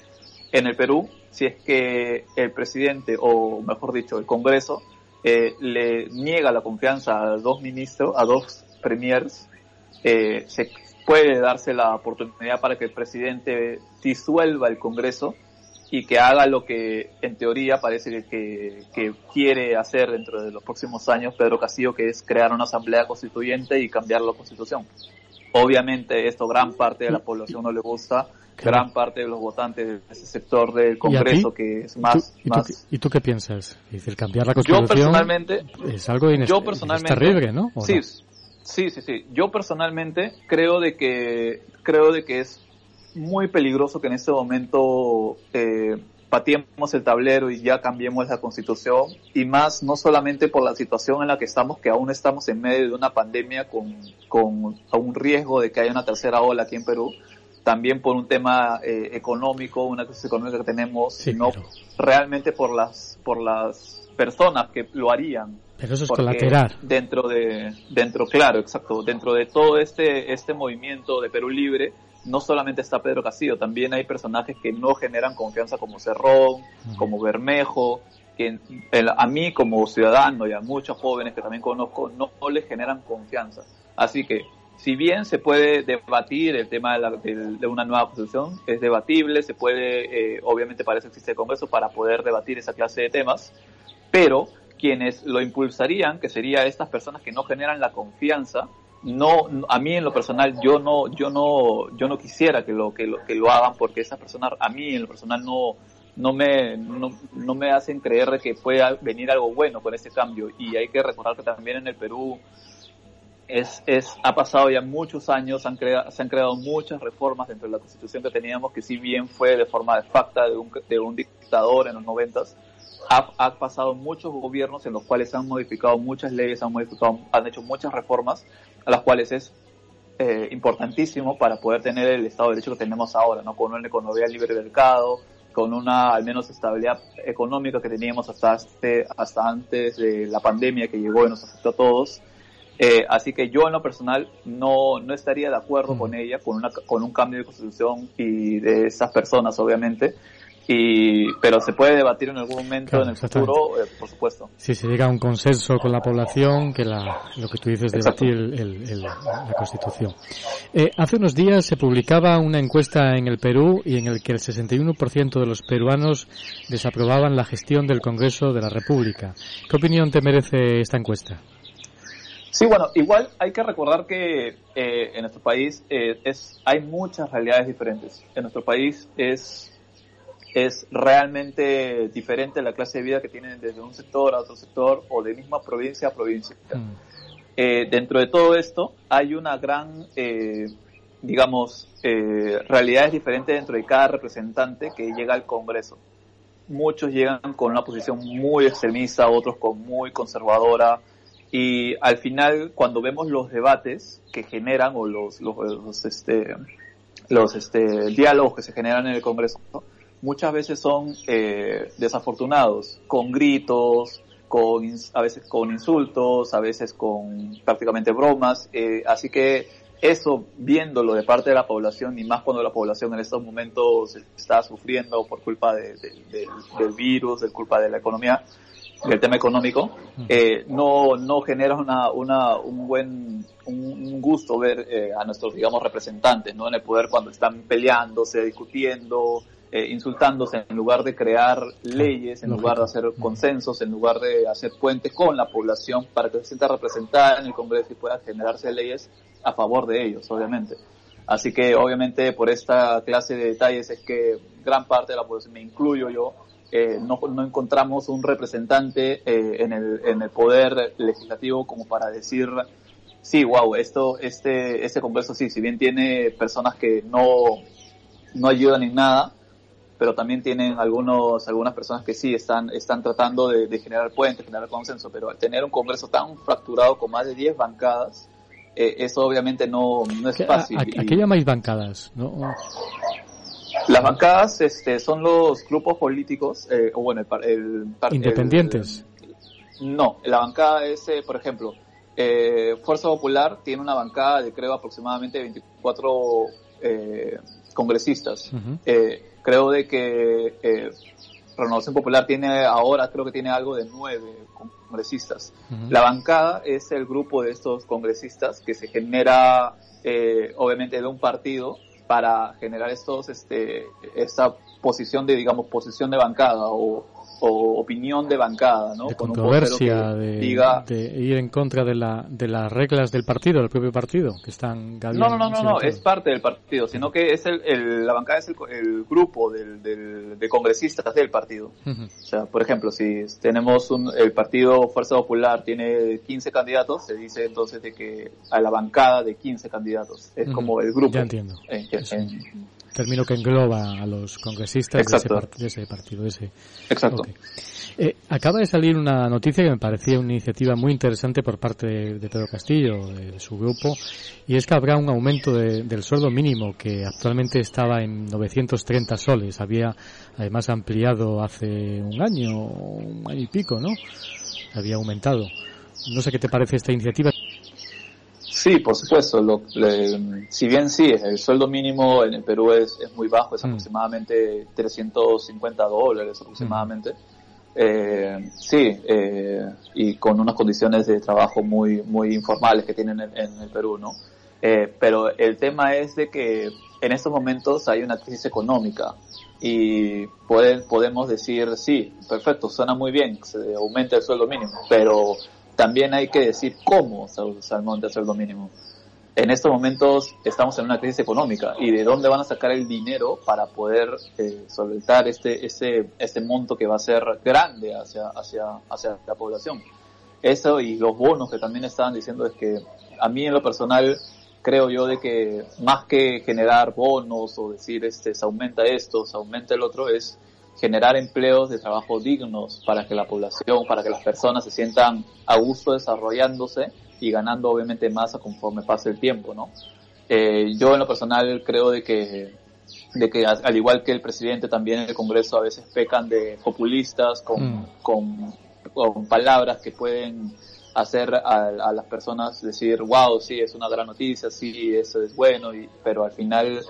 en el Perú si es que el presidente, o mejor dicho, el Congreso, eh, le niega la confianza a dos ministros, a dos premiers, eh, se puede darse la oportunidad para que el presidente disuelva el Congreso y que haga lo que en teoría parece que, que, quiere hacer dentro de los próximos años Pedro Castillo, que es crear una asamblea constituyente y cambiar la constitución. Obviamente esto gran parte de la población no le gusta, gran parte de los votantes de ese sector del Congreso que es más ¿Y tú, ¿Y tú, qué piensas? cambiar la Constitución yo personalmente, es algo yo personalmente, terrible, ¿no? Sí, Sí, sí, sí. Yo personalmente creo de que creo de que es muy peligroso que en este momento eh, pateemos el tablero y ya cambiemos la constitución y más no solamente por la situación en la que estamos, que aún estamos en medio de una pandemia con, con un riesgo de que haya una tercera ola aquí en Perú, también por un tema eh, económico, una crisis económica que tenemos, sino realmente por las por las personas que lo harían. Pero eso es colateral. Dentro de, dentro, claro, exacto, dentro de todo este, este movimiento de Perú Libre, no solamente está Pedro Castillo, también hay personajes que no generan confianza como Cerrón, como Bermejo, que a mí como ciudadano y a muchos jóvenes que también conozco no, no les generan confianza. Así que si bien se puede debatir el tema de, una nueva constitución, es debatible, se puede, eh, obviamente para eso existe el Congreso, para poder debatir esa clase de temas, pero quienes lo impulsarían, que serían estas personas que no generan la confianza, no, a mí en lo personal yo no, yo no, yo no quisiera que lo, que lo, que lo hagan porque esas personas a mí en lo personal no, no me, no, no me hacen creer que pueda venir algo bueno con ese cambio. Y hay que recordar que también en el Perú es, es, ha pasado ya muchos años, han se han creado muchas reformas dentro de la constitución que teníamos, que si bien fue de forma de facta de un, de un dictador en los noventas, ha, ha, pasado muchos gobiernos en los cuales han modificado muchas leyes, han modificado, han hecho muchas reformas, a las cuales es eh, importantísimo para poder tener el Estado de Derecho que tenemos ahora, ¿no? Con una economía libre de mercado, con una al menos estabilidad económica que teníamos hasta, este, hasta antes de la pandemia que llegó y nos afectó a todos eh, así que yo en lo personal no, no estaría de acuerdo con ella, con, una, con un cambio de constitución y de esas personas, obviamente. Y, pero se puede debatir en algún momento en el futuro, eh, por supuesto. Si se llega a un consenso con la población, que la, lo que tú dices, debatir el, el, la Constitución. Eh, hace unos días se publicaba una encuesta en el Perú y en el que el 61% de los peruanos desaprobaban la gestión del Congreso de la República. ¿Qué opinión te merece esta encuesta? Sí, bueno, igual hay que recordar que eh, en nuestro país eh, es, hay muchas realidades diferentes. En nuestro país es, es realmente diferente la clase de vida que tienen desde un sector a otro sector o de misma provincia a provincia. Mm. Eh, dentro de todo esto hay una gran, digamos, realidades diferentes dentro de cada representante que llega al Congreso. Muchos llegan con una posición muy extremista, otros con muy conservadora, y al final, cuando vemos los debates que generan o los, los, este, los este, diálogos que se generan en el Congreso, muchas veces son eh, desafortunados, con gritos, con, a veces con insultos, a veces con prácticamente bromas. Eh, así que eso, viéndolo de parte de la población, y más cuando la población en estos momentos está sufriendo por culpa de, del virus, de culpa de la economía, del tema económico, eh, no, no genera una, una, un buen un, gusto ver eh, a nuestros, digamos, representantes, ¿no? En el poder cuando están peleándose, discutiendo, eh, insultándose, en lugar de crear leyes, en lugar de hacer consensos, en lugar de hacer puentes con la población para que se sienta representada en el Congreso y pueda generarse leyes a favor de ellos, obviamente. Así que, obviamente, por esta clase de detalles es que gran parte de la población, me incluyo yo, eh, no, no, encontramos un representante eh, en, el, en el poder legislativo como para decir, sí, wow, esto, este, este Congreso sí, si bien tiene personas que no, no ayudan en nada, pero también tienen algunos, algunas personas que sí están, están tratando de, de generar puentes, generar consenso, pero al tener un Congreso tan fracturado con más de 10 bancadas, eh, eso obviamente no, no es fácil. ¿A, qué llamáis bancadas? ¿No? Las bancadas este, son los grupos políticos, eh, o bueno, el, Independientes. no, la bancada es, eh, por ejemplo, eh, Fuerza Popular tiene una bancada de creo aproximadamente 24 eh, congresistas. eh, creo de que eh, Renovación Popular tiene ahora, creo que tiene algo de nueve congresistas. La bancada es el grupo de estos congresistas que se genera, eh, obviamente, de un partido para generar estos, este, esta posición de, digamos, posición de bancada o, o opinión de bancada, ¿no? De Con un controversia, de, diga de ir en contra de, la, de las reglas del partido, del propio partido, que están No, no, no, no, no, es parte del partido, sino que es el, el- la bancada es el, el grupo del, del- de congresistas del partido. O sea, por ejemplo, si tenemos un, el partido Fuerza Popular tiene 15 candidatos, se dice entonces de que a la bancada de 15 candidatos. Es como el grupo. ya entiendo. En- en- término que engloba a los congresistas de ese, de ese partido. de ese. Exacto. Eh, acaba de salir una noticia que me parecía una iniciativa muy interesante por parte de, de Pedro Castillo, de, su grupo, y es que habrá un aumento de- del sueldo mínimo que actualmente estaba en 930 soles. Había además ampliado hace un año, un año y pico, ¿no? Había aumentado. No sé qué te parece esta iniciativa. Sí, por supuesto. Lo- le- si bien sí, el sueldo mínimo en el Perú es, es muy bajo, Mm. es aproximadamente 350 dólares aproximadamente. Eh, sí, eh, y con unas condiciones de trabajo muy, muy informales que tienen en, en el Perú, ¿no? Eh, pero el tema es de que en estos momentos hay una crisis económica y puede- podemos decir, sí, perfecto, suena muy bien, se aumenta el sueldo mínimo, pero también hay que decir cómo se aumenta el sueldo mínimo. En estos momentos estamos en una crisis económica y de dónde van a sacar el dinero para poder eh, solventar este, este, este monto que va a ser grande hacia, hacia, hacia la población. Eso y los bonos que también estaban diciendo es que a mí en lo personal creo yo de que más que generar bonos o decir este se aumenta esto, se aumenta el otro es generar empleos de trabajo dignos para que la población, para que las personas se sientan a gusto desarrollándose y ganando obviamente más a conforme pase el tiempo, ¿no? Eh, yo en lo personal creo de que de que al igual que el presidente también en el Congreso a veces pecan de populistas con, Mm. con, con palabras que pueden hacer a, a las personas decir, wow, sí, es una gran noticia, sí, eso es bueno, y, pero al final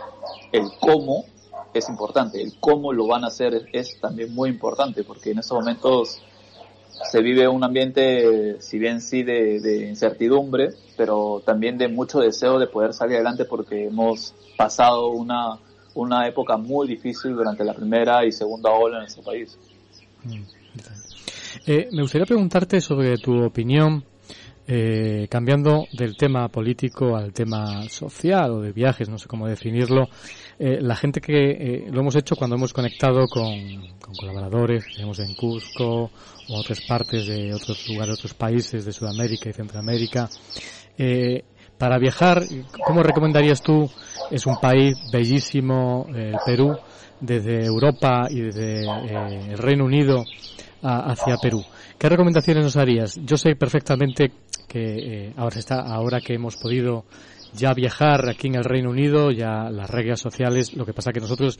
el cómo es importante, el cómo lo van a hacer es, también muy importante, porque en estos momentos se vive un ambiente, si bien sí, de, de incertidumbre, pero también de mucho deseo de poder salir adelante porque hemos pasado una, una época muy difícil durante la primera y segunda ola en nuestro país. Eh, me gustaría preguntarte sobre tu opinión, eh, cambiando del tema político al tema social o de viajes, no sé cómo definirlo. Eh, la gente que eh, lo hemos hecho cuando hemos conectado con, con colaboradores, tenemos en Cusco o otras partes de otros lugares, otros países de Sudamérica y Centroamérica. Eh, para viajar, ¿cómo recomendarías tú? Es un país bellísimo, eh, el Perú, desde Europa y desde el Reino Unido a- hacia Perú. ¿Qué recomendaciones nos harías? Yo sé perfectamente que ahora está, ahora que hemos podido ya viajar aquí en el Reino Unido, ya las reglas sociales, lo que pasa que nosotros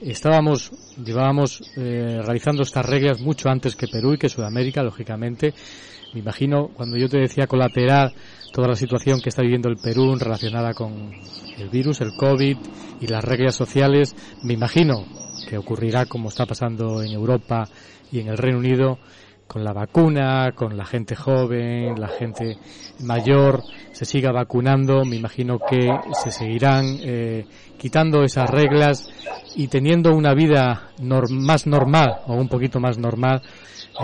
estábamos, llevábamos eh, realizando estas reglas mucho antes que Perú y que Sudamérica, lógicamente. Me imagino cuando yo te decía colateral toda la situación que está viviendo el Perú relacionada con el virus, el COVID y las reglas sociales, me imagino que ocurrirá como está pasando en Europa y en el Reino Unido con la vacuna, con la gente joven, la gente mayor, se siga vacunando, me imagino que se seguirán eh, quitando esas reglas y teniendo una vida más normal o un poquito más normal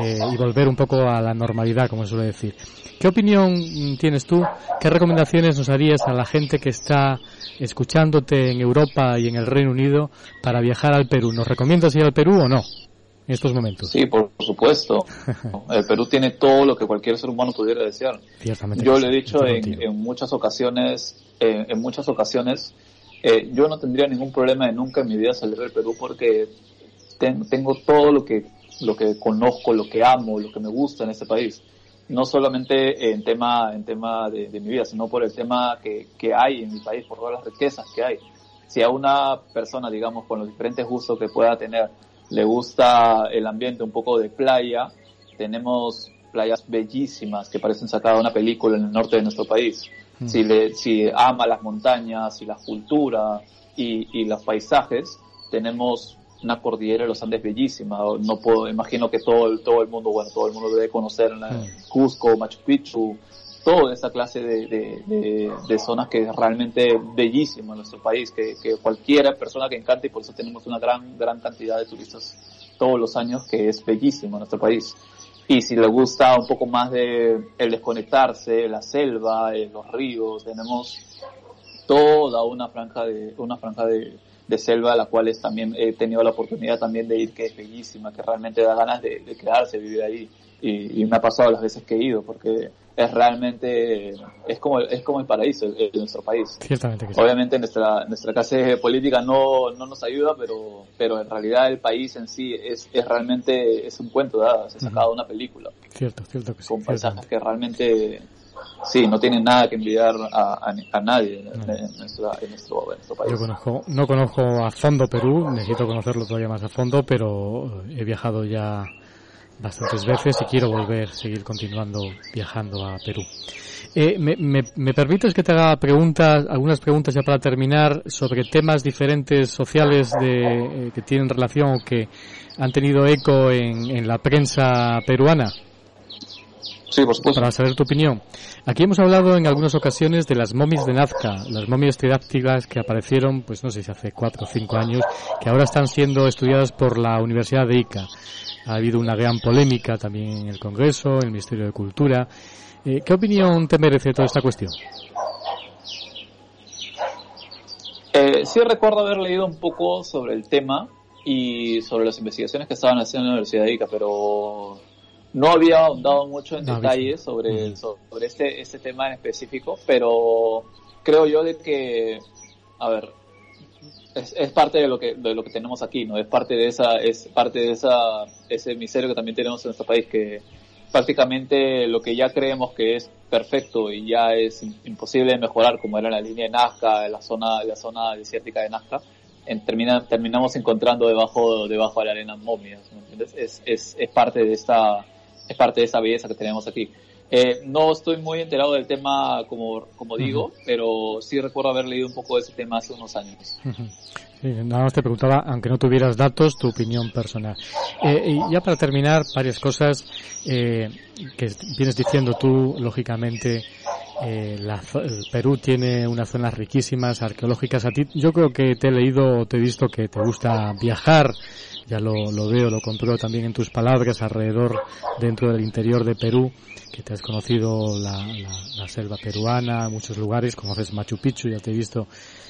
eh, y volver un poco a la normalidad, como se suele decir. ¿Qué opinión mm, tienes tú? ¿Qué recomendaciones nos harías a la gente que está escuchándote en Europa y en el Reino Unido para viajar al Perú? ¿Nos recomiendas ir al Perú o no? En estos momentos. Sí, por supuesto. El Perú tiene todo lo que cualquier ser humano pudiera desear. Ciertamente Yo le he dicho en, en muchas ocasiones, eh, en muchas ocasiones, eh, yo no tendría ningún problema de nunca en mi vida salir del Perú porque ten- tengo todo lo que, lo que conozco, lo que amo, lo que me gusta en este país. No solamente en tema, en tema de, de mi vida, sino por el tema que, que hay en mi país, por todas las riquezas que hay. Si a una persona, digamos, con los diferentes gustos que pueda tener, le gusta el ambiente un poco de playa, tenemos playas bellísimas que parecen sacadas de una película en el norte de nuestro país. Mm. Si, le, si ama las montañas y la cultura y, y los paisajes, tenemos una cordillera de los Andes bellísima. No puedo, imagino que todo el, todo el mundo, bueno, todo el mundo debe conocer la- Mm. Cusco, Machu Picchu, toda esa clase de, de, de- de zonas que es realmente bellísimo en nuestro país, que, que cualquiera persona que encante y por eso tenemos una gran, gran cantidad de turistas todos los años, que es bellísimo en nuestro país. Y si le gusta un poco más de el desconectarse, la selva, eh, los ríos, tenemos toda una franja de, una franja de, de selva a la cual también he tenido la oportunidad también de ir, que es bellísima, que realmente da ganas de, quedarse, vivir ahí. Y, me ha pasado las veces que he ido, porque es realmente, es como, es como el paraíso de nuestro país. Ciertamente Obviamente nuestra, nuestra clase política no, no nos ayuda, pero, pero en realidad el país en sí es, es realmente, es un cuento de se ha sacado una película. Cierto, cierto que sí. Con paisajes que realmente Sí, no tienen nada que envidiar a, a, nadie en, nuestro, país. Yo conozco, no conozco a fondo Perú, necesito conocerlo todavía más a fondo, pero he viajado ya bastantes veces y quiero volver, seguir continuando viajando a Perú. Eh, me, me, me, permites que te haga preguntas, algunas preguntas ya para terminar sobre temas diferentes sociales de, eh, que tienen relación o que han tenido eco en, en la prensa peruana? Sí, por supuesto. Para saber tu opinión. Aquí hemos hablado en algunas ocasiones de las momias de Nazca, las momias tridáctilas que aparecieron, pues no sé si hace cuatro o cinco años, que ahora están siendo estudiadas por la Universidad de Ica. Ha habido una gran polémica también en el Congreso, en el Ministerio de Cultura. Eh, ¿Qué opinión te merece toda esta cuestión? Eh, sí recuerdo haber leído un poco sobre el tema y sobre las investigaciones que estaban haciendo en la Universidad de Ica, pero no había ahondado mucho en detalles sobre, sobre este, este tema en específico, pero creo yo de que, a ver, es, es, parte de lo que de lo que tenemos aquí, ¿no? Es parte de esa es parte de esa ese miserio que también tenemos en nuestro país que prácticamente lo que ya creemos que es perfecto y ya es imposible de mejorar como era la línea de Nazca, la zona la zona desértica de Nazca, en, termina, terminamos encontrando debajo debajo de la arena momias, Es, es, es parte de esta es parte de esa belleza que tenemos aquí. Eh, no estoy muy enterado del tema, como, como digo, pero sí recuerdo haber leído un poco de ese tema hace unos años. Nada más te preguntaba, aunque no tuvieras datos, tu opinión personal. Eh, y ya para terminar, varias cosas eh, que vienes diciendo tú, lógicamente, la, el Perú tiene unas zonas riquísimas, arqueológicas. A ti, yo creo que te he leído, te he visto que te gusta viajar, ya lo, veo, lo compruebo también en tus palabras alrededor, dentro del interior de Perú, que te has conocido la, la, selva peruana, muchos lugares, conoces Machu Picchu, ya te he visto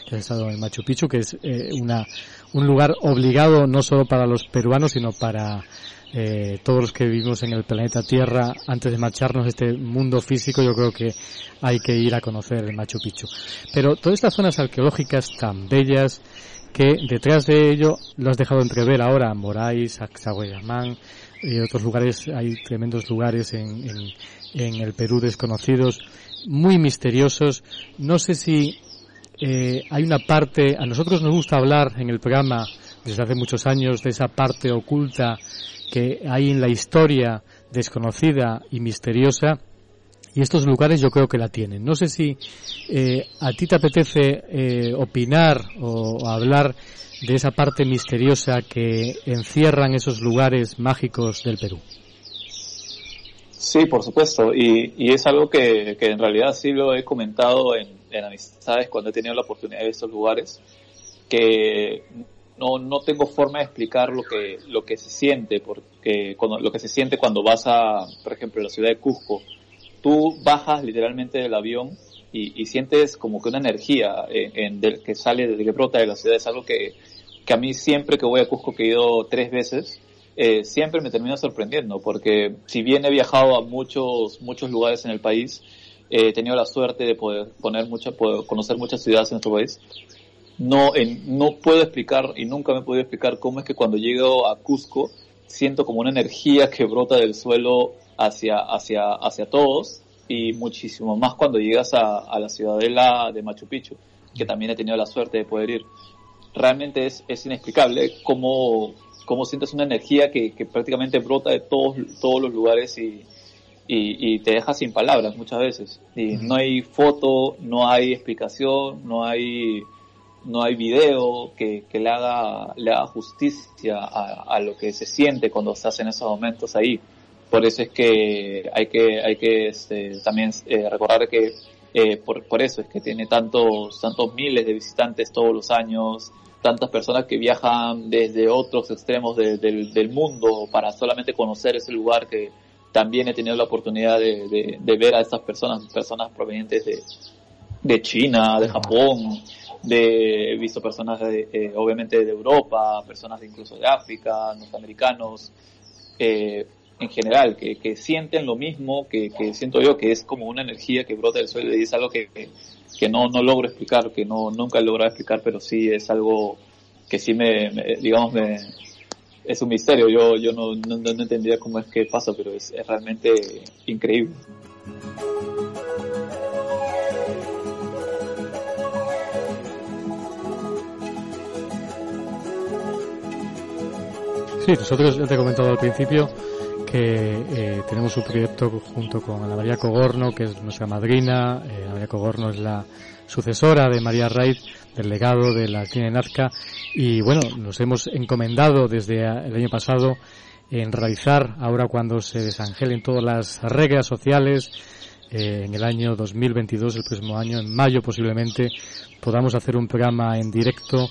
que en Machu Picchu, que es eh, una, un lugar obligado no solo para los peruanos, sino para eh, todos los que vivimos en el planeta Tierra, antes de marcharnos de este mundo físico, yo creo que hay que ir a conocer el Machu Picchu. Pero todas estas zonas arqueológicas tan bellas, que detrás de ello lo has dejado entrever ahora, Moraes, Sacsayhuamán y otros lugares, hay tremendos lugares en, en, el Perú desconocidos, muy misteriosos. No sé si eh, hay una parte, a nosotros nos gusta hablar en el programa desde hace muchos años de esa parte oculta que hay en la historia desconocida y misteriosa y estos lugares yo creo que la tienen. No sé si eh, a ti te apetece eh, opinar o, hablar de esa parte misteriosa que encierran esos lugares mágicos del Perú. Sí, por supuesto, y, y es algo que, que, en realidad sí lo he comentado en, en amistades cuando he tenido la oportunidad de estos lugares, que no, no tengo forma de explicar lo que, lo que se siente, porque cuando, lo que se siente cuando vas a, por ejemplo, la ciudad de Cusco, tú bajas literalmente del avión y, sientes como que una energía en, que sale, de que brota de la ciudad. Es algo que, que a mí siempre que voy a Cusco, que he ido tres veces, eh, siempre me termina sorprendiendo, porque si bien he viajado a muchos, muchos lugares en el país, he tenido la suerte de poder poner mucho, poder conocer muchas ciudades en nuestro país. No, no puedo explicar y nunca me he podido explicar cómo es que cuando llego a Cusco siento como una energía que brota del suelo hacia, hacia, hacia todos y muchísimo más cuando llegas a, a la ciudadela de Machu Picchu, que también he tenido la suerte de poder ir. Realmente es, es inexplicable cómo, cómo sientes una energía que, que prácticamente brota de todos, todos los lugares y, y, y, te deja sin palabras muchas veces. Y no hay foto, no hay explicación, no hay, no hay video que, que le, haga, le haga justicia a, a, lo que se siente cuando estás en esos momentos ahí. Por eso es que hay que, hay que este, también eh, recordar que eh, por, por eso es que tiene tantos, tantos miles de visitantes todos los años, tantas personas que viajan desde otros extremos del mundo para solamente conocer ese lugar que también he tenido la oportunidad de, ver a esas personas, personas provenientes de, de China, de Japón, de he visto personas eh, obviamente de Europa, personas incluso de África, norteamericanos, eh, en general, que, que, sienten lo mismo que, que, siento yo, que es como una energía que brota del suelo y es algo que, que, no, no logro explicar, que no nunca he logrado explicar, pero sí es algo que sí me, digamos, me, es un misterio. Yo, yo no, no, entendía cómo es que pasa, pero es, es realmente increíble. Sí, nosotros ya te he comentado al principio que eh, tenemos un proyecto junto con Ana María Cogorno, que es nuestra madrina. Eh, Ana María Cogorno es la sucesora de María Raid, del legado de la clínica Nazca. Y bueno, nos hemos encomendado desde el año pasado en realizar, ahora cuando se desangelen todas las reglas sociales, eh, en el año 2022, el próximo año, en mayo posiblemente, podamos hacer un programa en directo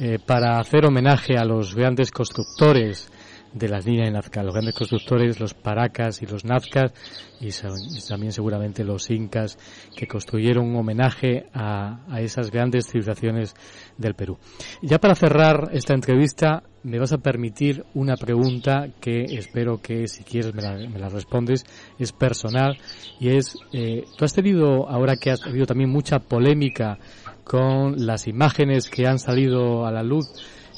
eh, para hacer homenaje a los grandes constructores de las líneas de Nazca, los grandes constructores, los paracas y los nazcas, y, también seguramente los incas, que construyeron un homenaje a, esas grandes civilizaciones del Perú. Ya para cerrar esta entrevista, me vas a permitir una pregunta que espero que, si quieres, me la, respondes, es personal, y es, eh, tú has tenido, ahora que has habido también mucha polémica con las imágenes que han salido a la luz,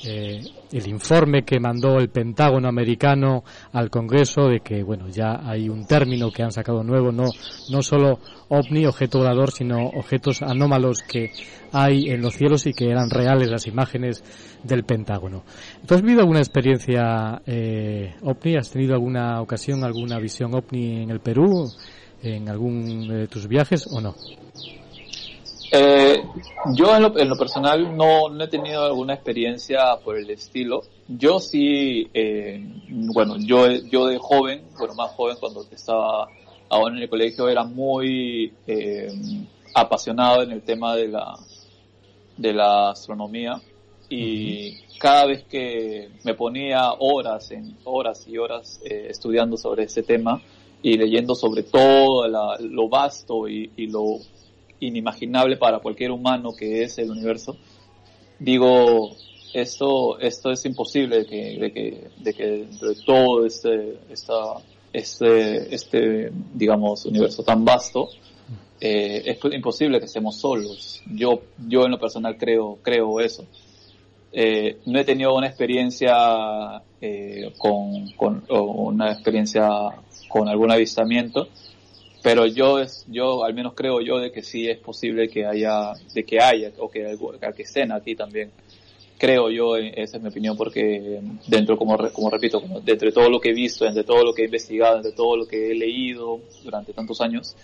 eh, el informe que mandó el Pentágono americano al Congreso de que, bueno, ya hay un término que han sacado nuevo, no, no solo ovni, objeto volador, sino objetos anómalos que hay en los cielos y que eran reales las imágenes del Pentágono. ¿Tú has vivido alguna experiencia eh, ovni? ¿Has tenido alguna ocasión, alguna visión ovni en el Perú, en algún de tus viajes o no? Eh, yo en lo, personal no, no, he tenido alguna experiencia por el estilo. Yo sí, eh, bueno, yo, yo de joven, bueno, más joven cuando estaba aún en el colegio, era muy eh, apasionado en el tema de la, de la astronomía y cada vez que me ponía horas, en horas y horas eh, estudiando sobre ese tema y leyendo sobre todo lo vasto y, y lo inimaginable para cualquier humano que es el universo, digo, esto, esto es imposible de que, de que, de que dentro de todo este, esta, este, este, digamos, universo tan vasto, eh, es imposible que seamos solos. Yo, yo en lo personal creo, creo eso. Eh, no he tenido una experiencia eh, con, con una experiencia con algún avistamiento, pero yo es yo al menos creo yo de que sí es posible que haya de que haya o que que estén aquí también. Creo yo eh, esa es mi opinión porque dentro como como repito entre todo lo que he visto entre todo lo que he investigado entre todo lo que he leído durante tantos años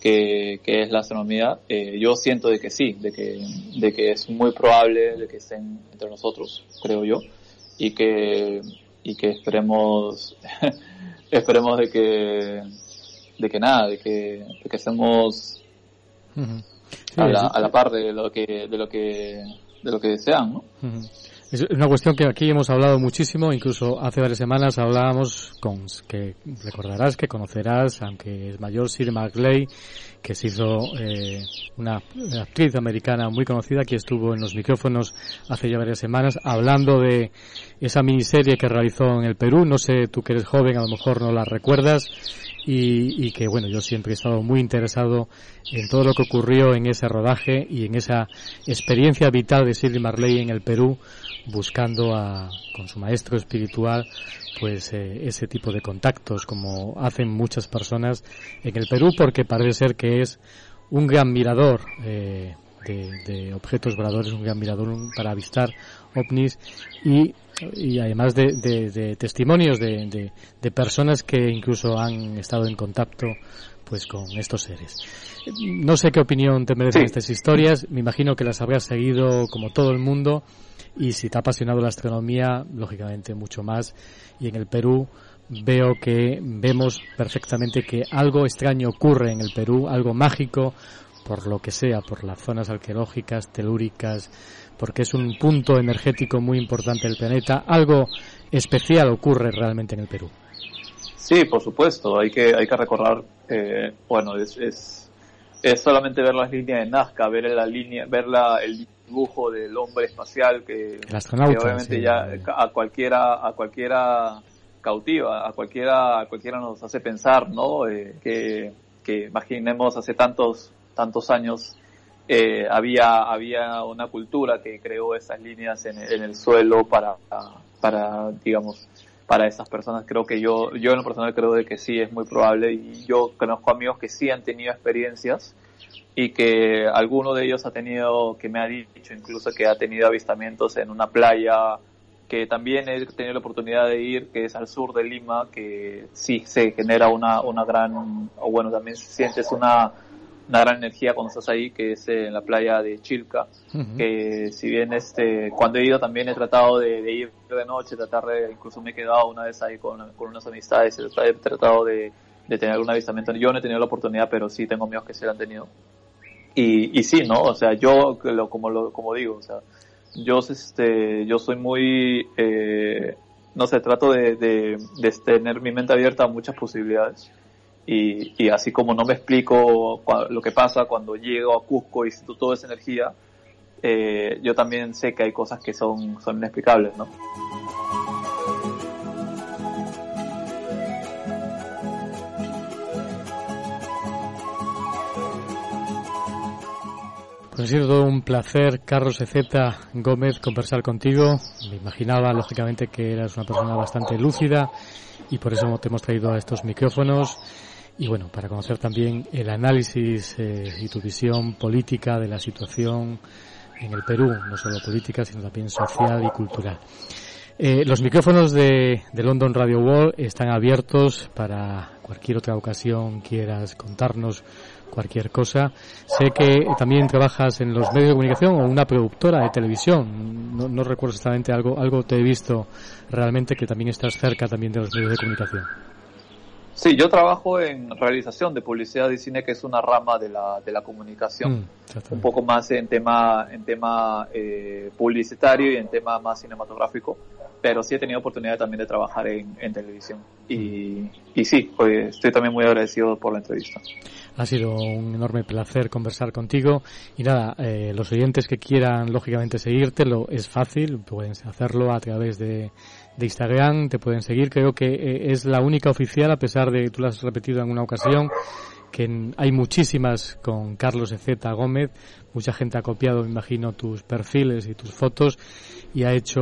que, que es la astronomía eh, yo siento de que sí de que de que es muy probable de que estén entre nosotros creo yo y que y que esperemos esperemos de que de que nada, de que, de que estemos a, la, a, la, par de lo que, de lo que, de lo que desean, ¿no? Es una cuestión que aquí hemos hablado muchísimo, incluso hace varias semanas hablábamos con, que recordarás que conocerás, aunque es mayor, Sir McLeay, que se hizo eh, una, actriz americana muy conocida, que estuvo en los micrófonos hace ya varias semanas, hablando de esa miniserie que realizó en el Perú. No sé, tú que eres joven, a lo mejor no la recuerdas, y, y, que bueno, yo siempre he estado muy interesado en todo lo que ocurrió en ese rodaje y en esa experiencia vital de Sidney Marley en el Perú, buscando a, con su maestro espiritual, pues eh, ese tipo de contactos como hacen muchas personas en el Perú, porque parece ser que es un gran mirador eh, de, de, objetos voladores, un gran mirador para avistar ovnis y y además de, de, testimonios de, de, personas que incluso han estado en contacto pues con estos seres. No sé qué opinión te merecen estas historias, me imagino que las habrás seguido como todo el mundo y si te ha apasionado la astronomía, lógicamente mucho más. Y en el Perú veo que vemos perfectamente que algo extraño ocurre en el Perú, algo mágico, por lo que sea, por las zonas arqueológicas, telúricas, porque es un punto energético muy importante del planeta. Algo especial ocurre realmente en el Perú. Sí, por supuesto, hay que, hay que recordar, eh, bueno, es, es, es, solamente ver las líneas de Nazca, ver la línea, ver la, el dibujo del hombre espacial que, obviamente ya a cualquiera, a cualquiera cautiva, a cualquiera, a cualquiera nos hace pensar, ¿no? Eh, que, que imaginemos hace tantos, tantos años eh, había, había una cultura que creó esas líneas en, en el suelo para, para, digamos, para esas personas. Creo que yo, yo en lo personal creo de que sí es muy probable y yo conozco amigos que sí han tenido experiencias y que alguno de ellos ha tenido, que me ha dicho incluso que ha tenido avistamientos en una playa que también he tenido la oportunidad de ir, que es al sur de Lima, que sí se genera una, una gran, o bueno, también sientes una, una gran energía cuando estás ahí, que es en la playa de Chilca, que si bien este, cuando he ido también he tratado de, ir de noche, tratar de, incluso me he quedado una vez ahí con, con unas amistades, he tratado de, de tener algún avistamiento. Yo no he tenido la oportunidad, pero sí tengo amigos que se lo han tenido. Y, y sí, ¿no? O sea, yo, lo, como, lo, como digo, o sea, yo, este, yo soy muy, eh, no sé, trato de, de, de, tener mi mente abierta a muchas posibilidades y, así como no me explico lo que pasa cuando llego a Cusco y siento toda esa energía, eh, yo también sé que hay cosas que son, son inexplicables, ¿no? Pues ha sido todo un placer, Carlos Ezeta Gómez, conversar contigo. Me imaginaba, lógicamente, que eras una persona bastante lúcida y por eso te hemos traído a estos micrófonos y bueno, para conocer también el análisis eh, y tu visión política de la situación en el Perú, no solo política, sino también social y cultural. Eh, los micrófonos de, de, London Radio World están abiertos para cualquier otra ocasión quieras contarnos cualquier cosa. Sé que también trabajas en los medios de comunicación o una productora de televisión. No, no recuerdo exactamente algo, algo te he visto realmente que también estás cerca también de los medios de comunicación. Sí, yo trabajo en realización de publicidad y cine, que es una rama de la, de la comunicación, mm, un poco más en tema, en tema eh, publicitario y en tema más cinematográfico, pero sí he tenido oportunidad también de trabajar en, en televisión. Y, y sí, pues estoy también muy agradecido por la entrevista. Ha sido un enorme placer conversar contigo. Y nada, eh, los oyentes que quieran, lógicamente, seguirte, lo, es fácil, pueden hacerlo a través de de Instagram, te pueden seguir. Creo que eh, es la única oficial, a pesar de, tú lo has repetido en una ocasión, que hay muchísimas con Carlos Ezeta Gómez. Mucha gente ha copiado, me imagino, tus perfiles y tus fotos y ha hecho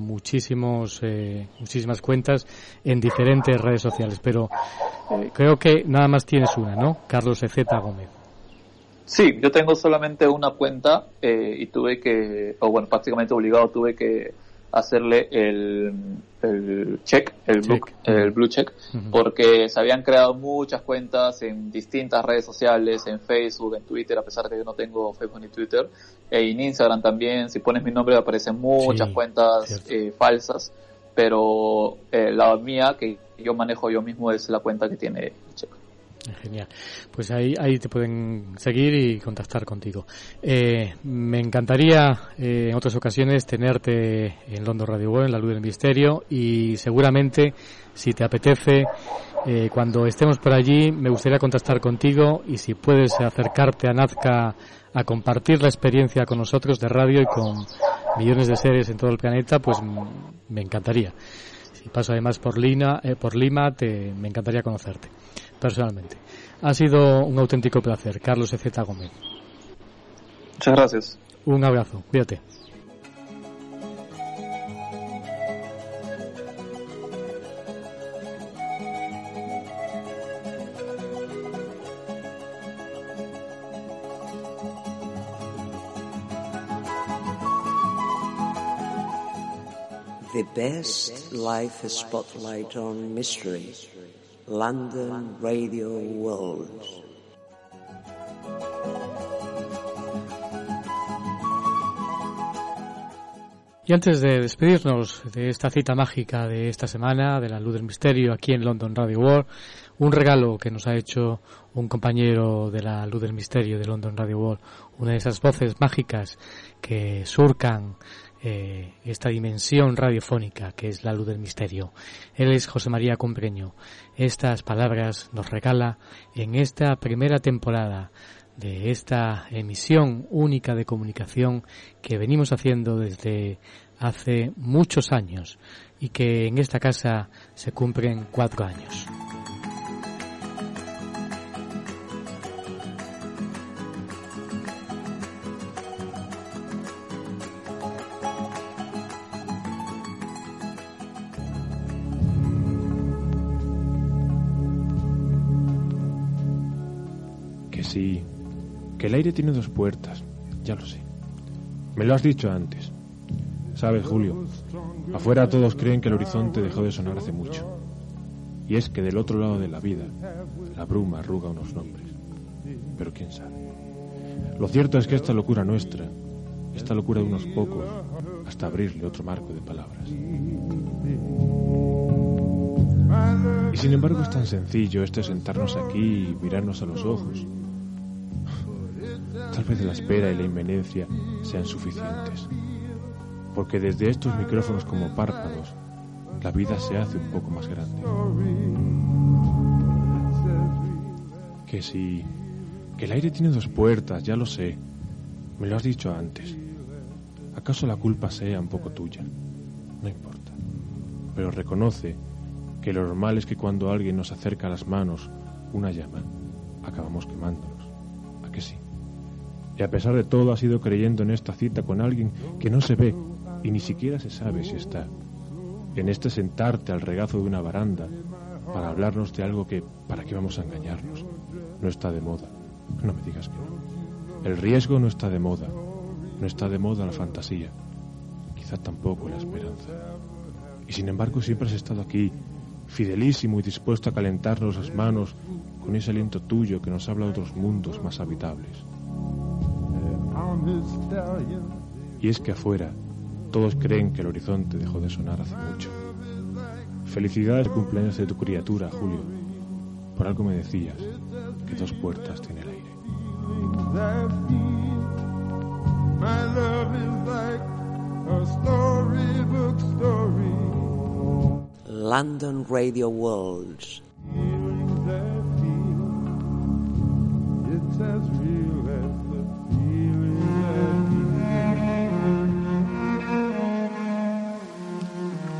muchísimos, eh, muchísimas cuentas en diferentes redes sociales. Pero eh, creo que nada más tienes una, ¿no? Carlos Ezeta Gómez. Sí, yo tengo solamente una cuenta y tuve que, o bueno, prácticamente obligado tuve que hacerle el, el check, el, Blue, el blue check, porque se habían creado muchas cuentas en distintas redes sociales, en Facebook, en Twitter, a pesar de que yo no tengo Facebook ni Twitter, e en Instagram también, si pones mi nombre aparecen muchas cuentas eh, falsas, pero eh, la mía que yo manejo yo mismo es la cuenta que tiene el check. Genial. Pues ahí, ahí te pueden seguir y contactar contigo. Eh, me encantaría eh, en otras ocasiones tenerte en London Radio World, en la luz del misterio, y seguramente, si te apetece, eh, cuando estemos por allí, me gustaría contactar contigo y si puedes acercarte a Nazca a compartir la experiencia con nosotros de radio y con millones de seres en todo el planeta, pues me encantaría. Si paso además por, Lina, por Lima, te, me encantaría conocerte personalmente. Ha sido un auténtico placer, Carlos Ezeta Gómez. Muchas gracias. Un abrazo, cuídate. The best life spotlight on mystery. London Radio World. Y antes de despedirnos de esta cita mágica de esta semana, de la luz del misterio aquí en London Radio World, un regalo que nos ha hecho un compañero de la luz del misterio de London Radio World, una de esas voces mágicas que surcan eh, esta dimensión radiofónica que es la luz del misterio. Él es José María Compreño. Estas palabras nos regala en esta primera temporada de esta emisión única de comunicación que venimos haciendo desde hace muchos años y que en esta casa se cumplen cuatro años. Que el aire tiene dos puertas, ya lo sé. Me lo has dicho antes. Sabes, Julio, afuera todos creen que el horizonte dejó de sonar hace mucho. Y es que del otro lado de la vida, la bruma arruga unos nombres. Pero quién sabe. Lo cierto es que esta locura nuestra, esta locura de unos pocos, hasta abrirle otro marco de palabras. Y sin embargo es tan sencillo este sentarnos aquí y mirarnos a los ojos Tal vez la espera y la inmenencia sean suficientes. Porque desde estos micrófonos como párpados, la vida se hace un poco más grande. Que si... que el aire tiene dos puertas, ya lo sé. Me lo has dicho antes. ¿Acaso la culpa sea un poco tuya? No importa. Pero reconoce que lo normal es que cuando alguien nos acerca a las manos una llama, acabamos quemándonos. ¿A que sí? Y a pesar de todo, has ido creyendo en esta cita con alguien que no se ve y ni siquiera se sabe si está. En este sentarte al regazo de una baranda para hablarnos de algo que, ¿para qué vamos a engañarnos? No está de moda. No me digas que no. El riesgo no está de moda. No está de moda la fantasía. Quizá tampoco la esperanza. Y sin embargo siempre has estado aquí, fidelísimo y dispuesto a calentarnos las manos con ese aliento tuyo que nos habla de otros mundos más habitables. Y es que afuera todos creen que el horizonte dejó de sonar hace mucho. Felicidades cumpleaños de tu criatura, Julio. Por algo me decías que dos puertas tiene el aire. London Radio Worlds.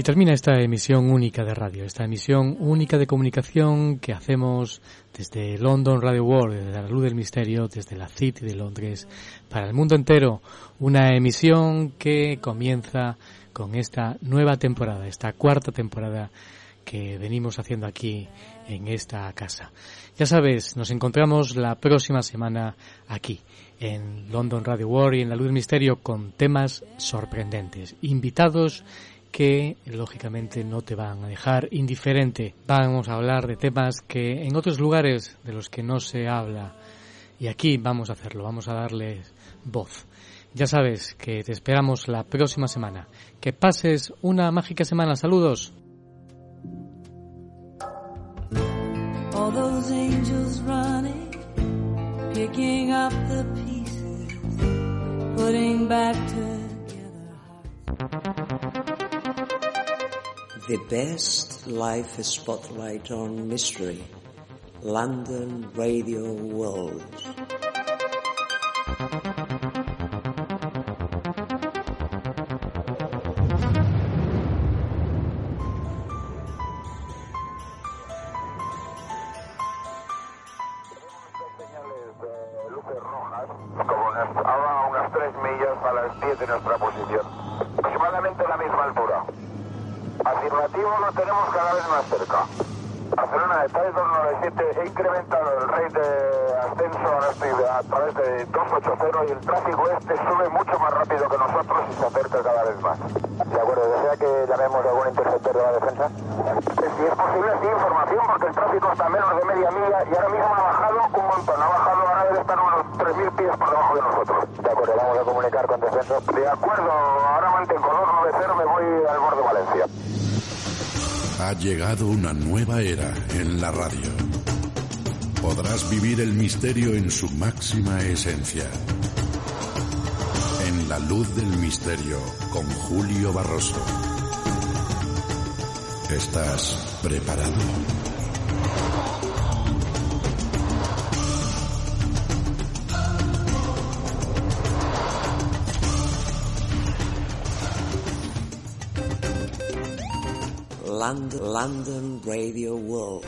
Y termina esta emisión única de radio, esta emisión única de comunicación que hacemos desde London Radio World, desde la luz del misterio, desde la City de Londres, para el mundo entero. Una emisión que comienza con esta nueva temporada, esta cuarta temporada que venimos haciendo aquí en esta casa. Ya sabes, nos encontramos la próxima semana aquí en London Radio World y en la Luz del Misterio con temas sorprendentes, invitados que lógicamente no te van a dejar indiferente. Vamos a hablar de temas que en otros lugares de los que no se habla y aquí vamos a hacerlo, vamos a darles voz. Ya sabes que te esperamos la próxima semana. Que pases una mágica semana. Saludos. All. The best life is spotlight on mystery. London Radio World. a unas 3 millas a las 10 de nuestra Si es posible, sí, información, porque el tráfico está a menos de media milla y ahora mismo ha bajado un montón, ha bajado, ahora debe estar unos 3.000 pies por debajo de nosotros. De acuerdo, vamos a comunicar con defensa. De acuerdo, ahora mantengo 290, me voy al borde de Valencia. Ha llegado una nueva era en la radio. Podrás vivir el misterio en su máxima esencia. En la luz del misterio con Julio Barroso. ¿Estás preparado? London, London Radio World.